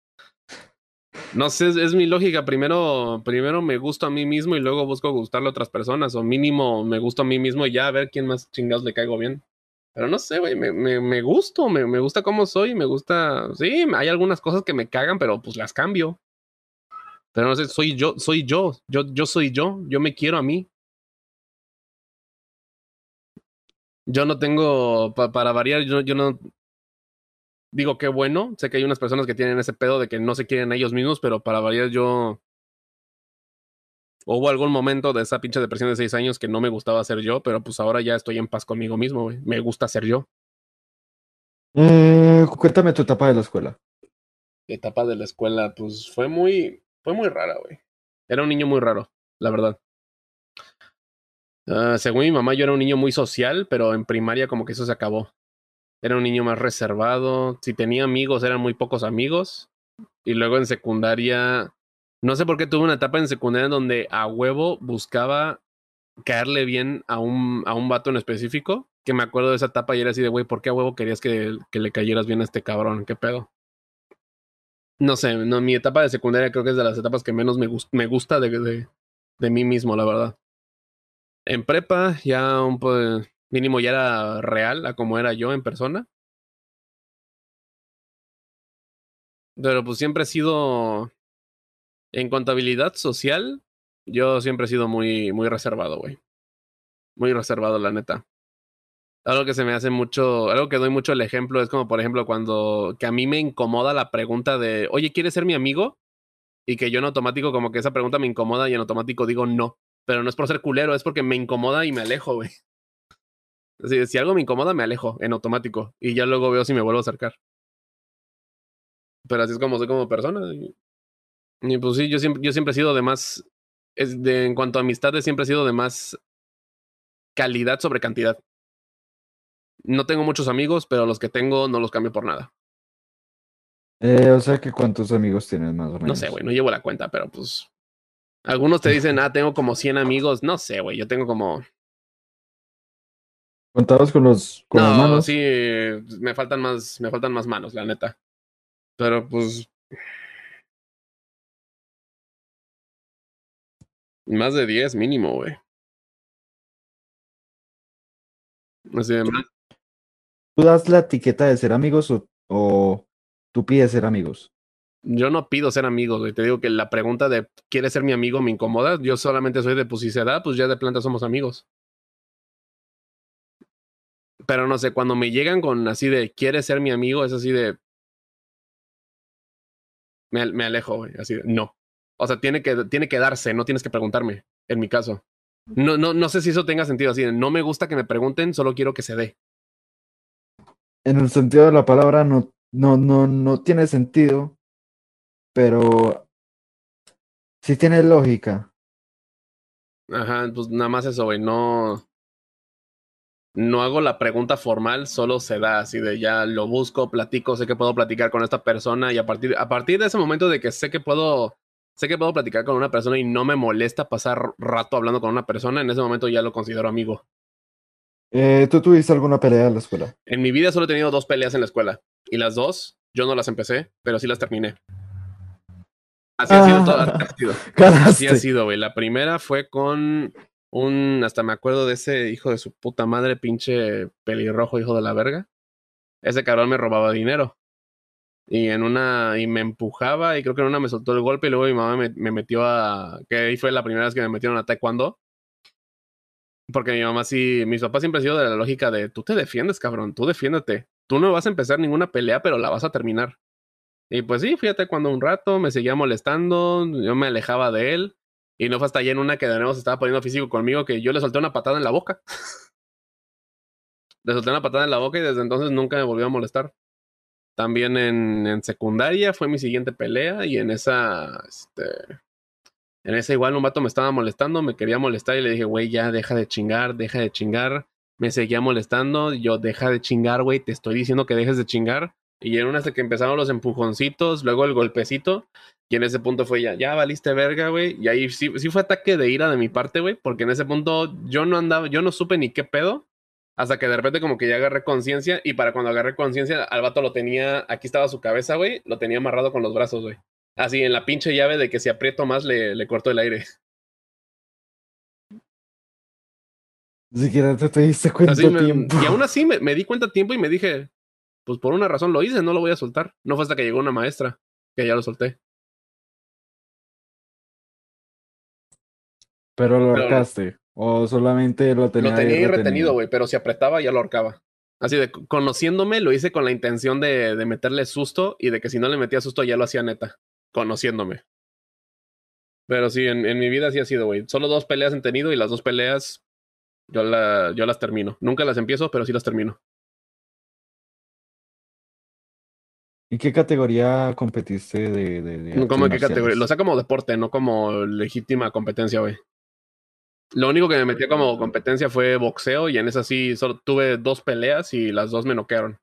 No sé, es, mi lógica. Primero, primero me gusto a mí mismo y luego busco gustarle a otras personas. O mínimo me gusto a mí mismo y ya a ver quién más chingados le caigo bien. Pero no sé, güey, me, me, me, gusto, me, me gusta cómo soy, me gusta. Sí, hay algunas cosas que me cagan, pero pues las cambio. Pero no sé, soy yo, soy yo, yo, yo soy yo, yo me quiero a mí. Yo no tengo, para variar, yo, yo no, digo, qué bueno. Sé que hay unas personas que tienen ese pedo de que no se quieren a ellos mismos, pero para variar yo... Hubo algún momento de esa pinche depresión de seis años que no me gustaba ser yo, pero pues ahora ya estoy en paz conmigo mismo, güey. Me gusta ser yo. Eh, cuéntame tu etapa de la escuela. etapa de la escuela, pues fue muy, fue muy rara, güey. Era un niño muy raro, la verdad. Uh, según mi mamá, yo era un niño muy social, pero en primaria como que eso se acabó. Era un niño más reservado. Si tenía amigos, eran muy pocos amigos. Y luego en secundaria, no sé por qué tuve una etapa en secundaria donde a huevo buscaba caerle bien a un, a un vato en específico. Que me acuerdo de esa etapa y era así de, güey, ¿por qué a huevo querías que, que, le cayeras bien a este cabrón? ¿Qué pedo? No sé, no, mi etapa de secundaria creo que es de las etapas que menos me, me gusta de, de, de mí mismo, la verdad. En prepa ya un poco Mínimo ya era real a como era yo en persona. Pero pues siempre he sido. En contabilidad social, yo siempre he sido muy, muy reservado, güey. Muy reservado, la neta. Algo que se me hace mucho, algo que doy mucho el ejemplo es como, por ejemplo, cuando que a mí me incomoda la pregunta de, oye, ¿quieres ser mi amigo? Y que yo en automático, como que esa pregunta me incomoda y en automático digo no. Pero no es por ser culero, es porque me incomoda y me alejo, güey si algo me incomoda, me alejo en automático y ya luego veo si me vuelvo a acercar. Pero así es como soy como persona. Y, pues sí, yo siempre, yo siempre he sido de más, es de, en cuanto a amistades, siempre he sido de más calidad sobre cantidad. No tengo muchos amigos, pero los que tengo no los cambio por nada. Eh, o sea que cuántos amigos tienes más o menos. No sé, güey, no llevo la cuenta, pero pues. Algunos te dicen, ah, tengo como 100 amigos. No sé, güey, yo tengo como ¿Contados con los con las manos? sí, me faltan más, me faltan más manos, la neta. Pero pues. Más de 10 mínimo, güey. Así de más. ¿Tú das la etiqueta de ser amigos o, o tú pides ser amigos? Yo no pido ser amigos, güey. Te digo que la pregunta de ¿quieres ser mi amigo? me incomoda. Yo solamente soy de pues si se da, pues ya de planta somos amigos. Pero no sé, cuando me llegan con así de, ¿quieres ser mi amigo? Es así de... Me, me alejo, güey. Así de, no. O sea, tiene que, tiene que darse, no tienes que preguntarme, en mi caso. No, no, no sé si eso tenga sentido así. No me gusta que me pregunten, solo quiero que se dé. En el sentido de la palabra no, no, no, no tiene sentido, pero sí tiene lógica. Ajá, pues nada más eso, güey. No. No hago la pregunta formal, solo se da así de ya lo busco, platico, sé que puedo platicar con esta persona y a partir, a partir de ese momento de que sé que puedo sé que puedo platicar con una persona y no me molesta pasar rato hablando con una persona, en ese momento ya lo considero amigo. Eh, ¿Tú tuviste alguna pelea en la escuela? En mi vida solo he tenido dos peleas en la escuela. Y las dos, yo no las empecé, pero sí las terminé. Así ha sido toda. Así ha sido, güey. La primera fue con un. Hasta me acuerdo de ese hijo de su puta madre, pinche pelirrojo, hijo de la verga. Ese cabrón me robaba dinero. Y en una, y me empujaba, y creo que en una me soltó el golpe, y luego mi mamá me, me metió a, que ahí fue la primera vez que me metieron a taekwondo. Porque mi mamá sí, mis papás siempre han sido de la lógica de, tú te defiendes, cabrón, tú defiéndete. Tú no vas a empezar ninguna pelea, pero la vas a terminar. Y pues sí, fíjate cuando un rato me seguía molestando, yo me alejaba de él. Y no fue hasta allá en una que de nuevo se estaba poniendo físico conmigo que yo le solté una patada en la boca. le solté una patada en la boca y desde entonces nunca me volvió a molestar. También en, secundaria fue mi siguiente pelea y en esa, este, en esa igual un vato me estaba molestando, me quería molestar y le dije, güey, ya deja de chingar, deja de chingar. Me seguía molestando, yo deja de chingar, güey, te estoy diciendo que dejes de chingar. Y en una hasta que empezaron los empujoncitos, luego el golpecito, y en ese punto fue ya, ya valiste verga, güey. Y ahí sí, sí fue ataque de ira de mi parte, güey, porque en ese punto yo no andaba, yo no supe ni qué pedo. Hasta que de repente como que ya agarré conciencia y para cuando agarré conciencia al vato lo tenía, aquí estaba su cabeza, güey, lo tenía amarrado con los brazos, güey. Así en la pinche llave de que si aprieto más le, le corto el aire. Ni siquiera te, diste cuenta tiempo. Y aún así me, me, di cuenta tiempo y me dije, pues por una razón lo hice, no lo voy a soltar. No fue hasta que llegó una maestra que ya lo solté. Pero lo ahorcaste. O solamente lo tenía, lo tenía ahí retenido, güey, pero si apretaba ya lo ahorcaba. Así de conociéndome, lo hice con la intención de, de, meterle susto y de que si no le metía susto ya lo hacía neta, conociéndome. Pero sí, en, en mi vida sí ha sido, güey. Solo dos peleas he tenido y las dos peleas yo, la, yo las termino. Nunca las empiezo, pero sí las termino. ¿En qué categoría competiste de, de, de ¿Cómo en qué categoría? Lo sea como deporte, no como legítima competencia, güey. Lo único que me metí como competencia fue boxeo y en esa sí solo tuve dos peleas y las dos me noquearon.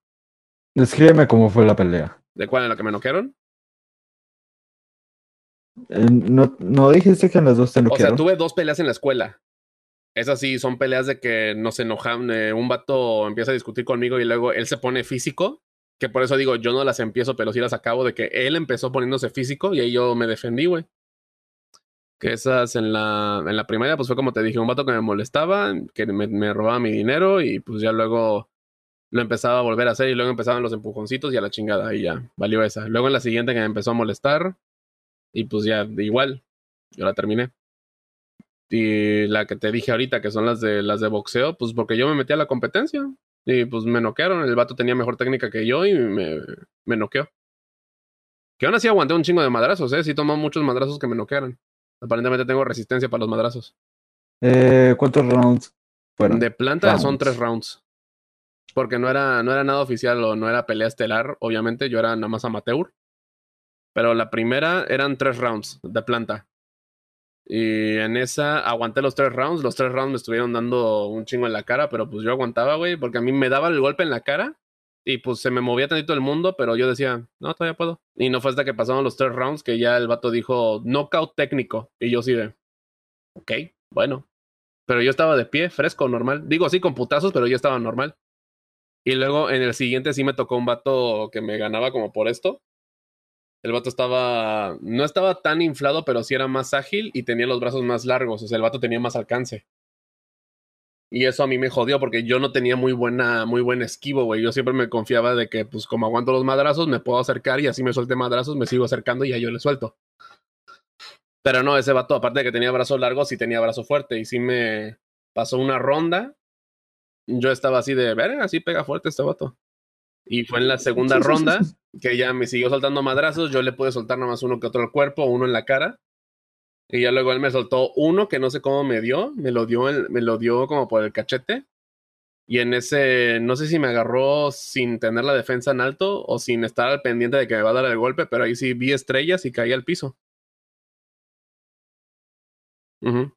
Descríbeme cómo fue la pelea. ¿De cuál? ¿En la que me noquearon? Eh, no, no dijiste que en las dos te noquearon. O sea, tuve dos peleas en la escuela. Esas sí son peleas de que nos enojan. Eh, un vato empieza a discutir conmigo y luego él se pone físico. Que por eso digo, yo no las empiezo, pero sí las acabo de que él empezó poniéndose físico y ahí yo me defendí, güey. Que esas en la, en la primaria, pues fue como te dije, un vato que me molestaba, que me, me, robaba mi dinero y pues ya luego lo empezaba a volver a hacer y luego empezaban los empujoncitos y a la chingada y ya, valió esa. Luego en la siguiente que me empezó a molestar y pues ya, igual, yo la terminé. Y la que te dije ahorita, que son las de las de boxeo, pues porque yo me metí a la competencia y pues me noquearon. El vato tenía mejor técnica que yo y me, me noqueó. Que aún así aguanté un chingo de madrazos, ¿eh? Sí tomó muchos madrazos que me noquearan. Aparentemente tengo resistencia para los madrazos. Eh, ¿Cuántos rounds fueron? De planta son tres rounds. Porque no era, no era nada oficial o no era pelea estelar, obviamente. Yo era nada más amateur. Pero la primera eran tres rounds de planta. Y en esa aguanté los tres rounds. Los tres rounds me estuvieron dando un chingo en la cara, pero pues yo aguantaba, güey, porque a mí me daba el golpe en la cara y pues se me movía tantito el mundo, pero yo decía, no, todavía puedo. Y no fue hasta que pasaron los tres rounds que ya el vato dijo, knockout técnico. Y yo sí de, ok, bueno. Pero yo estaba de pie, fresco, normal. Digo así con putazos, pero yo estaba normal. Y luego en el siguiente sí me tocó un vato que me ganaba como por esto. El vato estaba, no estaba tan inflado, pero sí era más ágil y tenía los brazos más largos. O sea, el vato tenía más alcance. Y eso a mí me jodió porque yo no tenía muy buena, muy buen esquivo, güey. Yo siempre me confiaba de que, pues, como aguanto los madrazos, me puedo acercar y así me suelte madrazos, me sigo acercando y ya yo le suelto. Pero no, ese vato, aparte de que tenía brazos largos, sí tenía brazo fuerte. Y sí me pasó una ronda. Yo estaba así de, ver, así pega fuerte este vato. Y fue en la segunda ronda que ya me siguió soltando madrazos. Yo le pude soltar nada más uno que otro al cuerpo, uno en la cara. Y ya luego él me soltó uno que no sé cómo me dio, me lo dio, me lo dio como por el cachete. Y en ese, no sé si me agarró sin tener la defensa en alto o sin estar al pendiente de que me va a dar el golpe, pero ahí sí vi estrellas y caí al piso. Uh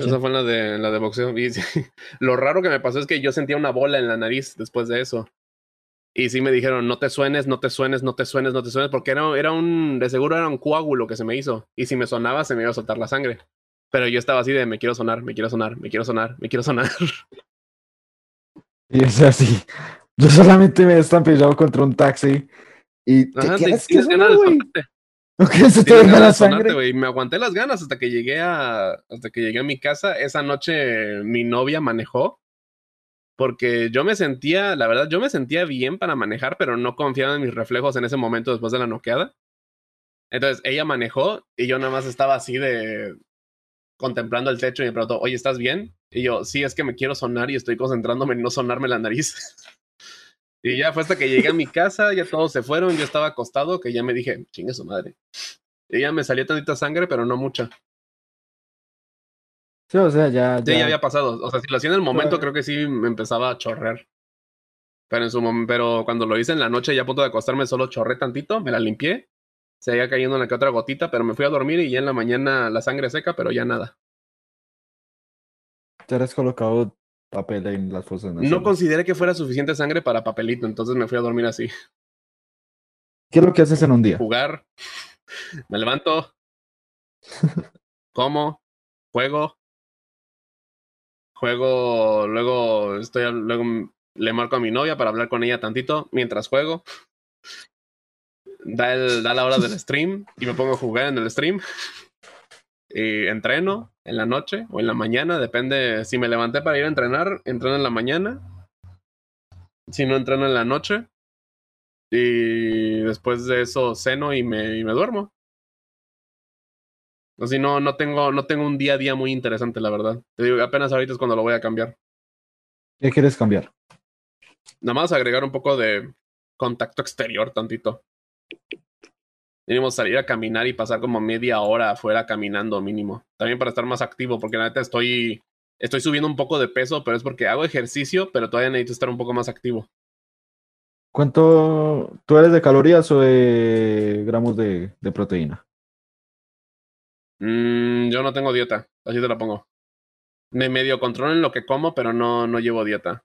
esa fue la de, la de boxeo. Y lo raro que me pasó es que yo sentía una bola en la nariz después de eso. Y sí me dijeron, no te suenes, no te suenes, no te suenes, no te suenes, porque era, era un, de seguro era un coágulo que se me hizo. Y si me sonaba, se me iba a soltar la sangre. Pero yo estaba así de, me quiero sonar, me quiero sonar, me quiero sonar, me quiero sonar. Y es así. Yo solamente me he estampillado contra un taxi y Ajá, te, tienes soltarte. ¿No se te la sonarte, sangre? Me aguanté las ganas hasta que llegué a hasta que llegué a mi casa. Esa noche mi novia manejó porque yo me sentía, la verdad, yo me sentía bien para manejar, pero no confiaba en mis reflejos en ese momento después de la noqueada. Entonces ella manejó y yo nada más estaba así de contemplando el techo y me preguntó, oye, ¿estás bien? Y yo, sí, es que me quiero sonar y estoy concentrándome en no sonarme la nariz. y ya fue hasta que llegué a mi casa, ya todos se fueron, yo estaba acostado, que ya me dije, chingue su madre. Y ya me salió tantita sangre, pero no mucha. Sí, o sea, ya, Sí, ya. ya había pasado. O sea, si lo hacía en el momento, creo que sí me empezaba a chorrear. Pero en su momento, pero cuando lo hice en la noche, ya a punto de acostarme, solo chorré tantito, me la limpié. Seguía cayendo una que otra gotita, pero me fui a dormir y ya en la mañana la sangre seca, pero ya nada. Te has colocado papel en las fosas No consideré que fuera suficiente sangre para papelito, entonces me fui a dormir así. ¿Qué es lo que haces en un día? Jugar, me levanto, como, juego, juego, luego estoy, luego le marco a mi novia para hablar con ella tantito mientras juego. Da, el, da la hora del stream y me pongo a jugar en el stream. Entreno en la noche o en la mañana, depende. Si me levanté para ir a entrenar, entreno en la mañana. Si no entreno en la noche. Y después de eso ceno y me, y me duermo. Así no, no tengo, no tengo un día a día muy interesante, la verdad. Te digo, apenas ahorita es cuando lo voy a cambiar. ¿Qué quieres cambiar? Nada más agregar un poco de contacto exterior tantito. Mínimo salir a caminar y pasar como media hora afuera caminando mínimo. También para estar más activo, porque la neta estoy, estoy subiendo un poco de peso, pero es porque hago ejercicio, pero todavía necesito estar un poco más activo. ¿Cuánto tú eres de calorías o de gramos de, de proteína? Mm, yo no tengo dieta, así te la pongo. Me medio controlo en lo que como, pero no, no llevo dieta.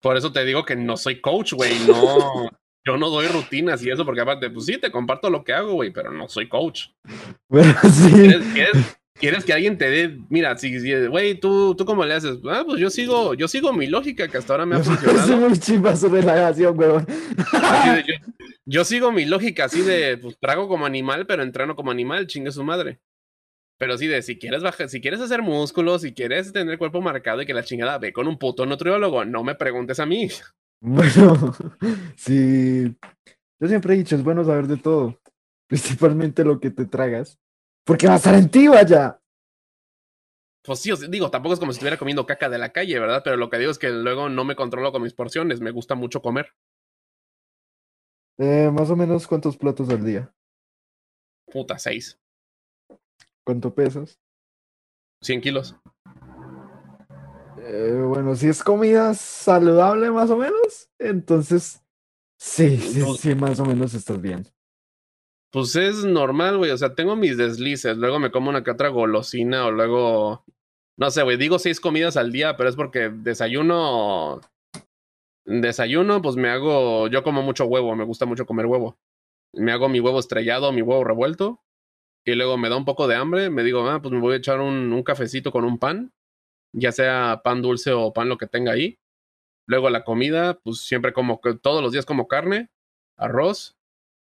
Por eso te digo que no soy coach, güey. No, yo no doy rutinas y eso, porque aparte, pues sí, te comparto lo que hago, güey, pero no soy coach. Bueno, sí. ¿Quieres, quieres, quieres que alguien te dé, mira, si, si- güey, ¿tú, tú cómo le haces? Ah, pues yo sigo, yo sigo mi lógica que hasta ahora me ha Es funcionado. weón. De, yo, yo sigo mi lógica así de, pues trago como animal, pero entreno como animal, chingue su madre. Pero sí de, si quieres bajar, si quieres hacer músculos, si quieres tener el cuerpo marcado y que la chingada ve con un puto nutriólogo, no me preguntes a mí. Bueno, sí. Yo siempre he dicho, es bueno saber de todo. Principalmente lo que te tragas. Porque va a estar en ti, vaya. Pues sí, o sea, digo, tampoco es como si estuviera comiendo caca de la calle, ¿verdad? Pero lo que digo es que luego no me controlo con mis porciones, me gusta mucho comer. Eh, más o menos, ¿cuántos platos al día? Puta, seis, ¿Cuánto pesas? 100 kilos. Eh, bueno, si es comida saludable, más o menos. Entonces, sí, sí, No. sí, más o menos estás bien. Pues es normal, güey. O sea, tengo mis deslices. Luego me como una que otra golosina o luego. No sé, güey. Digo seis comidas al día, pero es porque desayuno. Desayuno, pues me hago. Yo como mucho huevo. Me gusta mucho comer huevo. Me hago mi huevo estrellado, mi huevo revuelto. Y luego me da un poco de hambre. Me digo, ah, pues me voy a echar un, un cafecito con un pan. Ya sea pan dulce o pan lo que tenga ahí. Luego la comida, pues siempre como. Todos los días como carne, arroz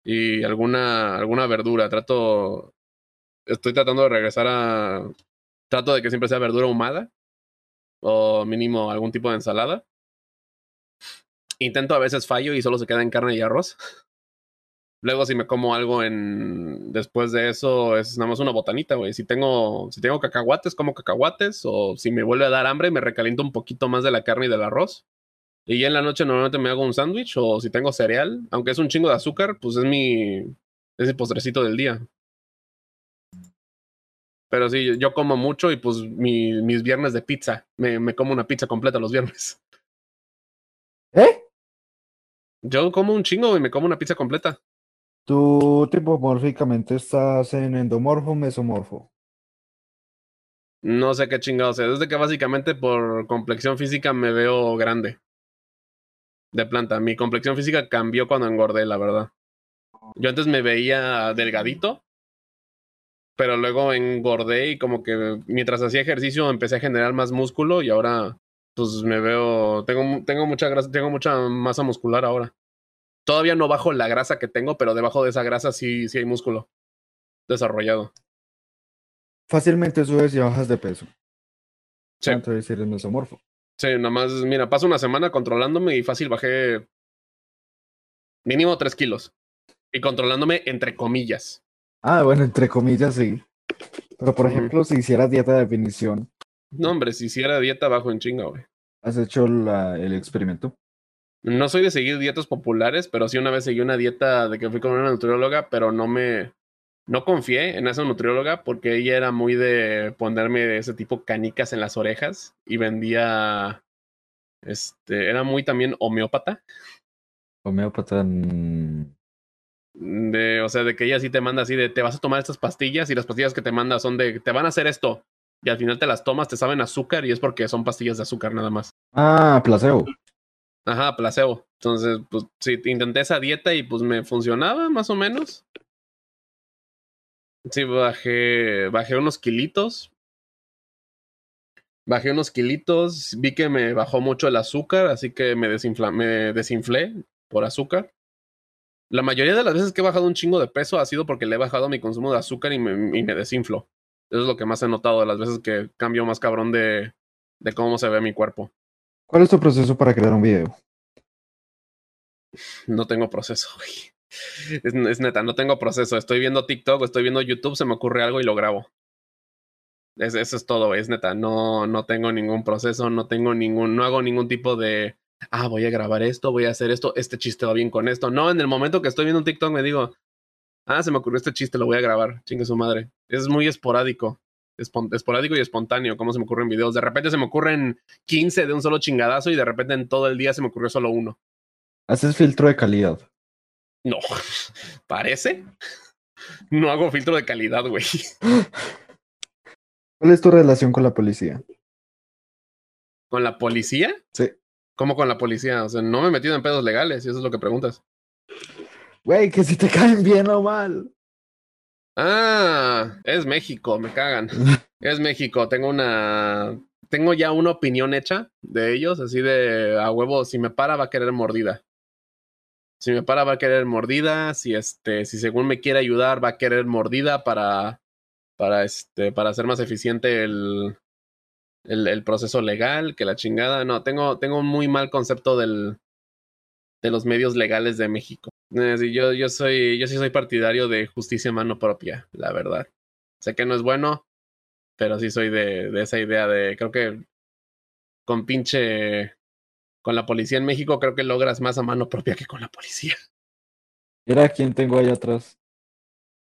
y alguna, alguna verdura. Trato, estoy tratando de regresar a, trato de que siempre sea verdura ahumada o mínimo algún tipo de ensalada. Intento a veces fallo y solo se queda en carne y arroz. Luego si me como algo en después de eso es nada más una botanita, güey. Si tengo si tengo cacahuates, como cacahuates o si me vuelve a dar hambre me recaliento un poquito más de la carne y del arroz Y ya en la noche normalmente me hago un sándwich o si tengo cereal, aunque es un chingo de azúcar, pues es mi, es mi postrecito del día. Pero sí, yo como mucho y pues mi, mis viernes de pizza. Me, me como una pizza completa los viernes. ¿Eh? Yo como un chingo y me como una pizza completa. ¿Tú tipomórficamente estás en endomorfo o mesomorfo? No sé qué chingados es. Desde que básicamente por complexión física me veo grande. De planta. Mi complexión física cambió cuando engordé, la verdad. Yo antes me veía delgadito, pero luego engordé y como que mientras hacía ejercicio empecé a generar más músculo y ahora pues me veo, tengo, tengo mucha grasa, tengo mucha masa muscular ahora. Todavía no bajo la grasa que tengo, pero debajo de esa grasa sí, sí hay músculo desarrollado. Fácilmente subes y bajas de peso. Sí. Entonces eres mesomorfo. Sí, nada más, mira, paso una semana controlándome y fácil bajé mínimo tres kilos. Y controlándome entre comillas. Ah, bueno, entre comillas sí. Pero por ejemplo, si hicieras dieta de definición, No, hombre, si hiciera dieta bajo en chinga, güey. ¿has hecho la- el experimento? No soy de seguir dietas populares, pero sí una vez seguí una dieta de que fui con una nutrióloga, pero no me. No confié en esa nutrióloga porque ella era muy de ponerme ese tipo canicas en las orejas y vendía. Este. Era muy también homeópata. Homeópata. mm, De, o sea, de que ella sí te manda así de te vas a tomar estas pastillas y las pastillas que te manda son de te van a hacer esto. Y al final te las tomas, te saben azúcar y es porque son pastillas de azúcar nada más. Ah, placebo. Ajá, placebo. Entonces, pues sí, intenté esa dieta y pues me funcionaba más o menos. Sí, bajé, bajé unos kilitos. Bajé unos kilitos, vi que me bajó mucho el azúcar, así que me, desinflé por azúcar. La mayoría de las veces que he bajado un chingo de peso ha sido porque le he bajado mi consumo de azúcar y me, y me desinflo. Eso es lo que más he notado de las veces que cambio más cabrón de cómo se ve mi cuerpo. ¿Cuál es tu proceso para crear un video? No tengo proceso, güey. Es, neta, no tengo proceso. Estoy viendo TikTok, estoy viendo YouTube, se me ocurre algo y lo grabo. Es- eso es todo. Es neta. No, no tengo ningún proceso, no tengo ningún, no hago ningún tipo de, ah, voy a grabar esto, voy a hacer esto, este chiste va bien con esto. No, en el momento que estoy viendo un TikTok me digo, ah, se me ocurrió este chiste, lo voy a grabar. Chingue su madre. Es muy esporádico. Esporádico y espontáneo, como se me ocurren videos. De repente se me ocurren 15 de un solo chingadazo y de repente en todo el día se me ocurrió solo uno. Haces filtro de calidad. No, parece. No hago filtro de calidad, güey. ¿Cuál es tu relación con la policía? ¿Con la policía? Sí. ¿Cómo con la policía? O sea, no me he metido en pedos legales, y eso es lo que preguntas. Güey, que si te caen bien o mal. Ah, es México, me cagan. Es México, tengo una. Tengo ya una opinión hecha de ellos, así de a huevo, si me para va a querer mordida. Si me para va a querer mordida, si este, si según me quiere ayudar va a querer mordida para, para este, para hacer más eficiente el, el, el proceso legal, que la chingada. No, tengo, tengo un muy mal concepto del, de los medios legales de México. Eh, sí, yo, yo soy, yo sí soy partidario de justicia en mano propia, la verdad. Sé que no es bueno, pero sí soy de, de esa idea de, creo que con pinche, con la policía en México creo que logras más a mano propia que con la policía. Mira quién tengo ahí atrás.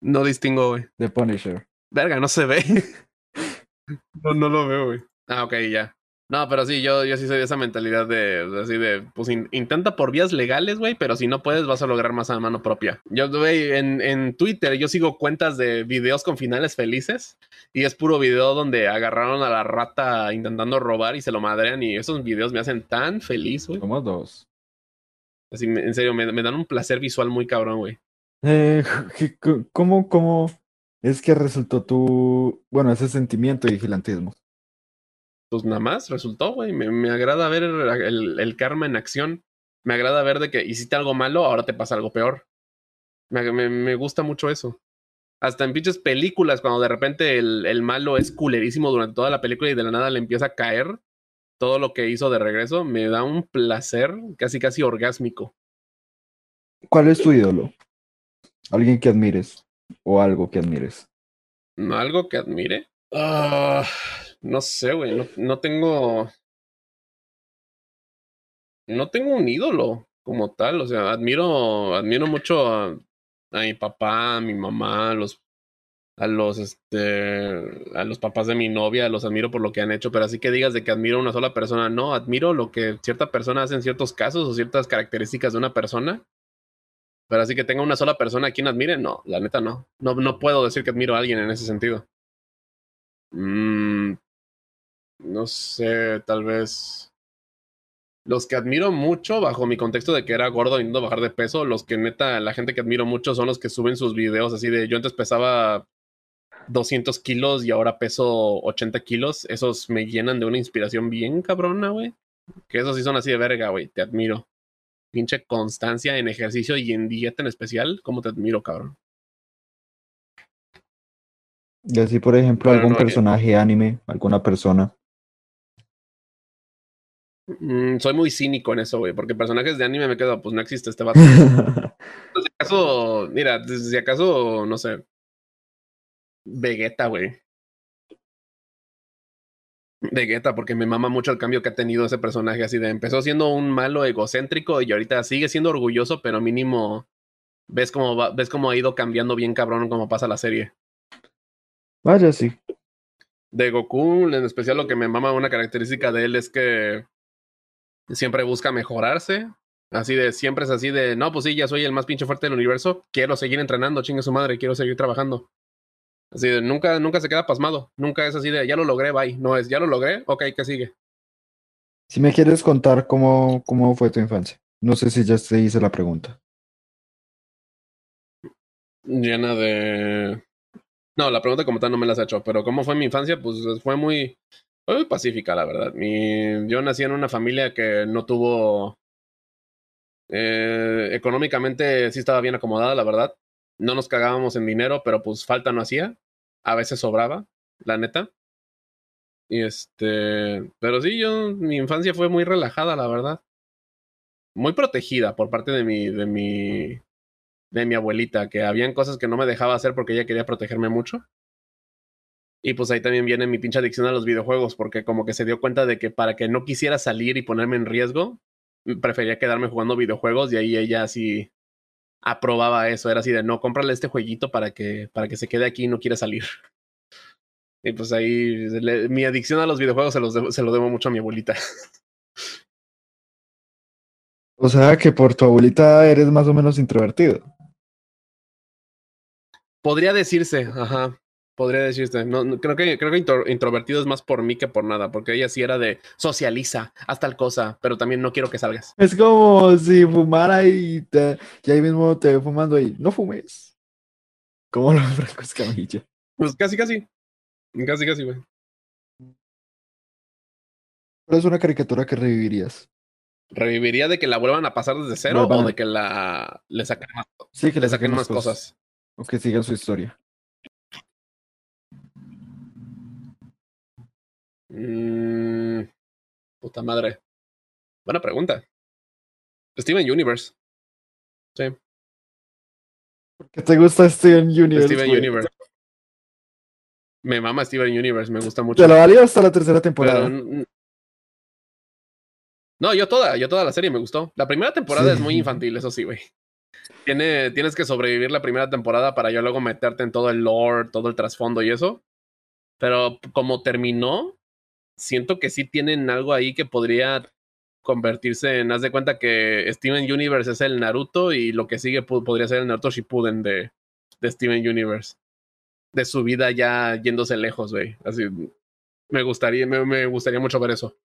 No distingo, güey. The Punisher. Verga, no se ve. no, no lo veo, güey. Ah, ok, ya. No, pero sí, yo, yo sí soy de esa mentalidad de, de así de, pues in- intenta por vías legales, güey, pero si no puedes vas a lograr más a mano propia. Yo, güey, en, en Twitter yo sigo cuentas de videos con finales felices y es puro video donde agarraron a la rata intentando robar y se lo madrean y esos videos me hacen tan feliz, güey. Somos dos. Así, en serio, me, me dan un placer visual muy cabrón, güey. Eh, ¿qué- qué- ¿cómo, cómo es que resultó tu, bueno, ese sentimiento de vigilantismo? Pues nada más resultó, güey. Me, me agrada ver el, el- karma en acción. Me agrada ver de que hiciste algo malo, ahora te pasa algo peor. Me, me- me gusta mucho eso. Hasta en pinches películas, cuando de repente el, el malo es culerísimo durante toda la película y de la nada le empieza a caer todo lo que hizo de regreso, me da un placer casi casi orgásmico. ¿Cuál es tu ídolo? Alguien que admires o algo que admires. ¿No? ¿Algo que admire? Ah, no sé, güey. No, no tengo. no tengo un ídolo como tal. O sea, admiro, admiro mucho a, mi papá, a mi mamá, a los a los este a los papás de mi novia, los admiro por lo que han hecho, pero así que digas de que admiro a una sola persona, no, admiro lo que cierta persona hace en ciertos casos o ciertas características de una persona. Pero así que tenga una sola persona a quien admire, no, la neta no. No, no puedo decir que admiro a alguien en ese sentido. Mm, no sé, tal vez. Los que admiro mucho, bajo mi contexto de que era gordo no bajar de peso, los que neta, la gente que admiro mucho son los que suben sus videos así de yo antes pesaba 200 kilos y ahora peso 80 kilos. Esos me llenan de una inspiración bien cabrona, güey. Que esos sí son así de verga, güey. Te admiro. Pinche constancia en ejercicio y en dieta en especial. ¿Cómo te admiro, cabrón? Y así, por ejemplo, Pero algún no, eh. personaje anime, alguna persona. Mm, soy muy cínico en eso, güey, porque personajes de anime me quedo, pues no existe este vato. si acaso, mira, si acaso, no sé. Vegeta, güey. Vegeta, porque me mama mucho el cambio que ha tenido ese personaje, así de empezó siendo un malo egocéntrico y ahorita sigue siendo orgulloso, pero mínimo ves cómo va, ves cómo ha ido cambiando bien cabrón como pasa la serie. Vaya, sí. De Goku, en especial lo que me mama una característica de él es que siempre busca mejorarse. Así de, siempre es así de, no, pues sí, ya soy el más pinche fuerte del universo, quiero seguir entrenando, chingue su madre, quiero seguir trabajando. Así de, nunca, nunca se queda pasmado, nunca es así de, ya lo logré, bye. No es, ya lo logré, ok, ¿qué sigue? Si me quieres contar cómo, cómo fue tu infancia. No sé si ya te hice la pregunta. Llena de... No, la pregunta como tal no me la has hecho, pero ¿cómo fue mi infancia? Pues fue muy, fue muy pacífica, la verdad. Mi, yo nací en una familia que no tuvo... Eh, económicamente sí estaba bien acomodada, la verdad. No nos cagábamos en dinero, pero pues falta no hacía. A veces sobraba, la neta. Y este... Pero sí, yo... Mi infancia fue muy relajada, la verdad. Muy protegida por parte de mi... De mi de mi abuelita, que habían cosas que no me dejaba hacer porque ella quería protegerme mucho. Y pues ahí también viene mi pinche adicción a los videojuegos, porque como que se dio cuenta de que para que no quisiera salir y ponerme en riesgo, prefería quedarme jugando videojuegos y ahí ella así aprobaba eso. Era así de no, cómprale este jueguito para que, para que se quede aquí y no quiera salir. Y pues ahí le, mi adicción a los videojuegos se, los se lo debo mucho a mi abuelita. O sea que por tu abuelita eres más o menos introvertido. Podría decirse, ajá. Podría decirse. No, no, creo que, creo que intro, introvertido es más por mí que por nada, porque ella sí era de socializa, haz tal cosa, pero también no quiero que salgas. Es como si fumara y, te, y ahí mismo te ve fumando y no fumes. Como lo Franco Escamilla. Pues casi, casi. Casi, casi, güey. Pero es una caricatura que revivirías. ¿Reviviría de que la vuelvan a pasar desde cero o de que la le saquen más, Sí, que le le saquen más cosas? O que sigan su historia. Mm, puta madre. Buena pregunta. Steven Universe. Sí, ¿Qué te gusta Steven Universe? Steven güey? Universe. Me mama Steven Universe, me gusta mucho. Te lo valió hasta la tercera temporada. Pero, no, yo toda, yo toda la serie me gustó. La primera temporada Sí. es muy infantil, eso sí, güey. Tiene, tienes que sobrevivir la primera temporada para ya luego meterte en todo el lore, todo el trasfondo y eso. Pero como terminó, siento que sí tienen algo ahí que podría convertirse en, haz de cuenta que Steven Universe es el Naruto y lo que sigue podría ser el Naruto Shippuden de, de Steven Universe. De su vida ya yéndose lejos, güey. Así, me gustaría, me, me gustaría mucho ver eso.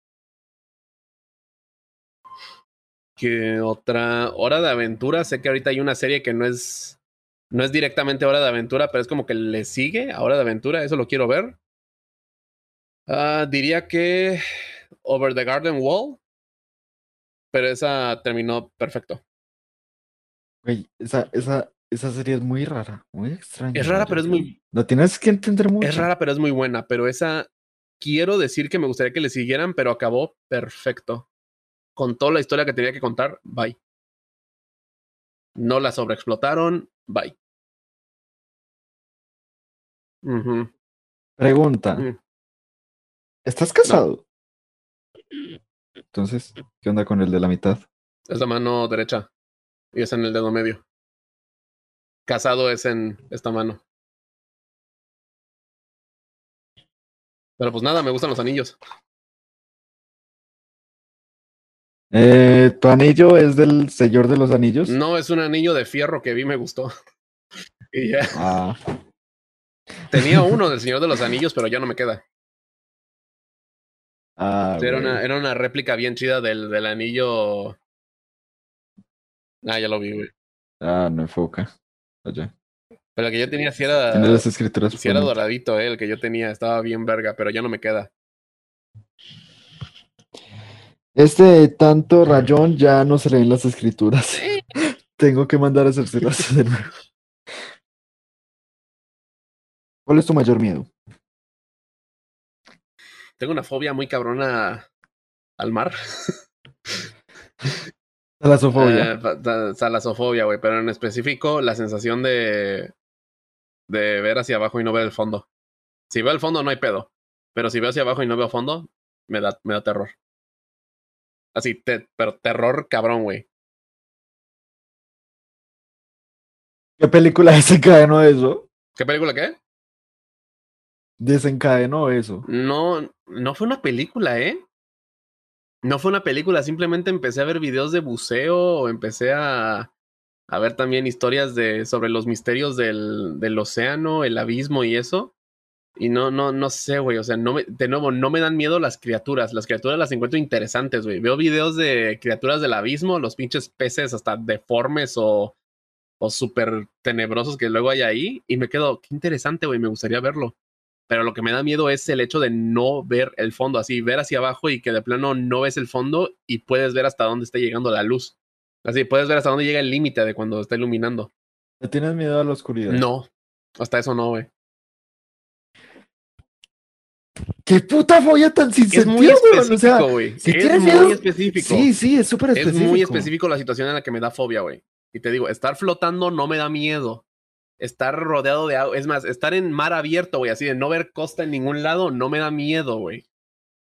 Que otra hora de aventura. Sé que ahorita hay una serie que no es. No es directamente hora de aventura, pero es como que le sigue a hora de aventura. Eso lo quiero ver. Ah, diría que Over the Garden Wall. Pero esa terminó perfecto. Güey, esa, esa, esa serie es muy rara, muy extraña. Es rara, pero es muy, Lo tienes que entender mucho. es rara, pero es muy buena. Pero esa quiero decir que me gustaría que le siguieran, pero acabó perfecto. Contó la historia que tenía que contar, bye. No la sobreexplotaron, bye. Pregunta. ¿Estás casado? Entonces, ¿qué onda con el de la mitad? Es la mano derecha y es en el dedo medio. Casado es en esta mano. Pero pues nada, me gustan los anillos. Eh, ¿Tu anillo es del Señor de los Anillos? No, es un anillo de fierro que vi me gustó. y ya. Ah, Tenía uno del Señor de los Anillos, pero ya no me queda. Ah, Era una, era una réplica bien chida del, del anillo. Ah, ya lo vi, güey. Ah, no enfoca. Pero el que yo tenía sí era, tiene las escrituras. sí era doradito, eh. El que yo tenía estaba bien verga, pero ya no me queda. Este tanto rayón ya no se leen las escrituras. Tengo que mandar a hacérselas de nuevo. ¿Cuál es tu mayor miedo? Tengo una fobia muy cabrona al mar. Talasofobia. Eh, fa- ta- salasofobia, güey, pero en específico la sensación de de ver hacia abajo y no ver el fondo. Si veo el fondo no hay pedo, pero si veo hacia abajo y no veo fondo, me da me da terror. Así, te- pero terror cabrón, güey. ¿Qué película desencadenó eso? ¿Qué película qué? Desencadenó eso. No, no fue una película, ¿eh? No fue una película, simplemente empecé a ver videos de buceo o empecé a, a ver también historias de sobre los misterios del, del océano, el abismo y eso. Y no, no, no sé, güey. O sea, no me, de nuevo, no me dan miedo las criaturas. Las criaturas las encuentro interesantes, güey. Veo videos de criaturas del abismo, los pinches peces hasta deformes o, o súper tenebrosos que luego hay ahí. Y me quedo, qué interesante, güey. Me gustaría verlo. Pero lo que me da miedo es el hecho de no ver el fondo, así, ver hacia abajo y que de plano no ves el fondo y puedes ver hasta dónde está llegando la luz. Así, puedes ver hasta dónde llega el límite de cuando está iluminando. ¿Le tienes miedo a la oscuridad? No, hasta eso no, güey. ¡Qué puta folla tan sin Es muy sentido, weón! O sea, específico, güey. si es muy miedo- específico. sí, sí, es súper es específico. muy específico la situación en la que me da fobia, güey. Y te digo, estar flotando no me da miedo. Estar rodeado de agua, es más, estar en mar abierto, güey, así de no ver costa en ningún lado, no me da miedo, güey.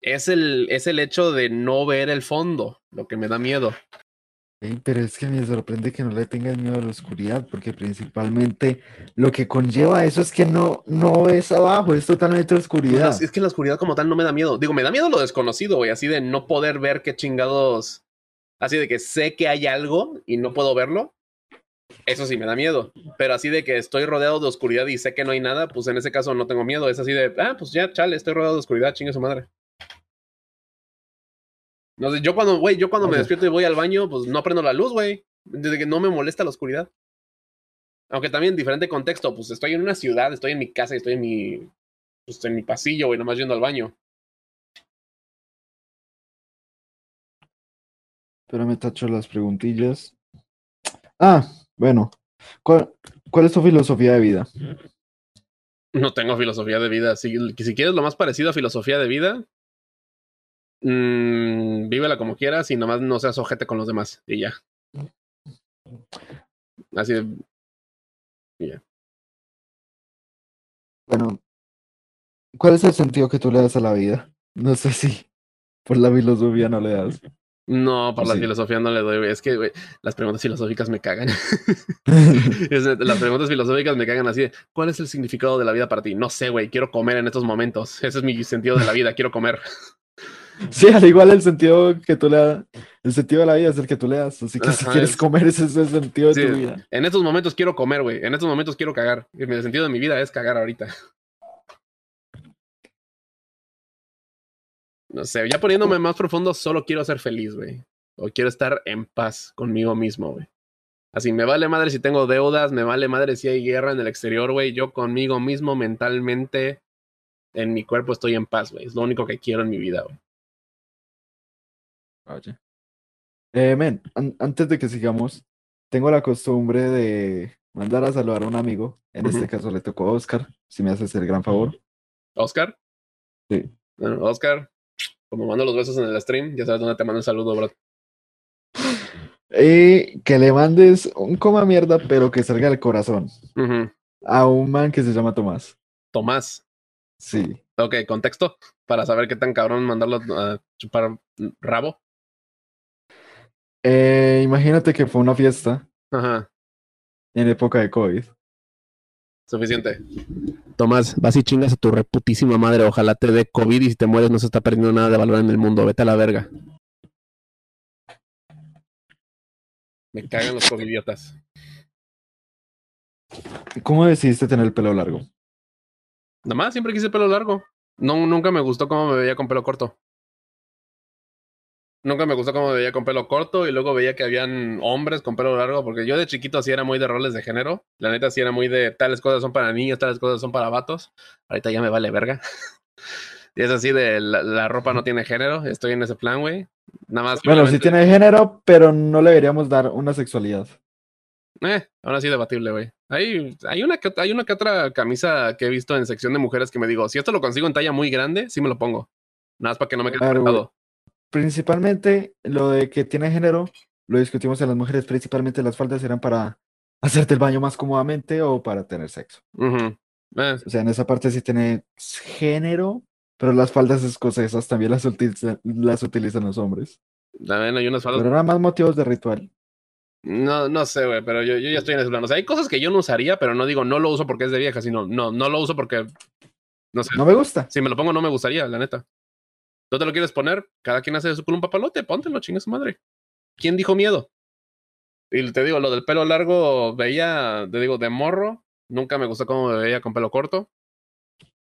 Es el, es el hecho de no ver el fondo lo que me da miedo. Pero es que me sorprende que no le tengas miedo a la oscuridad, porque principalmente lo que conlleva eso es que no, no ves abajo, es totalmente oscuridad. Pues, es que la oscuridad como tal no me da miedo. Digo, me da miedo lo desconocido, güey, así de no poder ver qué chingados. Así de que sé que hay algo y no puedo verlo. Eso sí me da miedo. Pero así de que estoy rodeado de oscuridad y sé que no hay nada, pues en ese caso no tengo miedo. Es así de, ah, pues ya, chale, estoy rodeado de oscuridad, chingue su madre. No sé, yo cuando, güey, yo cuando me despierto y voy al baño, pues no prendo la luz, güey. Desde que no me molesta la oscuridad. Aunque también diferente contexto, pues estoy en una ciudad, estoy en mi casa y estoy en mi, pues en mi pasillo, güey, nomás yendo al baño. Pero me tacho las preguntillas. Ah, bueno. ¿Cuál, cuál es tu filosofía de vida? No tengo filosofía de vida. Si, si quieres lo más parecido a filosofía de vida, mm, vívela como quieras y nomás no seas ojete con los demás. Y ya. Así de. Bueno, ¿cuál es el sentido que tú le das a la vida? No sé si por la filosofía no le das. No, por la filosofía no le doy. güey. Es que, güey, las preguntas filosóficas me cagan. Es las preguntas filosóficas me cagan así de, ¿cuál es el significado de la vida para ti? No sé, güey, quiero comer en estos momentos. Ese es mi sentido de la vida, quiero comer. Sí, al igual el sentido que tú le das, el sentido de la vida es el que tú le das. Así que si quieres es- comer, ese es el sentido de tu vida. En estos momentos quiero comer, güey. En estos momentos quiero cagar. Y El sentido de mi vida es cagar ahorita. No sé, ya poniéndome más profundo, solo quiero ser feliz, güey. O quiero estar en paz conmigo mismo, güey. Así, me vale madre si tengo deudas, me vale madre si hay guerra en el exterior, güey. Yo conmigo mismo, mentalmente, en mi cuerpo estoy en paz, güey. Es lo único que quiero en mi vida, güey. Oye. Eh, men, an- antes de que sigamos, tengo la costumbre de mandar a saludar a un amigo. En este caso le tocó a Oscar, si me haces el gran favor. ¿Oscar? Sí. Bueno, Oscar, como mando los besos en el stream, ya sabes dónde te mando un saludo, bro. Y que le mandes un coma mierda, pero que salga del corazón. A un man que se llama Tomás. Tomás. Sí. Ok, contexto para saber qué tan cabrón mandarlo a chupar rabo. Eh, imagínate que fue una fiesta Ajá. en época de COVID. Suficiente. Tomás, vas y chingas a tu reputísima madre. Ojalá te dé COVID y si te mueres no se está perdiendo nada de valor en el mundo. Vete a la verga. Me cagan los covidiotas. ¿Cómo decidiste tener el pelo largo? Nada más, siempre quise pelo largo. No, nunca me gustó cómo me veía con pelo corto. Nunca me gustó cómo veía con pelo corto y luego veía que habían hombres con pelo largo, porque yo de chiquito así era muy de roles de género. La neta sí era muy de tales cosas son para niños, tales cosas son para vatos. Ahorita ya me vale verga. y es así de la, la, ropa no tiene género. Estoy en ese plan, güey. Nada más. Bueno, sí tiene género, pero no le deberíamos dar una sexualidad. Eh, aún así debatible, güey. Hay, hay, una que, hay una que otra camisa que he visto en sección de mujeres que me digo, si esto lo consigo en talla muy grande, sí me lo pongo. Nada más para que no me quede Claro. Principalmente lo de que tiene género, lo discutimos en las mujeres, principalmente las faldas eran para hacerte el baño más cómodamente o para tener sexo. Eh, O sea, en esa parte sí tiene género, pero las faldas escocesas también las, utiliza- las utilizan los hombres. también hay unas faldas. Pero eran más motivos de ritual. No, no sé, güey, pero yo, yo ya estoy en ese plan. O sea, hay cosas que yo no usaría, pero no digo no lo uso porque es de vieja, sino no, no lo uso porque, no sé, No me gusta. si me lo pongo no me gustaría, la neta. ¿Tú te lo quieres poner? Cada quien hace eso con un papalote, póntelo, chinga su madre. ¿Quién dijo miedo? Y te digo, lo del pelo largo, veía, te digo, de morro, nunca me gustó cómo me veía con pelo corto.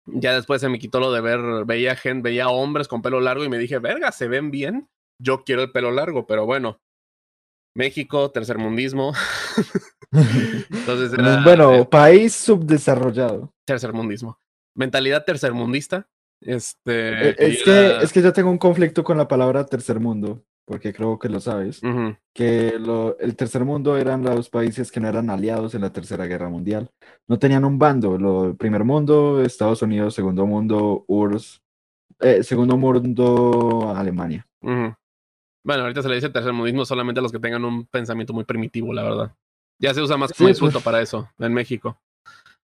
Ya después se me quitó lo de ver, veía gente, veía hombres con pelo largo y me dije, verga, se ven bien, yo quiero el pelo largo, pero bueno. México, tercermundismo. Entonces era Bueno, eh, país subdesarrollado. tercermundismo. Mentalidad tercermundista. Este. Eh, Es que, es que yo tengo un conflicto con la palabra tercer mundo, porque creo que lo sabes, que lo- el tercer mundo eran los países que no eran aliados en la Tercera Guerra Mundial. No tenían un bando, lo primer mundo, Estados Unidos, segundo mundo, URSS, eh, segundo mundo, Alemania. Bueno, ahorita se le dice tercermundismo solamente a los que tengan un pensamiento muy primitivo, la verdad. Ya se usa más como Sí, insulto pues. para eso en México.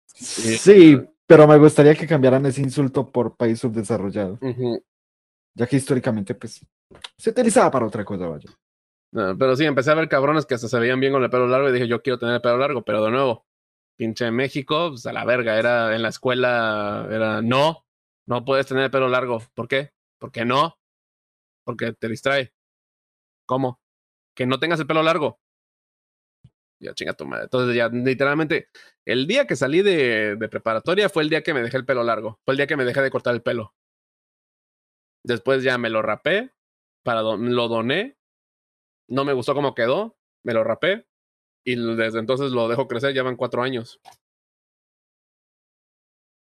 Sí. Sí, pero me gustaría que cambiaran ese insulto por país subdesarrollado, ya que históricamente, pues, se utilizaba para otra cosa, vaya. No, pero sí, empecé a ver cabrones que hasta se veían bien con el pelo largo y dije, yo quiero tener el pelo largo, pero de nuevo, pinche México, pues a la verga, era en la escuela, era no, no puedes tener el pelo largo. ¿Por qué? ¿Por qué no? Porque te distrae. ¿Cómo? Que no tengas el pelo largo. Ya chinga tu madre. Entonces ya literalmente, el día que salí de, de preparatoria fue el día que me dejé el pelo largo. Fue el día que me dejé de cortar el pelo. Después ya me lo rapé, para don- lo doné. No me gustó cómo quedó, me lo rapé. Y desde entonces lo dejo crecer, ya van cuatro años.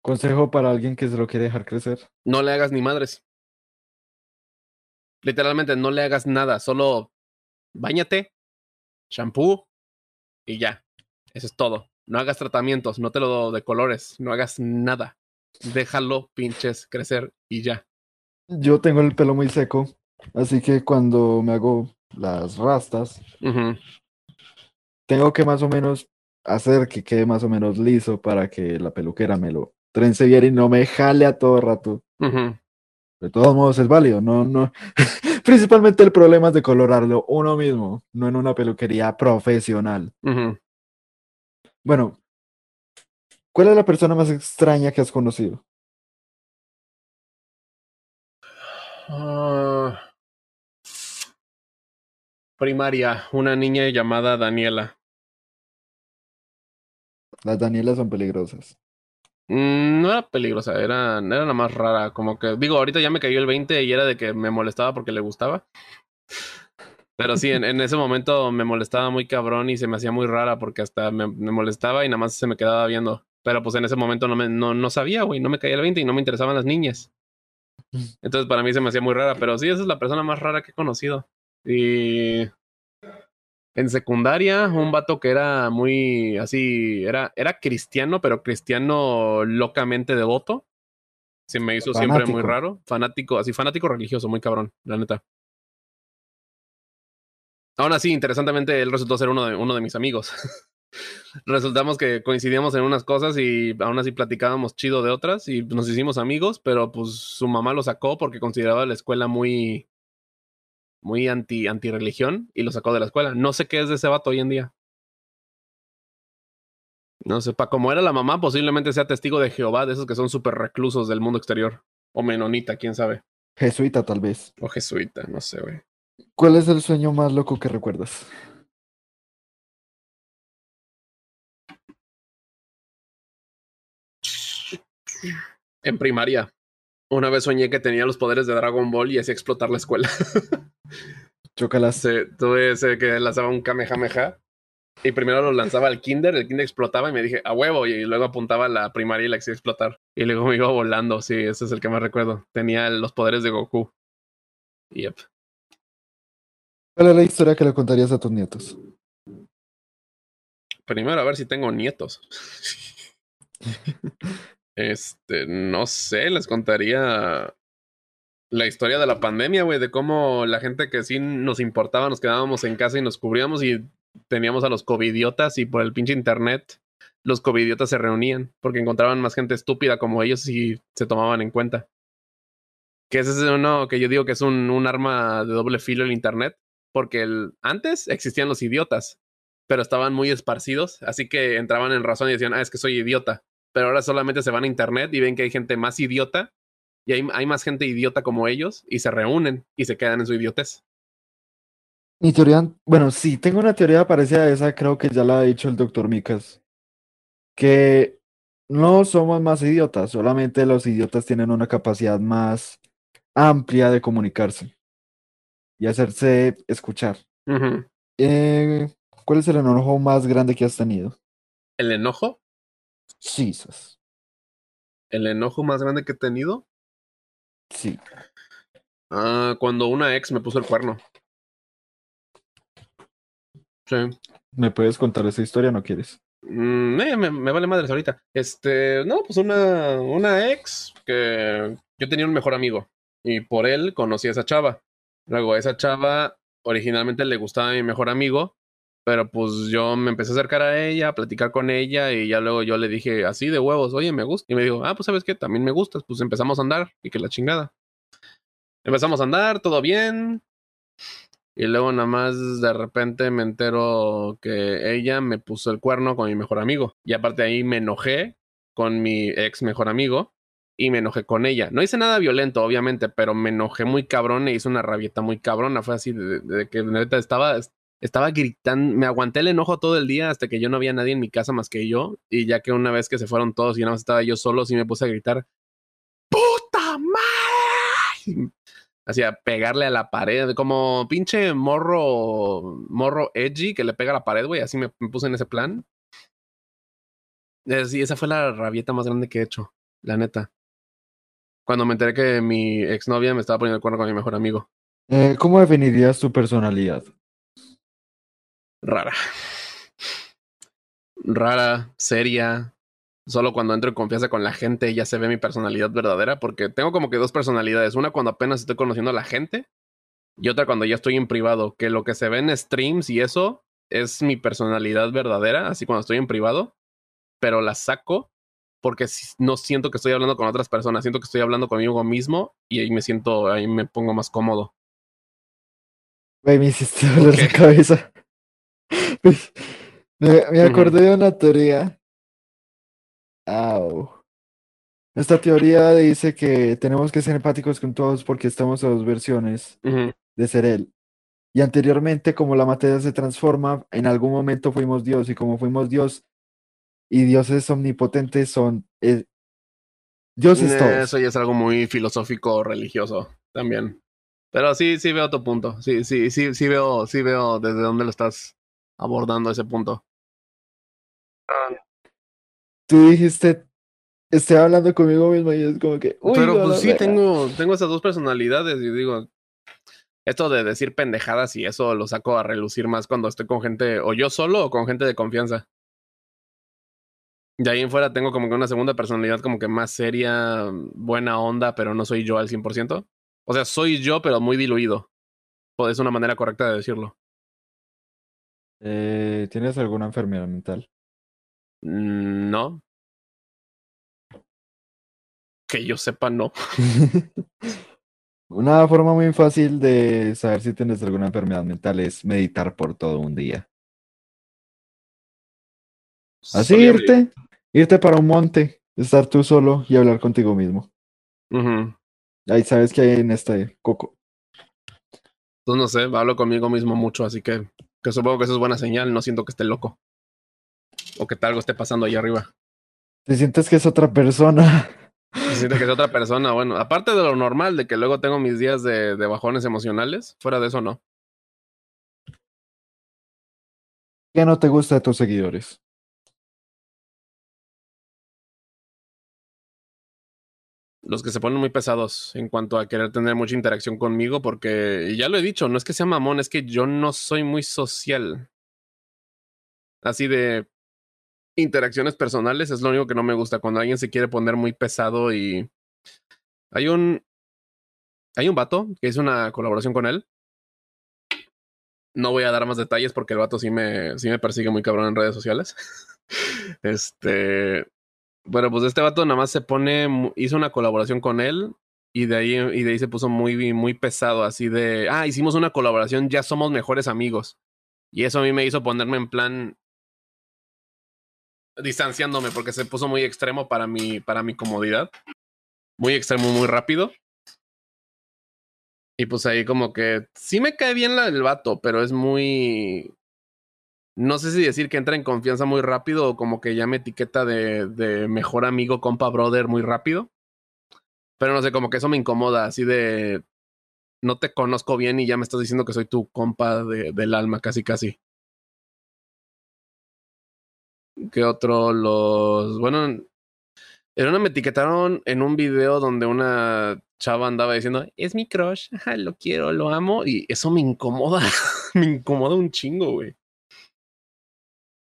Consejo para alguien que se lo quiere dejar crecer. No le hagas ni madres. Literalmente no le hagas nada, solo bañate, shampoo y ya. Eso es todo. No hagas tratamientos, no te lo de colores, no hagas nada. Déjalo pinches crecer y ya. Yo tengo el pelo muy seco, así que cuando me hago las rastas, tengo que más o menos hacer que quede más o menos liso para que la peluquera me lo trence bien y no me jale a todo rato. De todos modos es válido, no, no. Principalmente el problema es de colorarlo uno mismo, no en una peluquería profesional. Bueno, ¿cuál es la persona más extraña que has conocido? Ah. primaria, una niña llamada Daniela. Las Danielas son peligrosas. Mm, No era peligrosa, era, era la más rara. Como que, digo, ahorita ya me cayó el 20 y era de que me molestaba porque le gustaba. Pero sí, en, en ese momento me molestaba muy cabrón y se me hacía muy rara porque hasta me, me molestaba y nada más se me quedaba viendo. Pero pues en ese momento no, me, no, no sabía, güey, no me caía el 20 y no me interesaban las niñas. Entonces para mí se me hacía muy rara, pero sí, esa es la persona más rara que he conocido. Y en secundaria, un vato que era muy así, era, era cristiano, pero cristiano locamente devoto. Se me hizo siempre muy raro. Fanático, así fanático religioso, muy cabrón, la neta. Aún así, interesantemente, él resultó ser uno de, uno de mis amigos. Resultamos que coincidíamos en unas cosas y aún así platicábamos chido de otras y nos hicimos amigos, pero pues su mamá lo sacó porque consideraba la escuela muy muy anti, anti religión y lo sacó de la escuela. No sé qué es de ese vato hoy en día. No sé, para como era la mamá, posiblemente sea testigo de Jehová, de esos que son súper reclusos del mundo exterior. O menonita, quién sabe. Jesuita, tal vez. O jesuita, no sé, güey. ¿Cuál es el sueño más loco que recuerdas? En primaria. Una vez soñé que tenía los poderes de Dragon Ball y hacía explotar la escuela. Chócalas. Sí, tuve ese que lanzaba un Kamehameha. Y primero lo lanzaba al kinder, el kinder explotaba y me dije, a huevo, y luego apuntaba a la primaria y la hacía explotar. Y luego me iba volando, sí, ese es el que más recuerdo. Tenía los poderes de Goku. Yep. ¿Cuál es la historia que le contarías a tus nietos? Primero, a ver si tengo nietos. este, no sé, les contaría la historia de la pandemia, güey, de cómo la gente que sí nos importaba, nos quedábamos en casa y nos cubríamos y teníamos a los covidiotas y por el pinche internet los covidiotas se reunían porque encontraban más gente estúpida como ellos y se tomaban en cuenta. Que ese es uno que yo digo que es un, un arma de doble filo el internet, porque el, antes existían los idiotas, pero estaban muy esparcidos, así que entraban en razón y decían, ah, es que soy idiota. Pero ahora solamente se van a internet y ven que hay gente más idiota y hay, hay más gente idiota como ellos y se reúnen y se quedan en su idiotez. Mi teoría, bueno, sí, tengo una teoría parecida a esa, creo que ya la ha dicho el doctor Micas, que no somos más idiotas, solamente los idiotas tienen una capacidad más amplia de comunicarse y hacerse escuchar. Eh, ¿cuál es el enojo más grande que has tenido? ¿El enojo? Jesus. ¿El enojo más grande que he tenido? Sí. Ah, cuando una ex me puso el cuerno. Sí. ¿Me puedes contar esa historia o no quieres? Mm, eh, me, me vale madres ahorita. Este, no, pues una, una ex que yo tenía un mejor amigo y por él conocí a esa chava. Luego, esa chava originalmente le gustaba a mi mejor amigo, pero pues yo me empecé a acercar a ella, a platicar con ella y ya luego yo le dije así de huevos, oye, me gusta. Y me dijo, ah, pues sabes qué, también me gustas. Pues empezamos a andar y que la chingada. Empezamos a andar, todo bien. Y luego nada más de repente me entero que ella me puso el cuerno con mi mejor amigo. Y aparte de ahí me enojé con mi ex mejor amigo y me enojé con ella. No hice nada violento, obviamente, pero me enojé muy cabrón e hice una rabieta muy cabrona. Fue así de, de que neta estaba, estaba gritando, me aguanté el enojo todo el día hasta que yo no había nadie en mi casa más que yo. Y ya que una vez que se fueron todos y nada más estaba yo solo, sí me puse a gritar, ¡Puta madre! Así pegarle a la pared, como pinche morro, morro edgy que le pega a la pared, güey. Así me, puse en ese plan. Sí, esa fue la rabieta más grande que he hecho, la neta. Cuando me enteré que mi exnovia me estaba poniendo el cuerno con mi mejor amigo. Eh, ¿cómo definirías tu personalidad? Rara. Rara, seria. Solo cuando entro en confianza con la gente ya se ve mi personalidad verdadera, porque tengo como que dos personalidades. Una cuando apenas estoy conociendo a la gente y otra cuando ya estoy en privado, que lo que se ve en streams y eso es mi personalidad verdadera, así cuando estoy en privado, pero la saco porque no siento que estoy hablando con otras personas, siento que estoy hablando conmigo mismo y ahí me siento, ahí me pongo más cómodo. Güey, me hiciste doler Ok. la cabeza. Me, me acordé de una teoría. Au. Esta teoría dice que tenemos que ser empáticos con todos porque estamos a dos versiones de ser él. Y anteriormente, como la materia se transforma, en algún momento fuimos Dios, y como fuimos Dios, y dioses omnipotentes son eh, dioses todos. Eso ya es algo muy filosófico, religioso también. Pero sí, sí veo tu punto. Sí, sí, sí, sí veo, sí veo desde dónde lo estás abordando ese punto. Tú dijiste, estoy hablando conmigo mismo y es como que, uy, Pero no, pues sí, tengo, tengo esas dos personalidades y digo, esto de decir pendejadas y eso lo saco a relucir más cuando estoy con gente, o yo solo o con gente de confianza. De ahí en fuera tengo como que una segunda personalidad como que más seria, buena onda, pero no soy yo al 100%. O sea, soy yo, pero muy diluido. Es una manera correcta de decirlo. Eh, ¿tienes alguna enfermedad mental? Mm, No. Que yo sepa, no. Una forma muy fácil de saber si tienes alguna enfermedad mental es meditar por todo un día. Así irte, irte para un monte, estar tú solo y hablar contigo mismo. Ahí sabes que hay en este coco. Pues no sé, hablo conmigo mismo mucho, así que, que supongo que eso es buena señal, no siento que esté loco. O que algo esté pasando ahí arriba. Te sientes que es otra persona. Se siente que es otra persona, bueno, aparte de lo normal, de que luego tengo mis días de, de bajones emocionales, fuera de eso no. ¿Qué no te gusta de tus seguidores? Los que se ponen muy pesados en cuanto a querer tener mucha interacción conmigo, porque ya lo he dicho, no es que sea mamón, es que yo no soy muy social. Así de interacciones personales es lo único que no me gusta, cuando alguien se quiere poner muy pesado y hay un hay un vato que hizo una colaboración con él. No voy a dar más detalles porque el vato sí me, sí me persigue muy cabrón en redes sociales. este, bueno, pues este vato nada más se pone, hizo una colaboración con él y de ahí, y de ahí se puso muy, muy pesado, así de, ah, hicimos una colaboración, ya somos mejores amigos. Y eso a mí me hizo ponerme en plan distanciándome porque se puso muy extremo para mi, para mi comodidad. Muy extremo, muy rápido. Y pues ahí como que sí me cae bien la, el vato, pero es muy no sé si decir que entra en confianza muy rápido o como que ya me etiqueta de, mejor amigo, compa, brother muy rápido. Pero no sé, como que eso me incomoda, así de no te conozco bien y ya me estás diciendo que soy tu compa de, del alma, casi casi. ¿Qué otro? Los. Bueno, en una me etiquetaron en un video donde una chava andaba diciendo, es mi crush, lo quiero, lo amo, y eso me incomoda, me incomoda un chingo, güey.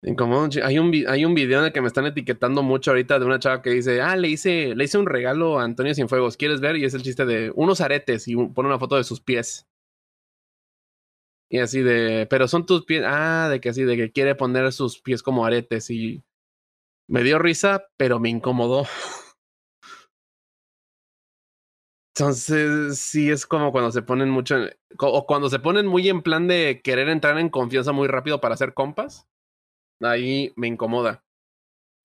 Hay un, hay un video en el que me están etiquetando mucho ahorita de una chava que dice, ah, le hice, le hice un regalo a Antonio Cienfuegos, ¿quieres ver? Y es el chiste de unos aretes y pone una foto de sus pies. Y así de, pero son tus pies, ah, de que así, de que quiere poner sus pies como aretes y me dio risa, pero me incomodó. Entonces, sí es como cuando se ponen mucho, o cuando se ponen muy en plan de querer entrar en confianza muy rápido para hacer compas ahí me incomoda.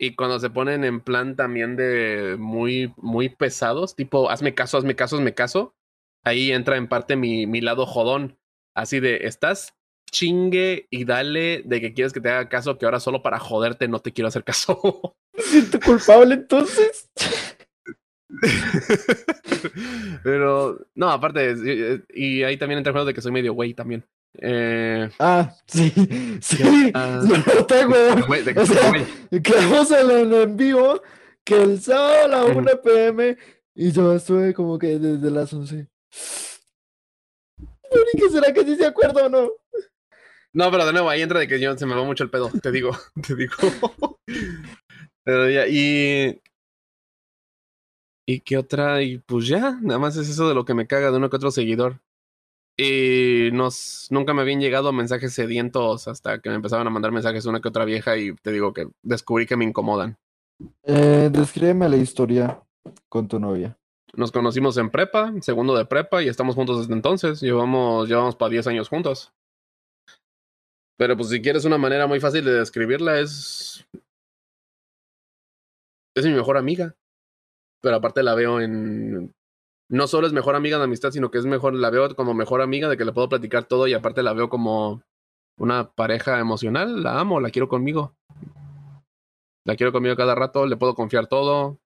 Y cuando se ponen en plan también de muy, muy pesados, tipo, hazme caso, hazme caso, hazme caso, ahí entra en parte mi, mi lado jodón. Así de, estás chingue y dale de que quieres que te haga caso, que ahora solo para joderte no te quiero hacer caso. ¿Me siento culpable entonces? Pero, no, aparte, y, ahí también entra el juego de que soy medio güey también. Eh... Ah, sí, sí, ah, lo tengo. o sea, quedamos en, en vivo que el sábado a la 1 pm y yo estuve como que desde las 11. ¿Qué será que sí se acuerda o no? No, pero de nuevo, ahí entra de que yo se me va mucho el pedo, te digo, te digo. pero ya, y. ¿Y qué otra? Y pues ya, nada más es eso de lo que me caga de uno que otro seguidor. Y nos, nunca me habían llegado mensajes sedientos hasta que me empezaban a mandar mensajes una que otra vieja y te digo que descubrí que me incomodan. Eh, descríbeme la historia con tu novia. Nos conocimos en prepa, segundo de prepa, y estamos juntos desde entonces. Llevamos, llevamos para 10 años juntos. Pero pues si quieres una manera muy fácil de describirla es... Es mi mejor amiga. Pero aparte la veo en no solo es mejor amiga de amistad, sino que es mejor, la veo como mejor amiga de que le puedo platicar todo y aparte la veo como una pareja emocional, la amo, la quiero conmigo. La quiero conmigo cada rato, le puedo confiar todo.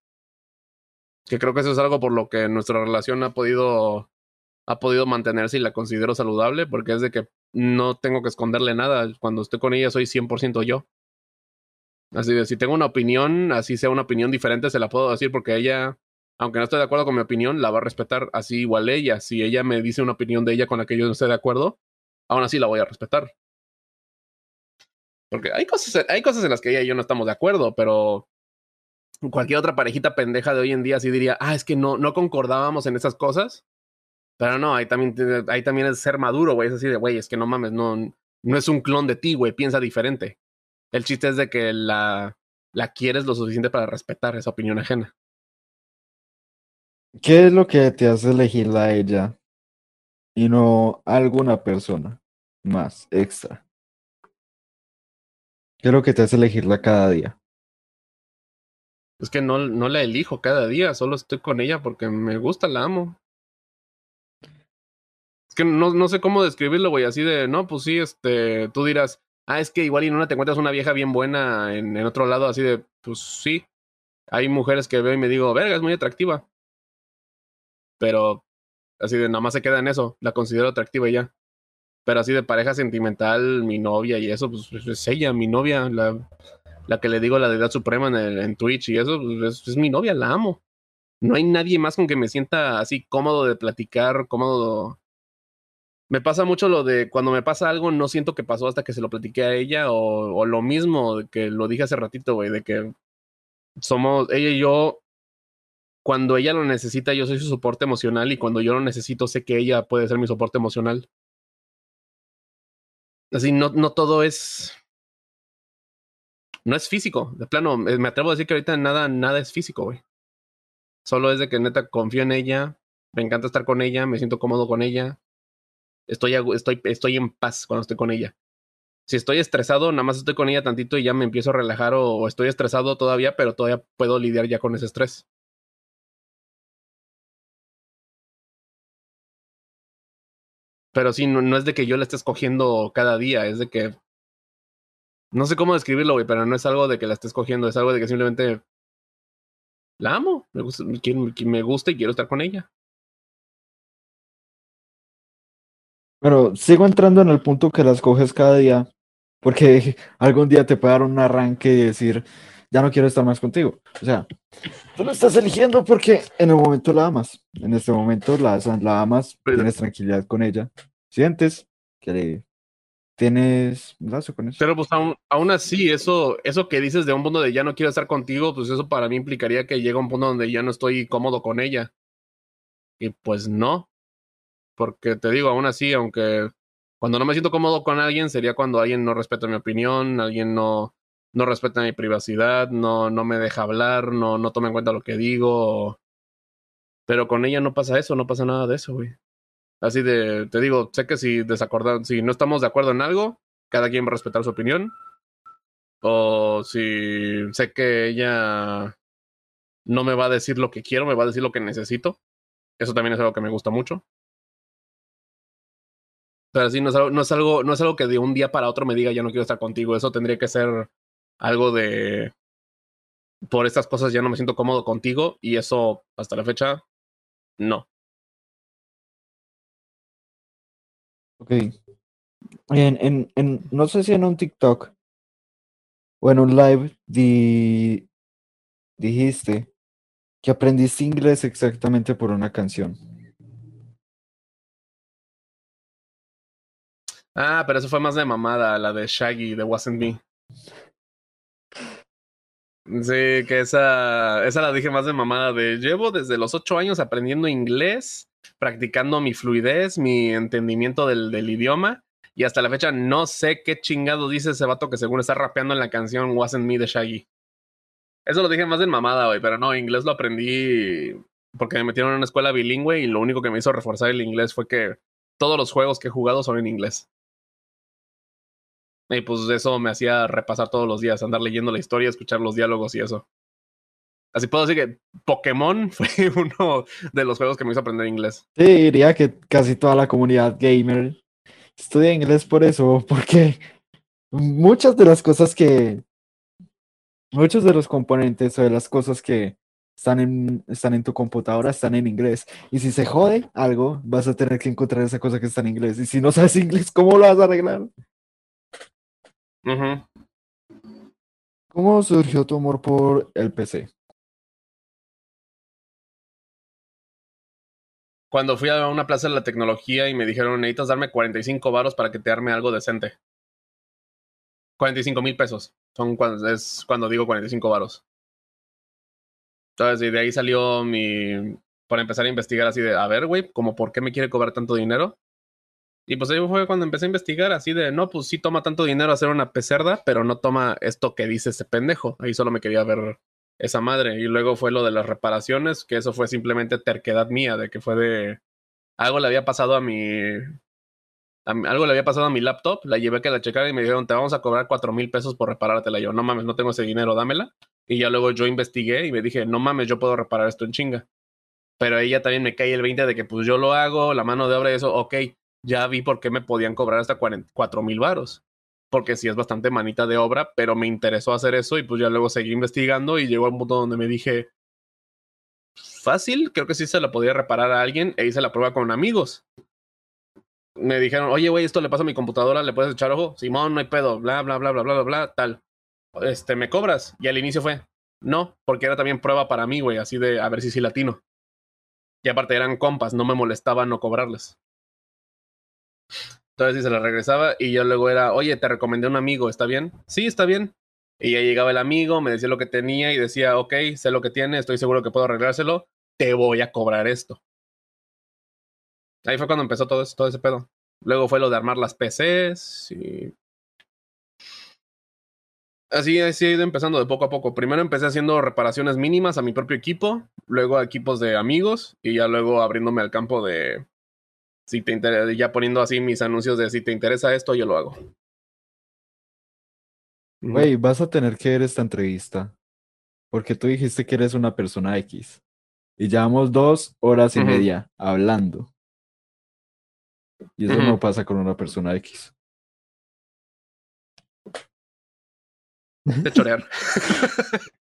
Que creo que eso es algo por lo que nuestra relación ha podido ha podido mantenerse y la considero saludable porque es de que no tengo que esconderle nada. Cuando estoy con ella soy 100% yo. Así de si tengo una opinión, así sea una opinión diferente, se la puedo decir porque ella aunque no esté de acuerdo con mi opinión, la va a respetar así igual ella. Si ella me dice una opinión de ella con la que yo no esté de acuerdo, aún así la voy a respetar. Porque hay cosas, hay cosas en las que ella y yo no estamos de acuerdo, pero cualquier otra parejita pendeja de hoy en día sí diría, ah, es que no, no concordábamos en esas cosas. Pero no, ahí también, ahí también es ser maduro, güey. Es así de, güey, es que no mames, no, no es un clon de ti, güey, piensa diferente. El chiste es de que la, la quieres lo suficiente para respetar esa opinión ajena. ¿Qué es lo que te hace elegirla a ella y no alguna persona más extra. ¿Qué es lo que te hace elegirla cada día? Es que no, no la elijo cada día, solo estoy con ella porque me gusta, la amo. Es que no, no sé cómo describirlo, güey, así de, no, pues sí, este, tú dirás, ah, es que igual y en una te encuentras una vieja bien buena en, en otro lado, así de, pues sí. Hay mujeres que veo y me digo, verga, es muy atractiva. Pero así de nada más se queda en eso, la considero atractiva y ya. Pero así de pareja sentimental, mi novia y eso, pues, pues es ella, mi novia, la, la que le digo la deidad suprema en, el, en Twitch y eso, pues es, mi novia, la amo. No hay nadie más con que me sienta así cómodo de platicar, cómodo. Me pasa mucho lo de cuando me pasa algo, no siento que pasó hasta que se lo platiqué a ella, o lo mismo que lo dije hace ratito, güey, de que somos, ella y yo, cuando ella lo necesita, yo soy su soporte emocional, y cuando yo lo necesito, sé que ella puede ser mi soporte emocional. Así, no, no todo es. No es físico. De plano, me atrevo a decir que ahorita nada, nada es físico, güey. Solo es de que neta confío en ella. Me encanta estar con ella. Me siento cómodo con ella. Estoy, estoy, estoy en paz cuando estoy con ella. Si estoy estresado, nada más estoy con ella tantito y ya me empiezo a relajar. O, o estoy estresado todavía, pero todavía puedo lidiar ya con ese estrés. Pero sí, no, no, es de que yo la esté escogiendo cada día, es de que. No sé cómo describirlo, güey, pero no es algo de que la esté escogiendo, es algo de que simplemente. La amo, me gusta, me y quiero estar con ella. Pero sigo entrando en el punto que la escoges cada día, porque algún día te puede dar un arranque y decir, ya no quiero estar más contigo. O sea, tú lo estás eligiendo porque en el momento la amas. En este momento la, la amas, Pero, tienes tranquilidad con ella. Sientes que tienes lazo con eso. Pero pues aún, aún, así, eso, eso que dices de un punto de ya no quiero estar contigo, pues eso para mí implicaría que llega un punto donde ya no estoy cómodo con ella. Y pues no. Porque te digo, aún así, aunque cuando no me siento cómodo con alguien, sería cuando alguien no respeta mi opinión, alguien no, no respeta mi privacidad, no, no me deja hablar, no, no toma en cuenta lo que digo. Pero con ella no pasa eso, no pasa nada de eso, güey. Así de, te digo, sé que si desacordamos, si no estamos de acuerdo en algo, cada quien va a respetar su opinión. O si sé que ella no me va a decir lo que quiero, me va a decir lo que necesito. Eso también es algo que me gusta mucho. Pero sí, no es, algo, no es algo, no es algo que de un día para otro me diga ya no quiero estar contigo. Eso tendría que ser algo de por estas cosas ya no me siento cómodo contigo y eso hasta la fecha no. Ok. En, en, en, no sé si en un TikTok o en un live di, dijiste que aprendiste inglés exactamente por una canción. Ah, pero eso fue más de mamada, la de Shaggy, de Wasn't Me. Sí, que esa, esa la dije más de mamada, de llevo desde los ocho años aprendiendo inglés, practicando mi fluidez, mi entendimiento del, del idioma, y hasta la fecha no sé qué chingado dice ese vato que según está rapeando en la canción Wasn't Me de Shaggy. Eso lo dije más de mamada, güey, pero no, inglés lo aprendí porque me metieron en una escuela bilingüe y lo único que me hizo reforzar el inglés fue que todos los juegos que he jugado son en inglés. Y pues eso me hacía repasar todos los días, andar leyendo la historia, escuchar los diálogos y eso. Así puedo decir que Pokémon fue uno de los juegos que me hizo aprender inglés. Sí, diría que casi toda la comunidad gamer estudia inglés por eso, porque muchas de las cosas que. Muchos de los componentes o de las cosas que están en, están en tu computadora están en inglés. Y si se jode algo, vas a tener que encontrar esa cosa que está en inglés. Y si no sabes inglés, ¿cómo lo vas a arreglar? Uh -huh. ¿Cómo surgió tu amor por el PC? Cuando fui a una plaza de la tecnología y me dijeron, necesitas darme 45 varos para que te arme algo decente. 45 mil pesos. Son cuando, es cuando digo 45 varos. Entonces, y de ahí salió mi... Para empezar a investigar así de, a ver, güey, como por qué me quiere cobrar tanto dinero. Y pues ahí fue cuando empecé a investigar así de, no, pues sí toma tanto dinero hacer una pecerda, pero no toma esto que dice ese pendejo. Ahí solo me quería ver esa madre. Y luego fue lo de las reparaciones, que eso fue simplemente terquedad mía, de que fue de, algo le había pasado a mi, algo le había pasado a mi laptop, la llevé a que la checara y me dijeron, te vamos a cobrar cuatro mil pesos por reparártela. yo, no mames, no tengo ese dinero, dámela. Y ya luego yo investigué y me dije, no mames, yo puedo reparar esto en chinga. Pero ella también me cae el 20 de que pues yo lo hago, la mano de obra y eso, ok, ya vi por qué me podían cobrar hasta cuatro mil varos. Porque sí es bastante manita de obra, pero me interesó hacer eso y pues ya luego seguí investigando y llegó a un punto donde me dije, fácil, creo que sí se la podía reparar a alguien e hice la prueba con amigos me dijeron, oye, güey, esto le pasa a mi computadora, ¿le puedes echar ojo? Simón, no hay pedo, bla, bla, bla, bla, bla, bla, bla, tal. Este, ¿me cobras? Y al inicio fue, no, porque era también prueba para mí, güey, así de a ver si sí latino. Y aparte eran compas, no me molestaba no cobrarles. Entonces sí se la regresaba y yo luego era, oye, te recomendé un amigo, ¿está bien? Sí, está bien. Y ya llegaba el amigo, me decía lo que tenía y decía, ok, sé lo que tiene, estoy seguro que puedo arreglárselo, te voy a cobrar esto. Ahí fue cuando empezó todo, todo ese pedo. Luego fue lo de armar las PCs y... Así, así he ido empezando de poco a poco. Primero empecé haciendo reparaciones mínimas a mi propio equipo, luego a equipos de amigos y ya luego abriéndome al campo de... Si te interesa, ya poniendo así mis anuncios de si te interesa esto, yo lo hago. Güey, vas a tener que ver esta entrevista. Porque tú dijiste que eres una persona X. Y llevamos dos horas y media hablando. Y eso no pasa con una persona X. De chorear.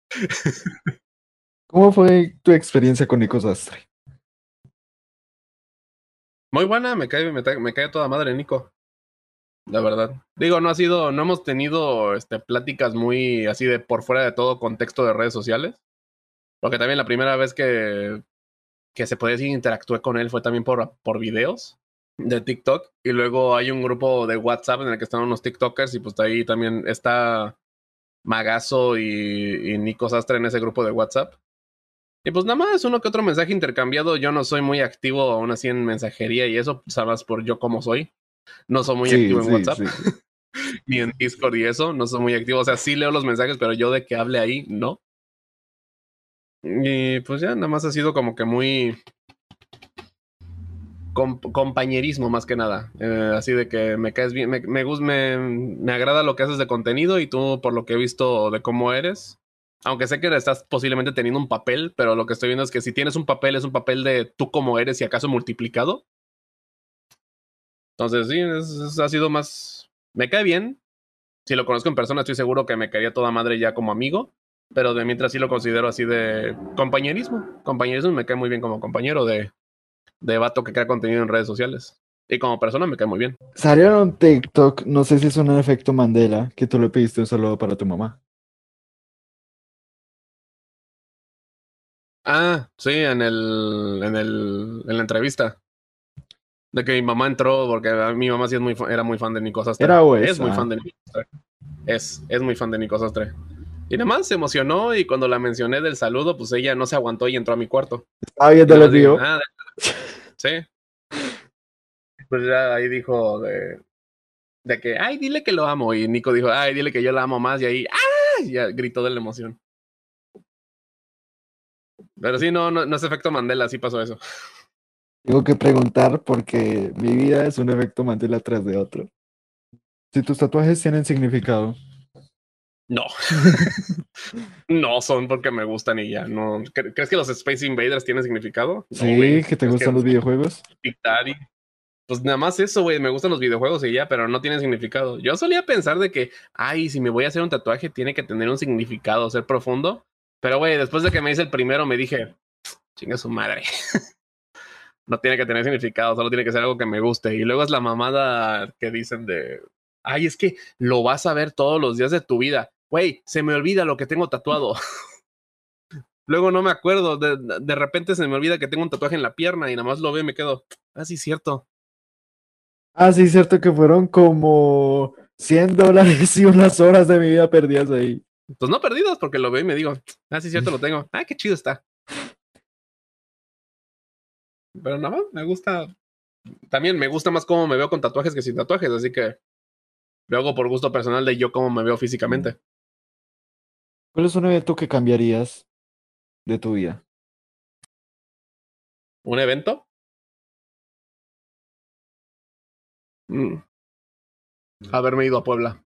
¿Cómo fue tu experiencia con Nico Sastre? Muy buena, me cae, me, cae toda madre Nico. La verdad. Digo, no ha sido, no hemos tenido este, pláticas muy así de por fuera de todo contexto de redes sociales. Porque también la primera vez que, que se puede decir interactué con él fue también por, por videos de TikTok y luego hay un grupo de WhatsApp en el que están unos TikTokers y pues ahí también está Magazo y, Nico Sastre en ese grupo de WhatsApp. Y pues nada más uno que otro mensaje intercambiado. Yo no soy muy activo aún así en mensajería y eso, sabes por yo como soy. No soy muy activo en WhatsApp. Ni en Discord y eso, no soy muy activo. O sea, sí leo los mensajes, pero yo de que hable ahí, no. Y pues ya, nada más ha sido como que muy compañerismo más que nada. Eh, así de que me caes bien, me, me, me, me, agrada lo que haces de contenido y tú, por lo que he visto de cómo eres, aunque sé que estás posiblemente teniendo un papel, pero lo que estoy viendo es que si tienes un papel, es un papel de tú como eres y acaso multiplicado. Entonces, sí, ha sido más. Me cae bien. Si lo conozco en persona, estoy seguro que me caería toda madre ya como amigo. Pero de mientras sí lo considero así de compañerismo. Compañerismo me cae muy bien como compañero de, de vato que crea contenido en redes sociales. Y como persona me cae muy bien. Salieron TikTok, no sé si es un efecto Mandela, que tú le pediste un saludo para tu mamá. Ah, sí, en el, en el, en la entrevista. De que mi mamá entró, porque mi mamá sí es muy, era muy fan de Nico Sastre. Era Es muy fan de Nico Sastre. Es, es muy fan de Nico Sastre. Y nada más se emocionó y cuando la mencioné del saludo, pues ella no se aguantó y entró a mi cuarto. Ah, bien te lo digo. Sí. Pues ya ahí dijo de, de que, ay, dile que lo amo. Y Nico dijo, ay, dile que yo la amo más. Y ahí, ¡ah! ya gritó de la emoción. Pero sí, no, no, no es efecto Mandela, sí pasó eso. Tengo que preguntar porque mi vida es un efecto Mandela tras de otro. Si tus tatuajes tienen significado. No. no son porque me gustan y ya. No. ¿Crees que los Space Invaders tienen significado? Sí, que te gustan los videojuegos. Pues nada más eso, güey. Me gustan los videojuegos y ya, pero no tiene significado. Yo solía pensar de que, ay, si me voy a hacer un tatuaje, tiene que tener un significado, ser profundo. Pero, güey, después de que me hice el primero, me dije, chinga su madre. no tiene que tener significado, solo tiene que ser algo que me guste. Y luego es la mamada que dicen de, ay, es que lo vas a ver todos los días de tu vida güey, se me olvida lo que tengo tatuado. Luego no me acuerdo, de, de, repente se me olvida que tengo un tatuaje en la pierna y nada más lo veo y me quedo, ah, sí, cierto. Ah, sí, cierto que fueron como 100 dólares y unas horas de mi vida perdidas ahí. Pues no perdidos, porque lo veo y me digo, ah, sí, cierto, lo tengo. Ah, qué chido está. Pero nada más, me gusta. También me gusta más cómo me veo con tatuajes que sin tatuajes, así que lo hago por gusto personal de yo cómo me veo físicamente. ¿Cuál es un evento que cambiarías de tu vida? ¿Un evento? Mm. Haberme ido a Puebla.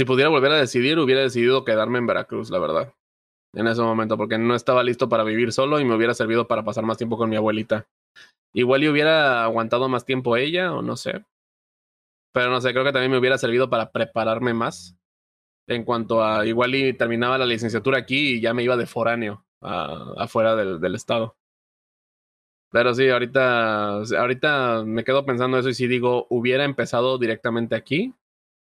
Si pudiera volver a decidir, hubiera decidido quedarme en Veracruz, la verdad. En ese momento, porque no estaba listo para vivir solo y me hubiera servido para pasar más tiempo con mi abuelita. Igual y hubiera aguantado más tiempo ella, o no sé. Pero no sé, creo que también me hubiera servido para prepararme más. En cuanto a, igual y terminaba la licenciatura aquí y ya me iba de foráneo afuera del, del estado. Pero sí, ahorita, ahorita me quedo pensando eso y si digo, hubiera empezado directamente aquí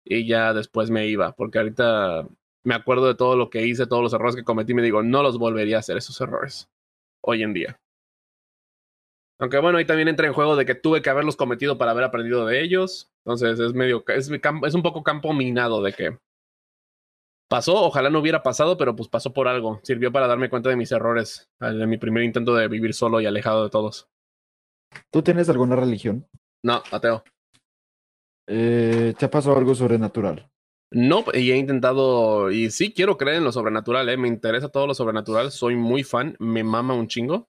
y ya después me iba, porque ahorita me acuerdo de todo lo que hice, todos los errores que cometí y me digo, no los volvería a hacer esos errores hoy en día. Aunque bueno, ahí también entra en juego de que tuve que haberlos cometido para haber aprendido de ellos. Entonces es medio, es, es un poco campo minado de que pasó, ojalá no hubiera pasado, pero pues pasó por algo. Sirvió para darme cuenta de mis errores, de mi primer intento de vivir solo y alejado de todos. ¿Tú tienes alguna religión? No, ateo. Eh, ¿Te ha pasado algo sobrenatural? No, y he intentado, y sí quiero creer en lo sobrenatural, ¿eh? me interesa todo lo sobrenatural, soy muy fan, me mama un chingo.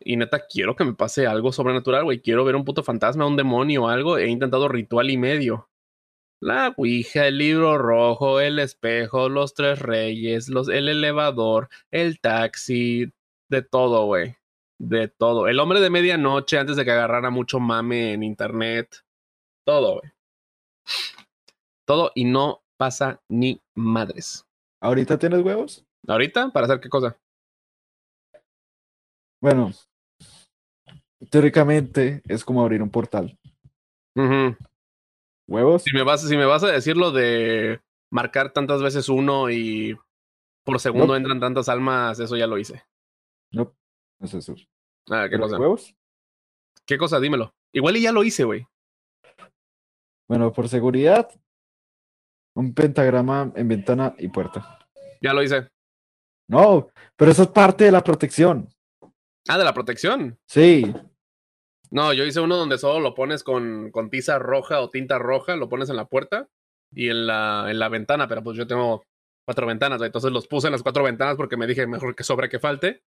Y neta, quiero que me pase algo sobrenatural, güey. Quiero ver un puto fantasma, un demonio o algo. He intentado ritual y medio. La Ouija, el libro rojo, el espejo, los tres reyes, los, el elevador, el taxi, de todo, güey. De todo. El hombre de medianoche antes de que agarrara mucho mame en internet. Todo, güey. Todo y no pasa ni madres. ¿Ahorita tienes huevos? ¿Ahorita? ¿Para hacer qué cosa? Bueno, teóricamente es como abrir un portal. Uh ¿Huevos? Si me, vas, si me vas a decir lo de marcar tantas veces uno y por segundo entran tantas almas, eso ya lo hice. No, no es eso. Ah, ¿qué cosa? ¿Huevos? ¿Qué cosa? Dímelo. Igual y ya lo hice, güey. Bueno, por seguridad, un pentagrama en ventana y puerta. Ya lo hice. No, pero eso es parte de la protección. Ah, de la protección. Sí. No, yo hice uno donde solo lo pones con, con tiza roja o tinta roja, lo pones en la puerta y en la, en la ventana, pero pues yo tengo cuatro ventanas, entonces los puse en las cuatro ventanas porque me dije mejor que sobre que falte.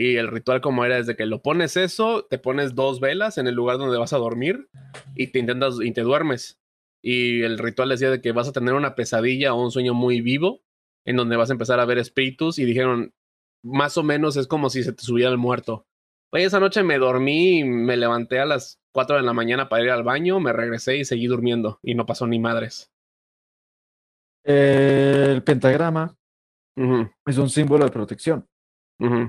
Y el ritual como era es de que lo pones eso, te pones dos velas en el lugar donde vas a dormir y te intentas y te duermes. Y el ritual decía de que vas a tener una pesadilla o un sueño muy vivo en donde vas a empezar a ver espíritus y dijeron, más o menos es como si se te subiera el muerto. Oye, esa noche me dormí, me levanté a las 4 de la mañana para ir al baño, me regresé y seguí durmiendo y no pasó ni madres. El pentagrama es un símbolo de protección.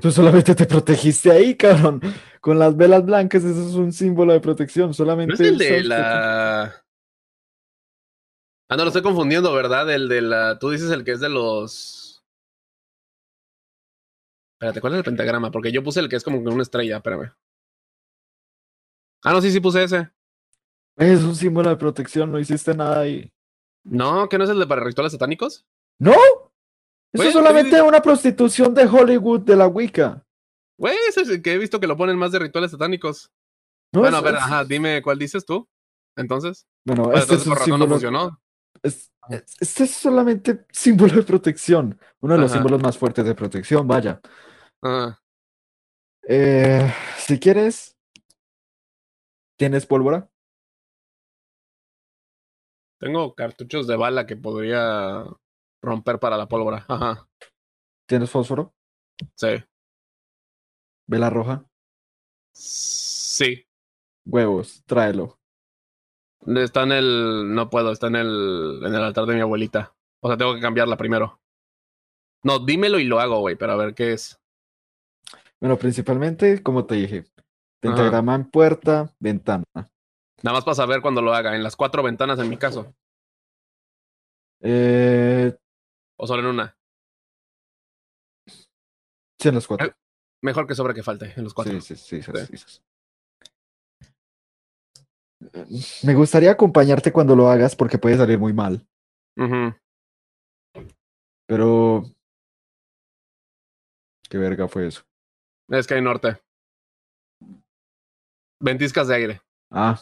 Tú solamente te protegiste ahí, cabrón. Con las velas blancas, eso es un símbolo de protección. Solamente. ¿No es el de la. Ah, no, lo estoy confundiendo, ¿verdad? El de la. Tú dices el que es de los. Espérate, ¿cuál es el pentagrama? Porque yo puse el que es como una estrella, espérame. Ah, no, sí, sí puse ese. Es un símbolo de protección, no hiciste nada ahí. No, ¿que no es el de para rituales satánicos? ¡No! Eso es solamente una prostitución de Hollywood de la Wicca. Güey, ese es el que he visto que lo ponen más de rituales satánicos. bueno, a ver, ajá, dime cuál dices tú. Entonces. Bueno, este es un símbolo... no funcionó. este es solamente símbolo de protección. Uno de los símbolos más fuertes de protección, vaya. Eh, si quieres, ¿tienes pólvora? Tengo cartuchos de bala que podría romper para la pólvora. Ajá. ¿Tienes fósforo? Sí. ¿Vela roja? Sí. Huevos, tráelo. Está en el. No puedo, está en el. en el altar de mi abuelita. O sea, tengo que cambiarla primero. No, dímelo y lo hago, güey, pero a ver qué es. Bueno, principalmente, como te dije, pentagrama en puerta, ventana. Nada más para saber cuando lo haga, en las cuatro ventanas en mi caso. Eh, ¿O solo en una? Sí, en los cuatro. Mejor que sobre que falte, en los cuatro. Sí, sí, sí. Me gustaría acompañarte cuando lo hagas porque puede salir muy mal. Pero... ¿Qué verga fue eso? Es que hay norte. Ventiscas de aire. Ah.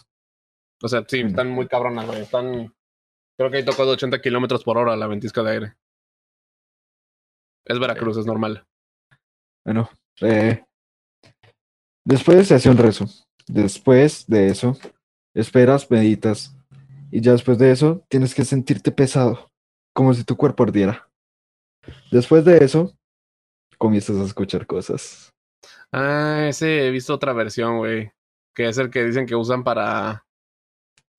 O sea, sí, están muy cabronas, güey. Están Creo que ahí tocó de 80 kilómetros por hora la ventisca de aire. Es Veracruz, es normal. Bueno, eh, después se hace un rezo. Después de eso, esperas, meditas. Y ya después de eso, tienes que sentirte pesado, como si tu cuerpo ardiera. Después de eso, comienzas a escuchar cosas. Ah, ese he visto otra versión, güey. Que es el que dicen que usan para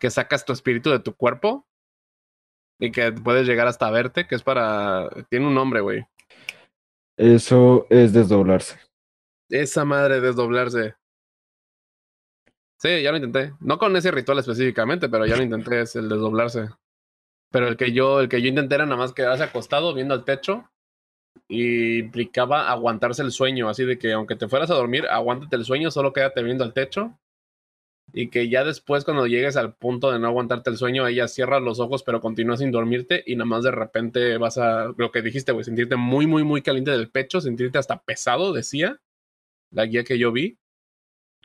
que sacas tu espíritu de tu cuerpo y que puedes llegar hasta verte, que es para... Tiene un nombre, güey. Eso es desdoblarse. Esa madre desdoblarse. Sí, ya lo intenté. No con ese ritual específicamente, pero ya lo intenté, es el desdoblarse. Pero el que yo, el que yo intenté era nada más quedarse acostado viendo al techo y implicaba aguantarse el sueño, así de que aunque te fueras a dormir, aguántate el sueño, solo quédate viendo al techo y que ya después cuando llegues al punto de no aguantarte el sueño, ella cierra los ojos pero continúa sin dormirte y nada más de repente vas a, lo que dijiste, güey, sentirte muy, muy, muy caliente del pecho, sentirte hasta pesado, decía la guía que yo vi.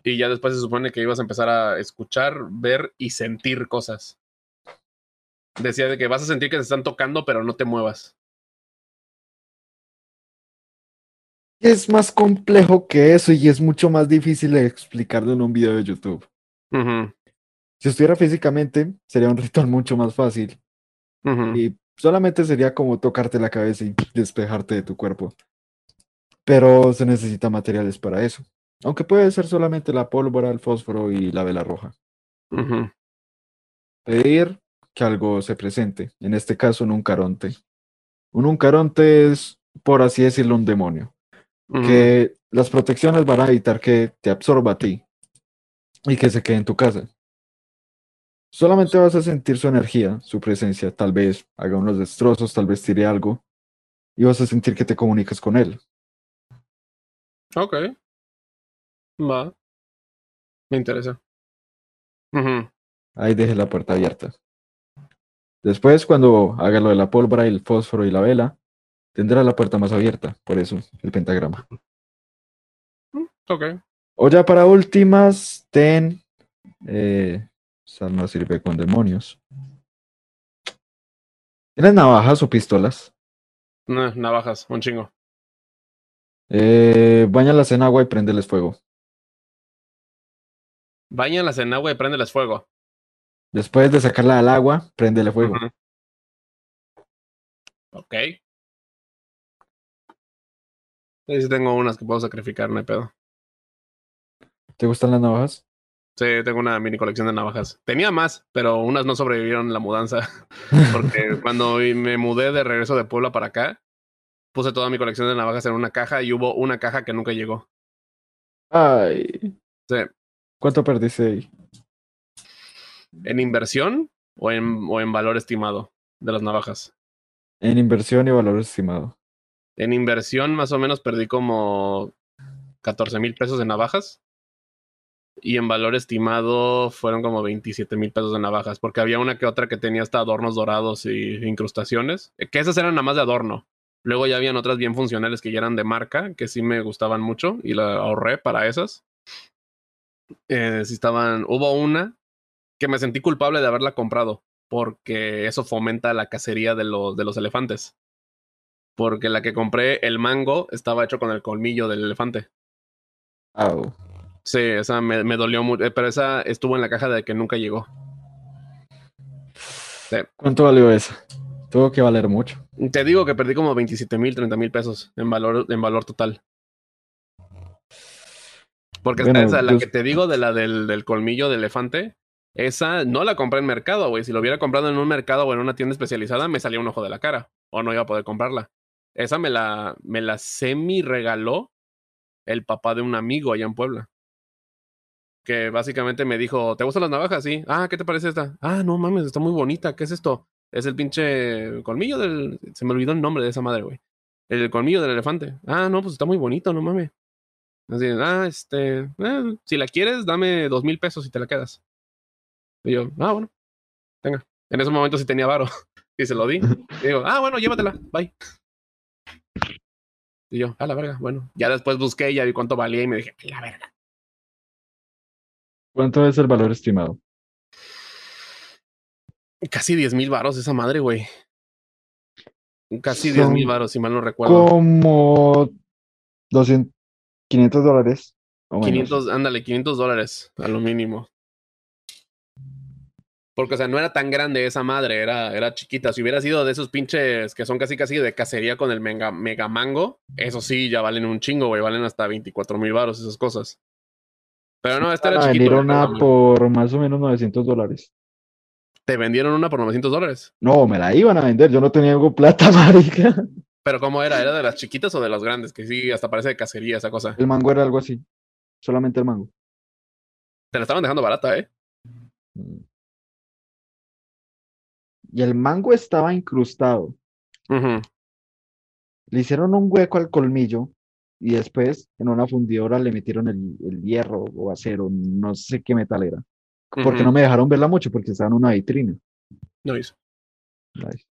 Y ya después se supone que ibas a empezar a escuchar, ver y sentir cosas. Decía de que vas a sentir que te están tocando pero no te muevas. Es más complejo que eso y es mucho más difícil de explicarlo en un video de YouTube. Si estuviera físicamente, sería un ritual mucho más fácil. Y solamente sería como tocarte la cabeza y despejarte de tu cuerpo. Pero se necesita materiales para eso. Aunque puede ser solamente la pólvora, el fósforo y la vela roja. Pedir que algo se presente. En este caso, un uncaronte. Un uncaronte es, por así decirlo, un demonio. Que las protecciones van a evitar que te absorba a ti y que se quede en tu casa. Solamente vas a sentir su energía, su presencia, tal vez haga unos destrozos, tal vez tire algo, y vas a sentir que te comunicas con él. Ok. Va. Me interesa. Ahí deje la puerta abierta. Después, cuando haga lo de la pólvora, el fósforo y la vela, tendrá la puerta más abierta, por eso el pentagrama. Ok. O ya para últimas, ten. Eh, no sirve con demonios. ¿Tienes navajas o pistolas? No, navajas, un chingo. Eh, bañalas en agua y préndeles fuego. Báñalas en agua y préndeles fuego. Después de sacarla al agua, préndele fuego. Ok. Sí, tengo unas que puedo sacrificar, no hay pedo. ¿Te gustan las navajas? Sí, tengo una mini colección de navajas. Tenía más, pero unas no sobrevivieron la mudanza. Porque cuando me mudé de regreso de Puebla para acá, puse toda mi colección de navajas en una caja y hubo una caja que nunca llegó. Ay. Sí. ¿Cuánto perdiste ahí? ¿En inversión o en, o en valor estimado de las navajas? En inversión y valor estimado. En inversión más o menos perdí como 14 mil pesos de navajas y en valor estimado fueron como 27 mil pesos de navajas, porque había una que otra que tenía hasta adornos dorados y incrustaciones, eh, que esas eran nada más de adorno. Luego ya habían otras bien funcionales que ya eran de marca, que sí me gustaban mucho y la ahorré para esas. Eh, si estaban, hubo una que me sentí culpable de haberla comprado, porque eso fomenta la cacería de los, de los elefantes. Porque la que compré, el mango, estaba hecho con el colmillo del elefante. Oh. Sí, esa me, me dolió mucho, eh, pero esa estuvo en la caja de que nunca llegó. ¿Cuánto valió esa? Tuvo que valer mucho. Te digo que perdí como 27 mil, 30 mil pesos en valor, en valor total. Porque esa, la que te digo de la del, del, colmillo de elefante, esa no la compré en mercado, güey. Si lo hubiera comprado en un mercado o en una tienda especializada, me salía un ojo de la cara. O no iba a poder comprarla. Esa me la, me la semi regaló el papá de un amigo allá en Puebla que básicamente me dijo, ¿te gustan las navajas? Sí. Ah, ¿qué te parece esta? Ah, no mames, está muy bonita. ¿Qué es esto? Es el pinche colmillo del... Se me olvidó el nombre de esa madre, güey. El colmillo del elefante. Ah, no, pues está muy bonito, no mames. Así, ah, este... Eh, si la quieres, dame dos mil pesos y te la quedas. Y yo, ah, bueno. Venga. En ese momento sí tenía varo. y se lo di. Y digo, ah, bueno, llévatela. Bye. Y yo, a la verga, bueno. Ya después busqué y ya vi cuánto valía y me dije, la verga. ¿Cuánto es el valor estimado? Casi 10 mil varos esa madre, güey. Casi 10 mil varos, si mal no recuerdo. Como 200, 500 dólares o menos. 500, ándale, 500 dólares a lo mínimo. Porque, o sea, no era tan grande esa madre, era, era chiquita. Si hubiera sido de esos pinches que son casi casi de cacería con el mega, mega mango, eso sí, ya valen un chingo, güey. Valen hasta 24 mil baros esas cosas. Pero no, esta Van era a chiquito. era una por más o menos 900 dólares. Te vendieron una por 900 dólares. No, me la iban a vender, yo no tenía algo plata, marica. Pero ¿cómo era? ¿Era de las chiquitas o de las grandes? Que sí, hasta parece de cacería esa cosa. El mango era algo así. Solamente el mango. Te la estaban dejando barata, ¿eh? Y el mango estaba incrustado. Le hicieron un hueco al colmillo y después en una fundidora le metieron el, el hierro o acero, no sé qué metal era. Porque no me dejaron verla mucho porque estaba en una vitrina. Nice. Nice.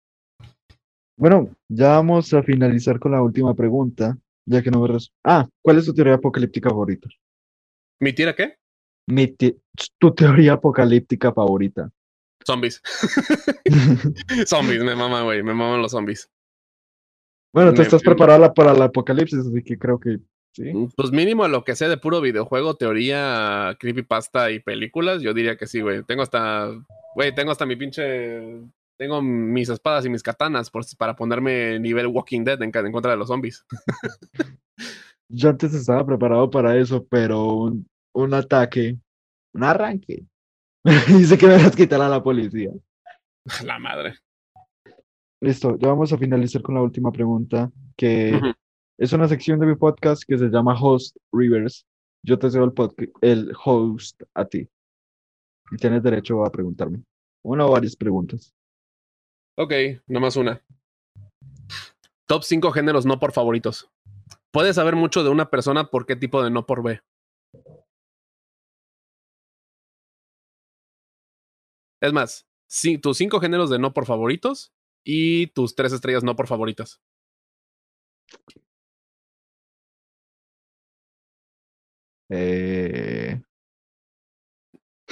Bueno, ya vamos a finalizar con la última pregunta, ya que no me Ah, ¿cuál es tu teoría apocalíptica favorita? ¿Mi tira qué? Mi te- tu teoría apocalíptica favorita. Zombies. zombies, me maman, güey. Me maman los zombies. Bueno, tú Me- estás me- preparada para el apocalipsis, así que creo que sí. Pues mínimo lo que sea de puro videojuego, teoría, creepypasta y películas, yo diría que sí, güey. Tengo hasta, güey, tengo hasta mi pinche, tengo mis espadas y mis katanas por, para ponerme nivel Walking Dead en contra de los zombies. Yo antes estaba preparado para eso, pero un, un ataque, un arranque. Dice que me vas a quitar a la policía. La madre. Listo, ya vamos a finalizar con la última pregunta, que es una sección de mi podcast que se llama Host Rivers. Yo te cedo el, el host a ti. Y tienes derecho a preguntarme. Una o varias preguntas. Ok, nomás una. Top 5 géneros no por favoritos. Puedes saber mucho de una persona por qué tipo de no por B. Es más, sí, tus cinco géneros de no por favoritos y tus tres estrellas no por favoritas. Eh,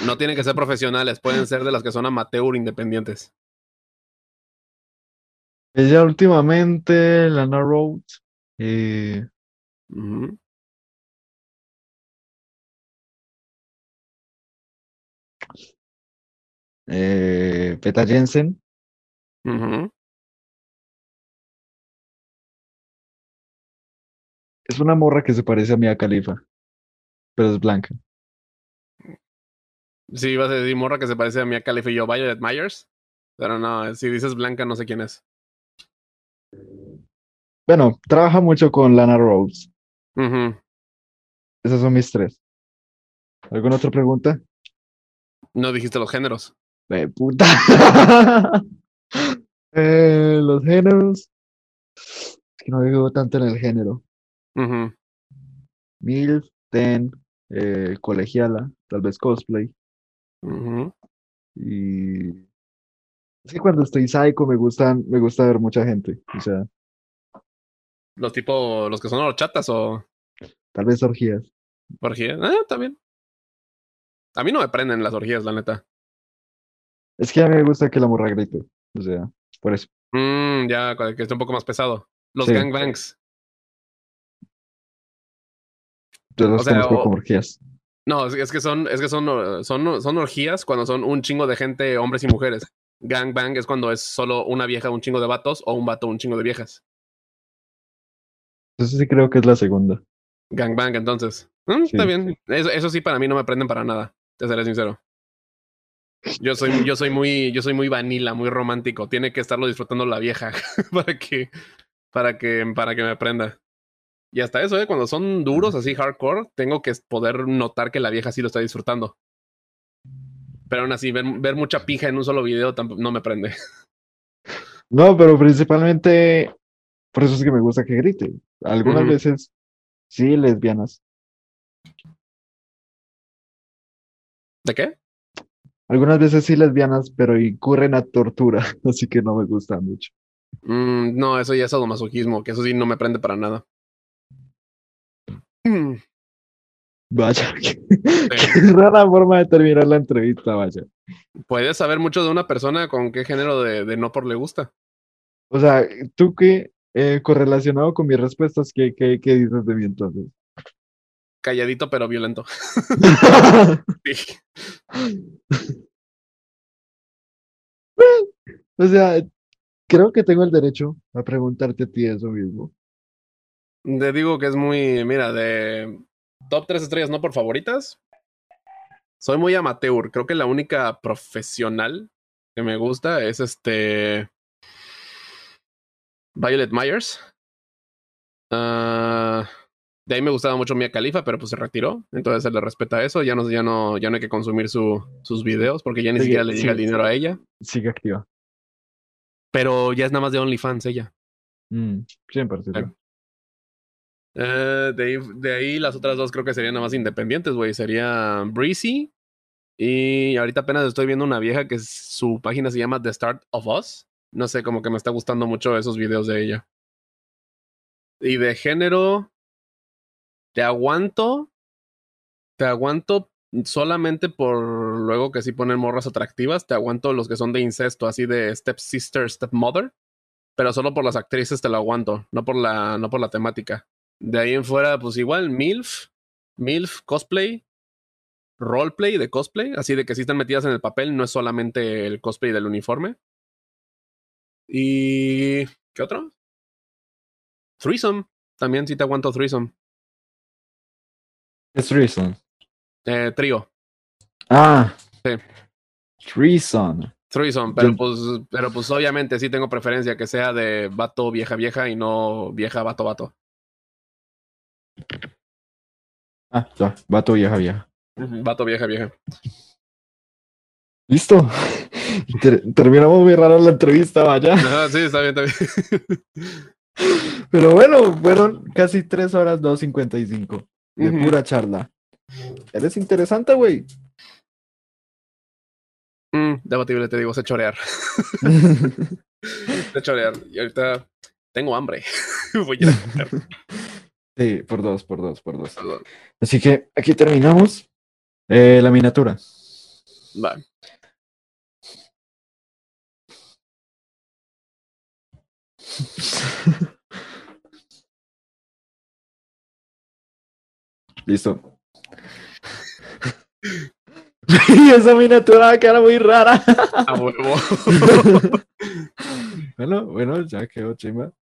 No tienen que ser profesionales, pueden ser de las que son amateur independientes. ella últimamente, Lana Rhodes, eh, eh, Peta Jensen, Ujú. es una morra que se parece a Mia Khalifa, pero es blanca. Sí, ibas a decir morra que se parece a Mia Khalifa y yo, Violet Myers. Pero no, si dices blanca, no sé quién es. Bueno, trabaja mucho con Lana Rhodes. Ujú. Esas son mis tres. ¿Alguna otra pregunta? No dijiste los géneros. Eh, puta. Eh, los géneros. Es que no vivo tanto en el género. Ujú. MILF, TEN, eh, colegiala, tal vez cosplay. Y es que cuando estoy psycho me gustan, me gusta ver mucha gente. O sea, Los tipo, los que son horchatas o tal vez orgías. orgías. Ah, está bien. A mí no me prenden las orgías, la neta. Es que a mí me gusta que la morra grite. O sea, por eso. Mm, ya, que esté un poco más pesado. Los Sí. gangbangs. Yo los O sea, conozco o- como orgías. No, es, que son, es que son, son, son orgías cuando son un chingo de gente, hombres y mujeres. Gangbang es cuando es solo una vieja, un chingo de vatos, o un vato, un chingo de viejas. Entonces sí creo que es la segunda. Gangbang, entonces. Mm, Sí. Está bien. Eso, eso sí, para mí no me prenden para nada. Te seré sincero. Yo soy, yo soy muy, yo soy muy vanilla, muy romántico. Tiene que estarlo disfrutando la vieja para que, para que, para que me prenda. Y hasta eso, ¿eh? cuando son duros, así hardcore, tengo que poder notar que la vieja sí lo está disfrutando. Pero aún así, ver, ver mucha pija en un solo video no me prende. No, pero principalmente por eso es que me gusta que grite. Algunas veces sí, lesbianas. ¿De qué? Algunas veces sí lesbianas, pero incurren a tortura, así que no me gusta mucho. Mm, no, eso ya es sadomasoquismo, que eso sí no me prende para nada. Mm, Vaya, qué, qué rara forma de terminar la entrevista, vaya. Puedes saber mucho de una persona con qué género de, de no por le gusta. O sea, tú que eh, correlacionado con mis respuestas, ¿qué, qué, qué dices de mí entonces? Calladito pero violento. Sí. O sea, creo que tengo el derecho a preguntarte a ti eso mismo. Te digo que es muy, mira, de top 3 estrellas, no por favoritas. Soy muy amateur. Creo que la única profesional que me gusta es este. Violet Myers. Ah, de ahí me gustaba mucho Mia Khalifa, pero pues se retiró. Entonces se le respeta eso. Ya no, ya no, ya no hay que consumir su, sus videos porque ya ni Sigue- siquiera le llega sigue- el dinero a ella. Sigue activa. Pero ya es nada más de OnlyFans ella. Mm, siempre, sí, sí. Claro. Eh, de, ahí, de ahí las otras dos creo que serían nada más independientes, güey. Sería Breezy. Y ahorita apenas estoy viendo una vieja que su página se llama The Start of Us. No sé, como que me está gustando mucho esos videos de ella. Y de género, te aguanto. Te aguanto solamente por luego que sí ponen morras atractivas. Te aguanto los que son de incesto, así de step sister, step mother. Pero solo por las actrices te lo aguanto, no por la, no por la temática. De ahí en fuera, pues igual, MILF, MILF cosplay, roleplay de cosplay, así de que sí están metidas en el papel, no es solamente el cosplay del uniforme. Y. ¿Qué otro? Threesome. También sí te aguanto Threesome. Es. Eh, trío. Ah. Sí. Treason. Threesome, pero Yo- pues, pero pues obviamente sí tengo preferencia que sea de vato vieja vieja y no vieja vato vato. Ah, ya. Vato vieja vieja. Vato vieja vieja. Listo. Ter- terminamos muy raro la entrevista, vaya. Ajá, sí, está bien, está bien. Pero bueno, fueron casi 3 horas 2.55 de pura charla. Eres interesante, güey. Mm, debatible, te digo, sé chorear. Sé chorear. Y ahorita tengo hambre. Voy a ir a comer. Sí, por dos, por dos, por dos. Perdón. Así que aquí terminamos eh, la miniatura. Va. Listo. Y esa miniatura va a quedar muy rara. A huevo. bueno, bueno, ya quedó chimba.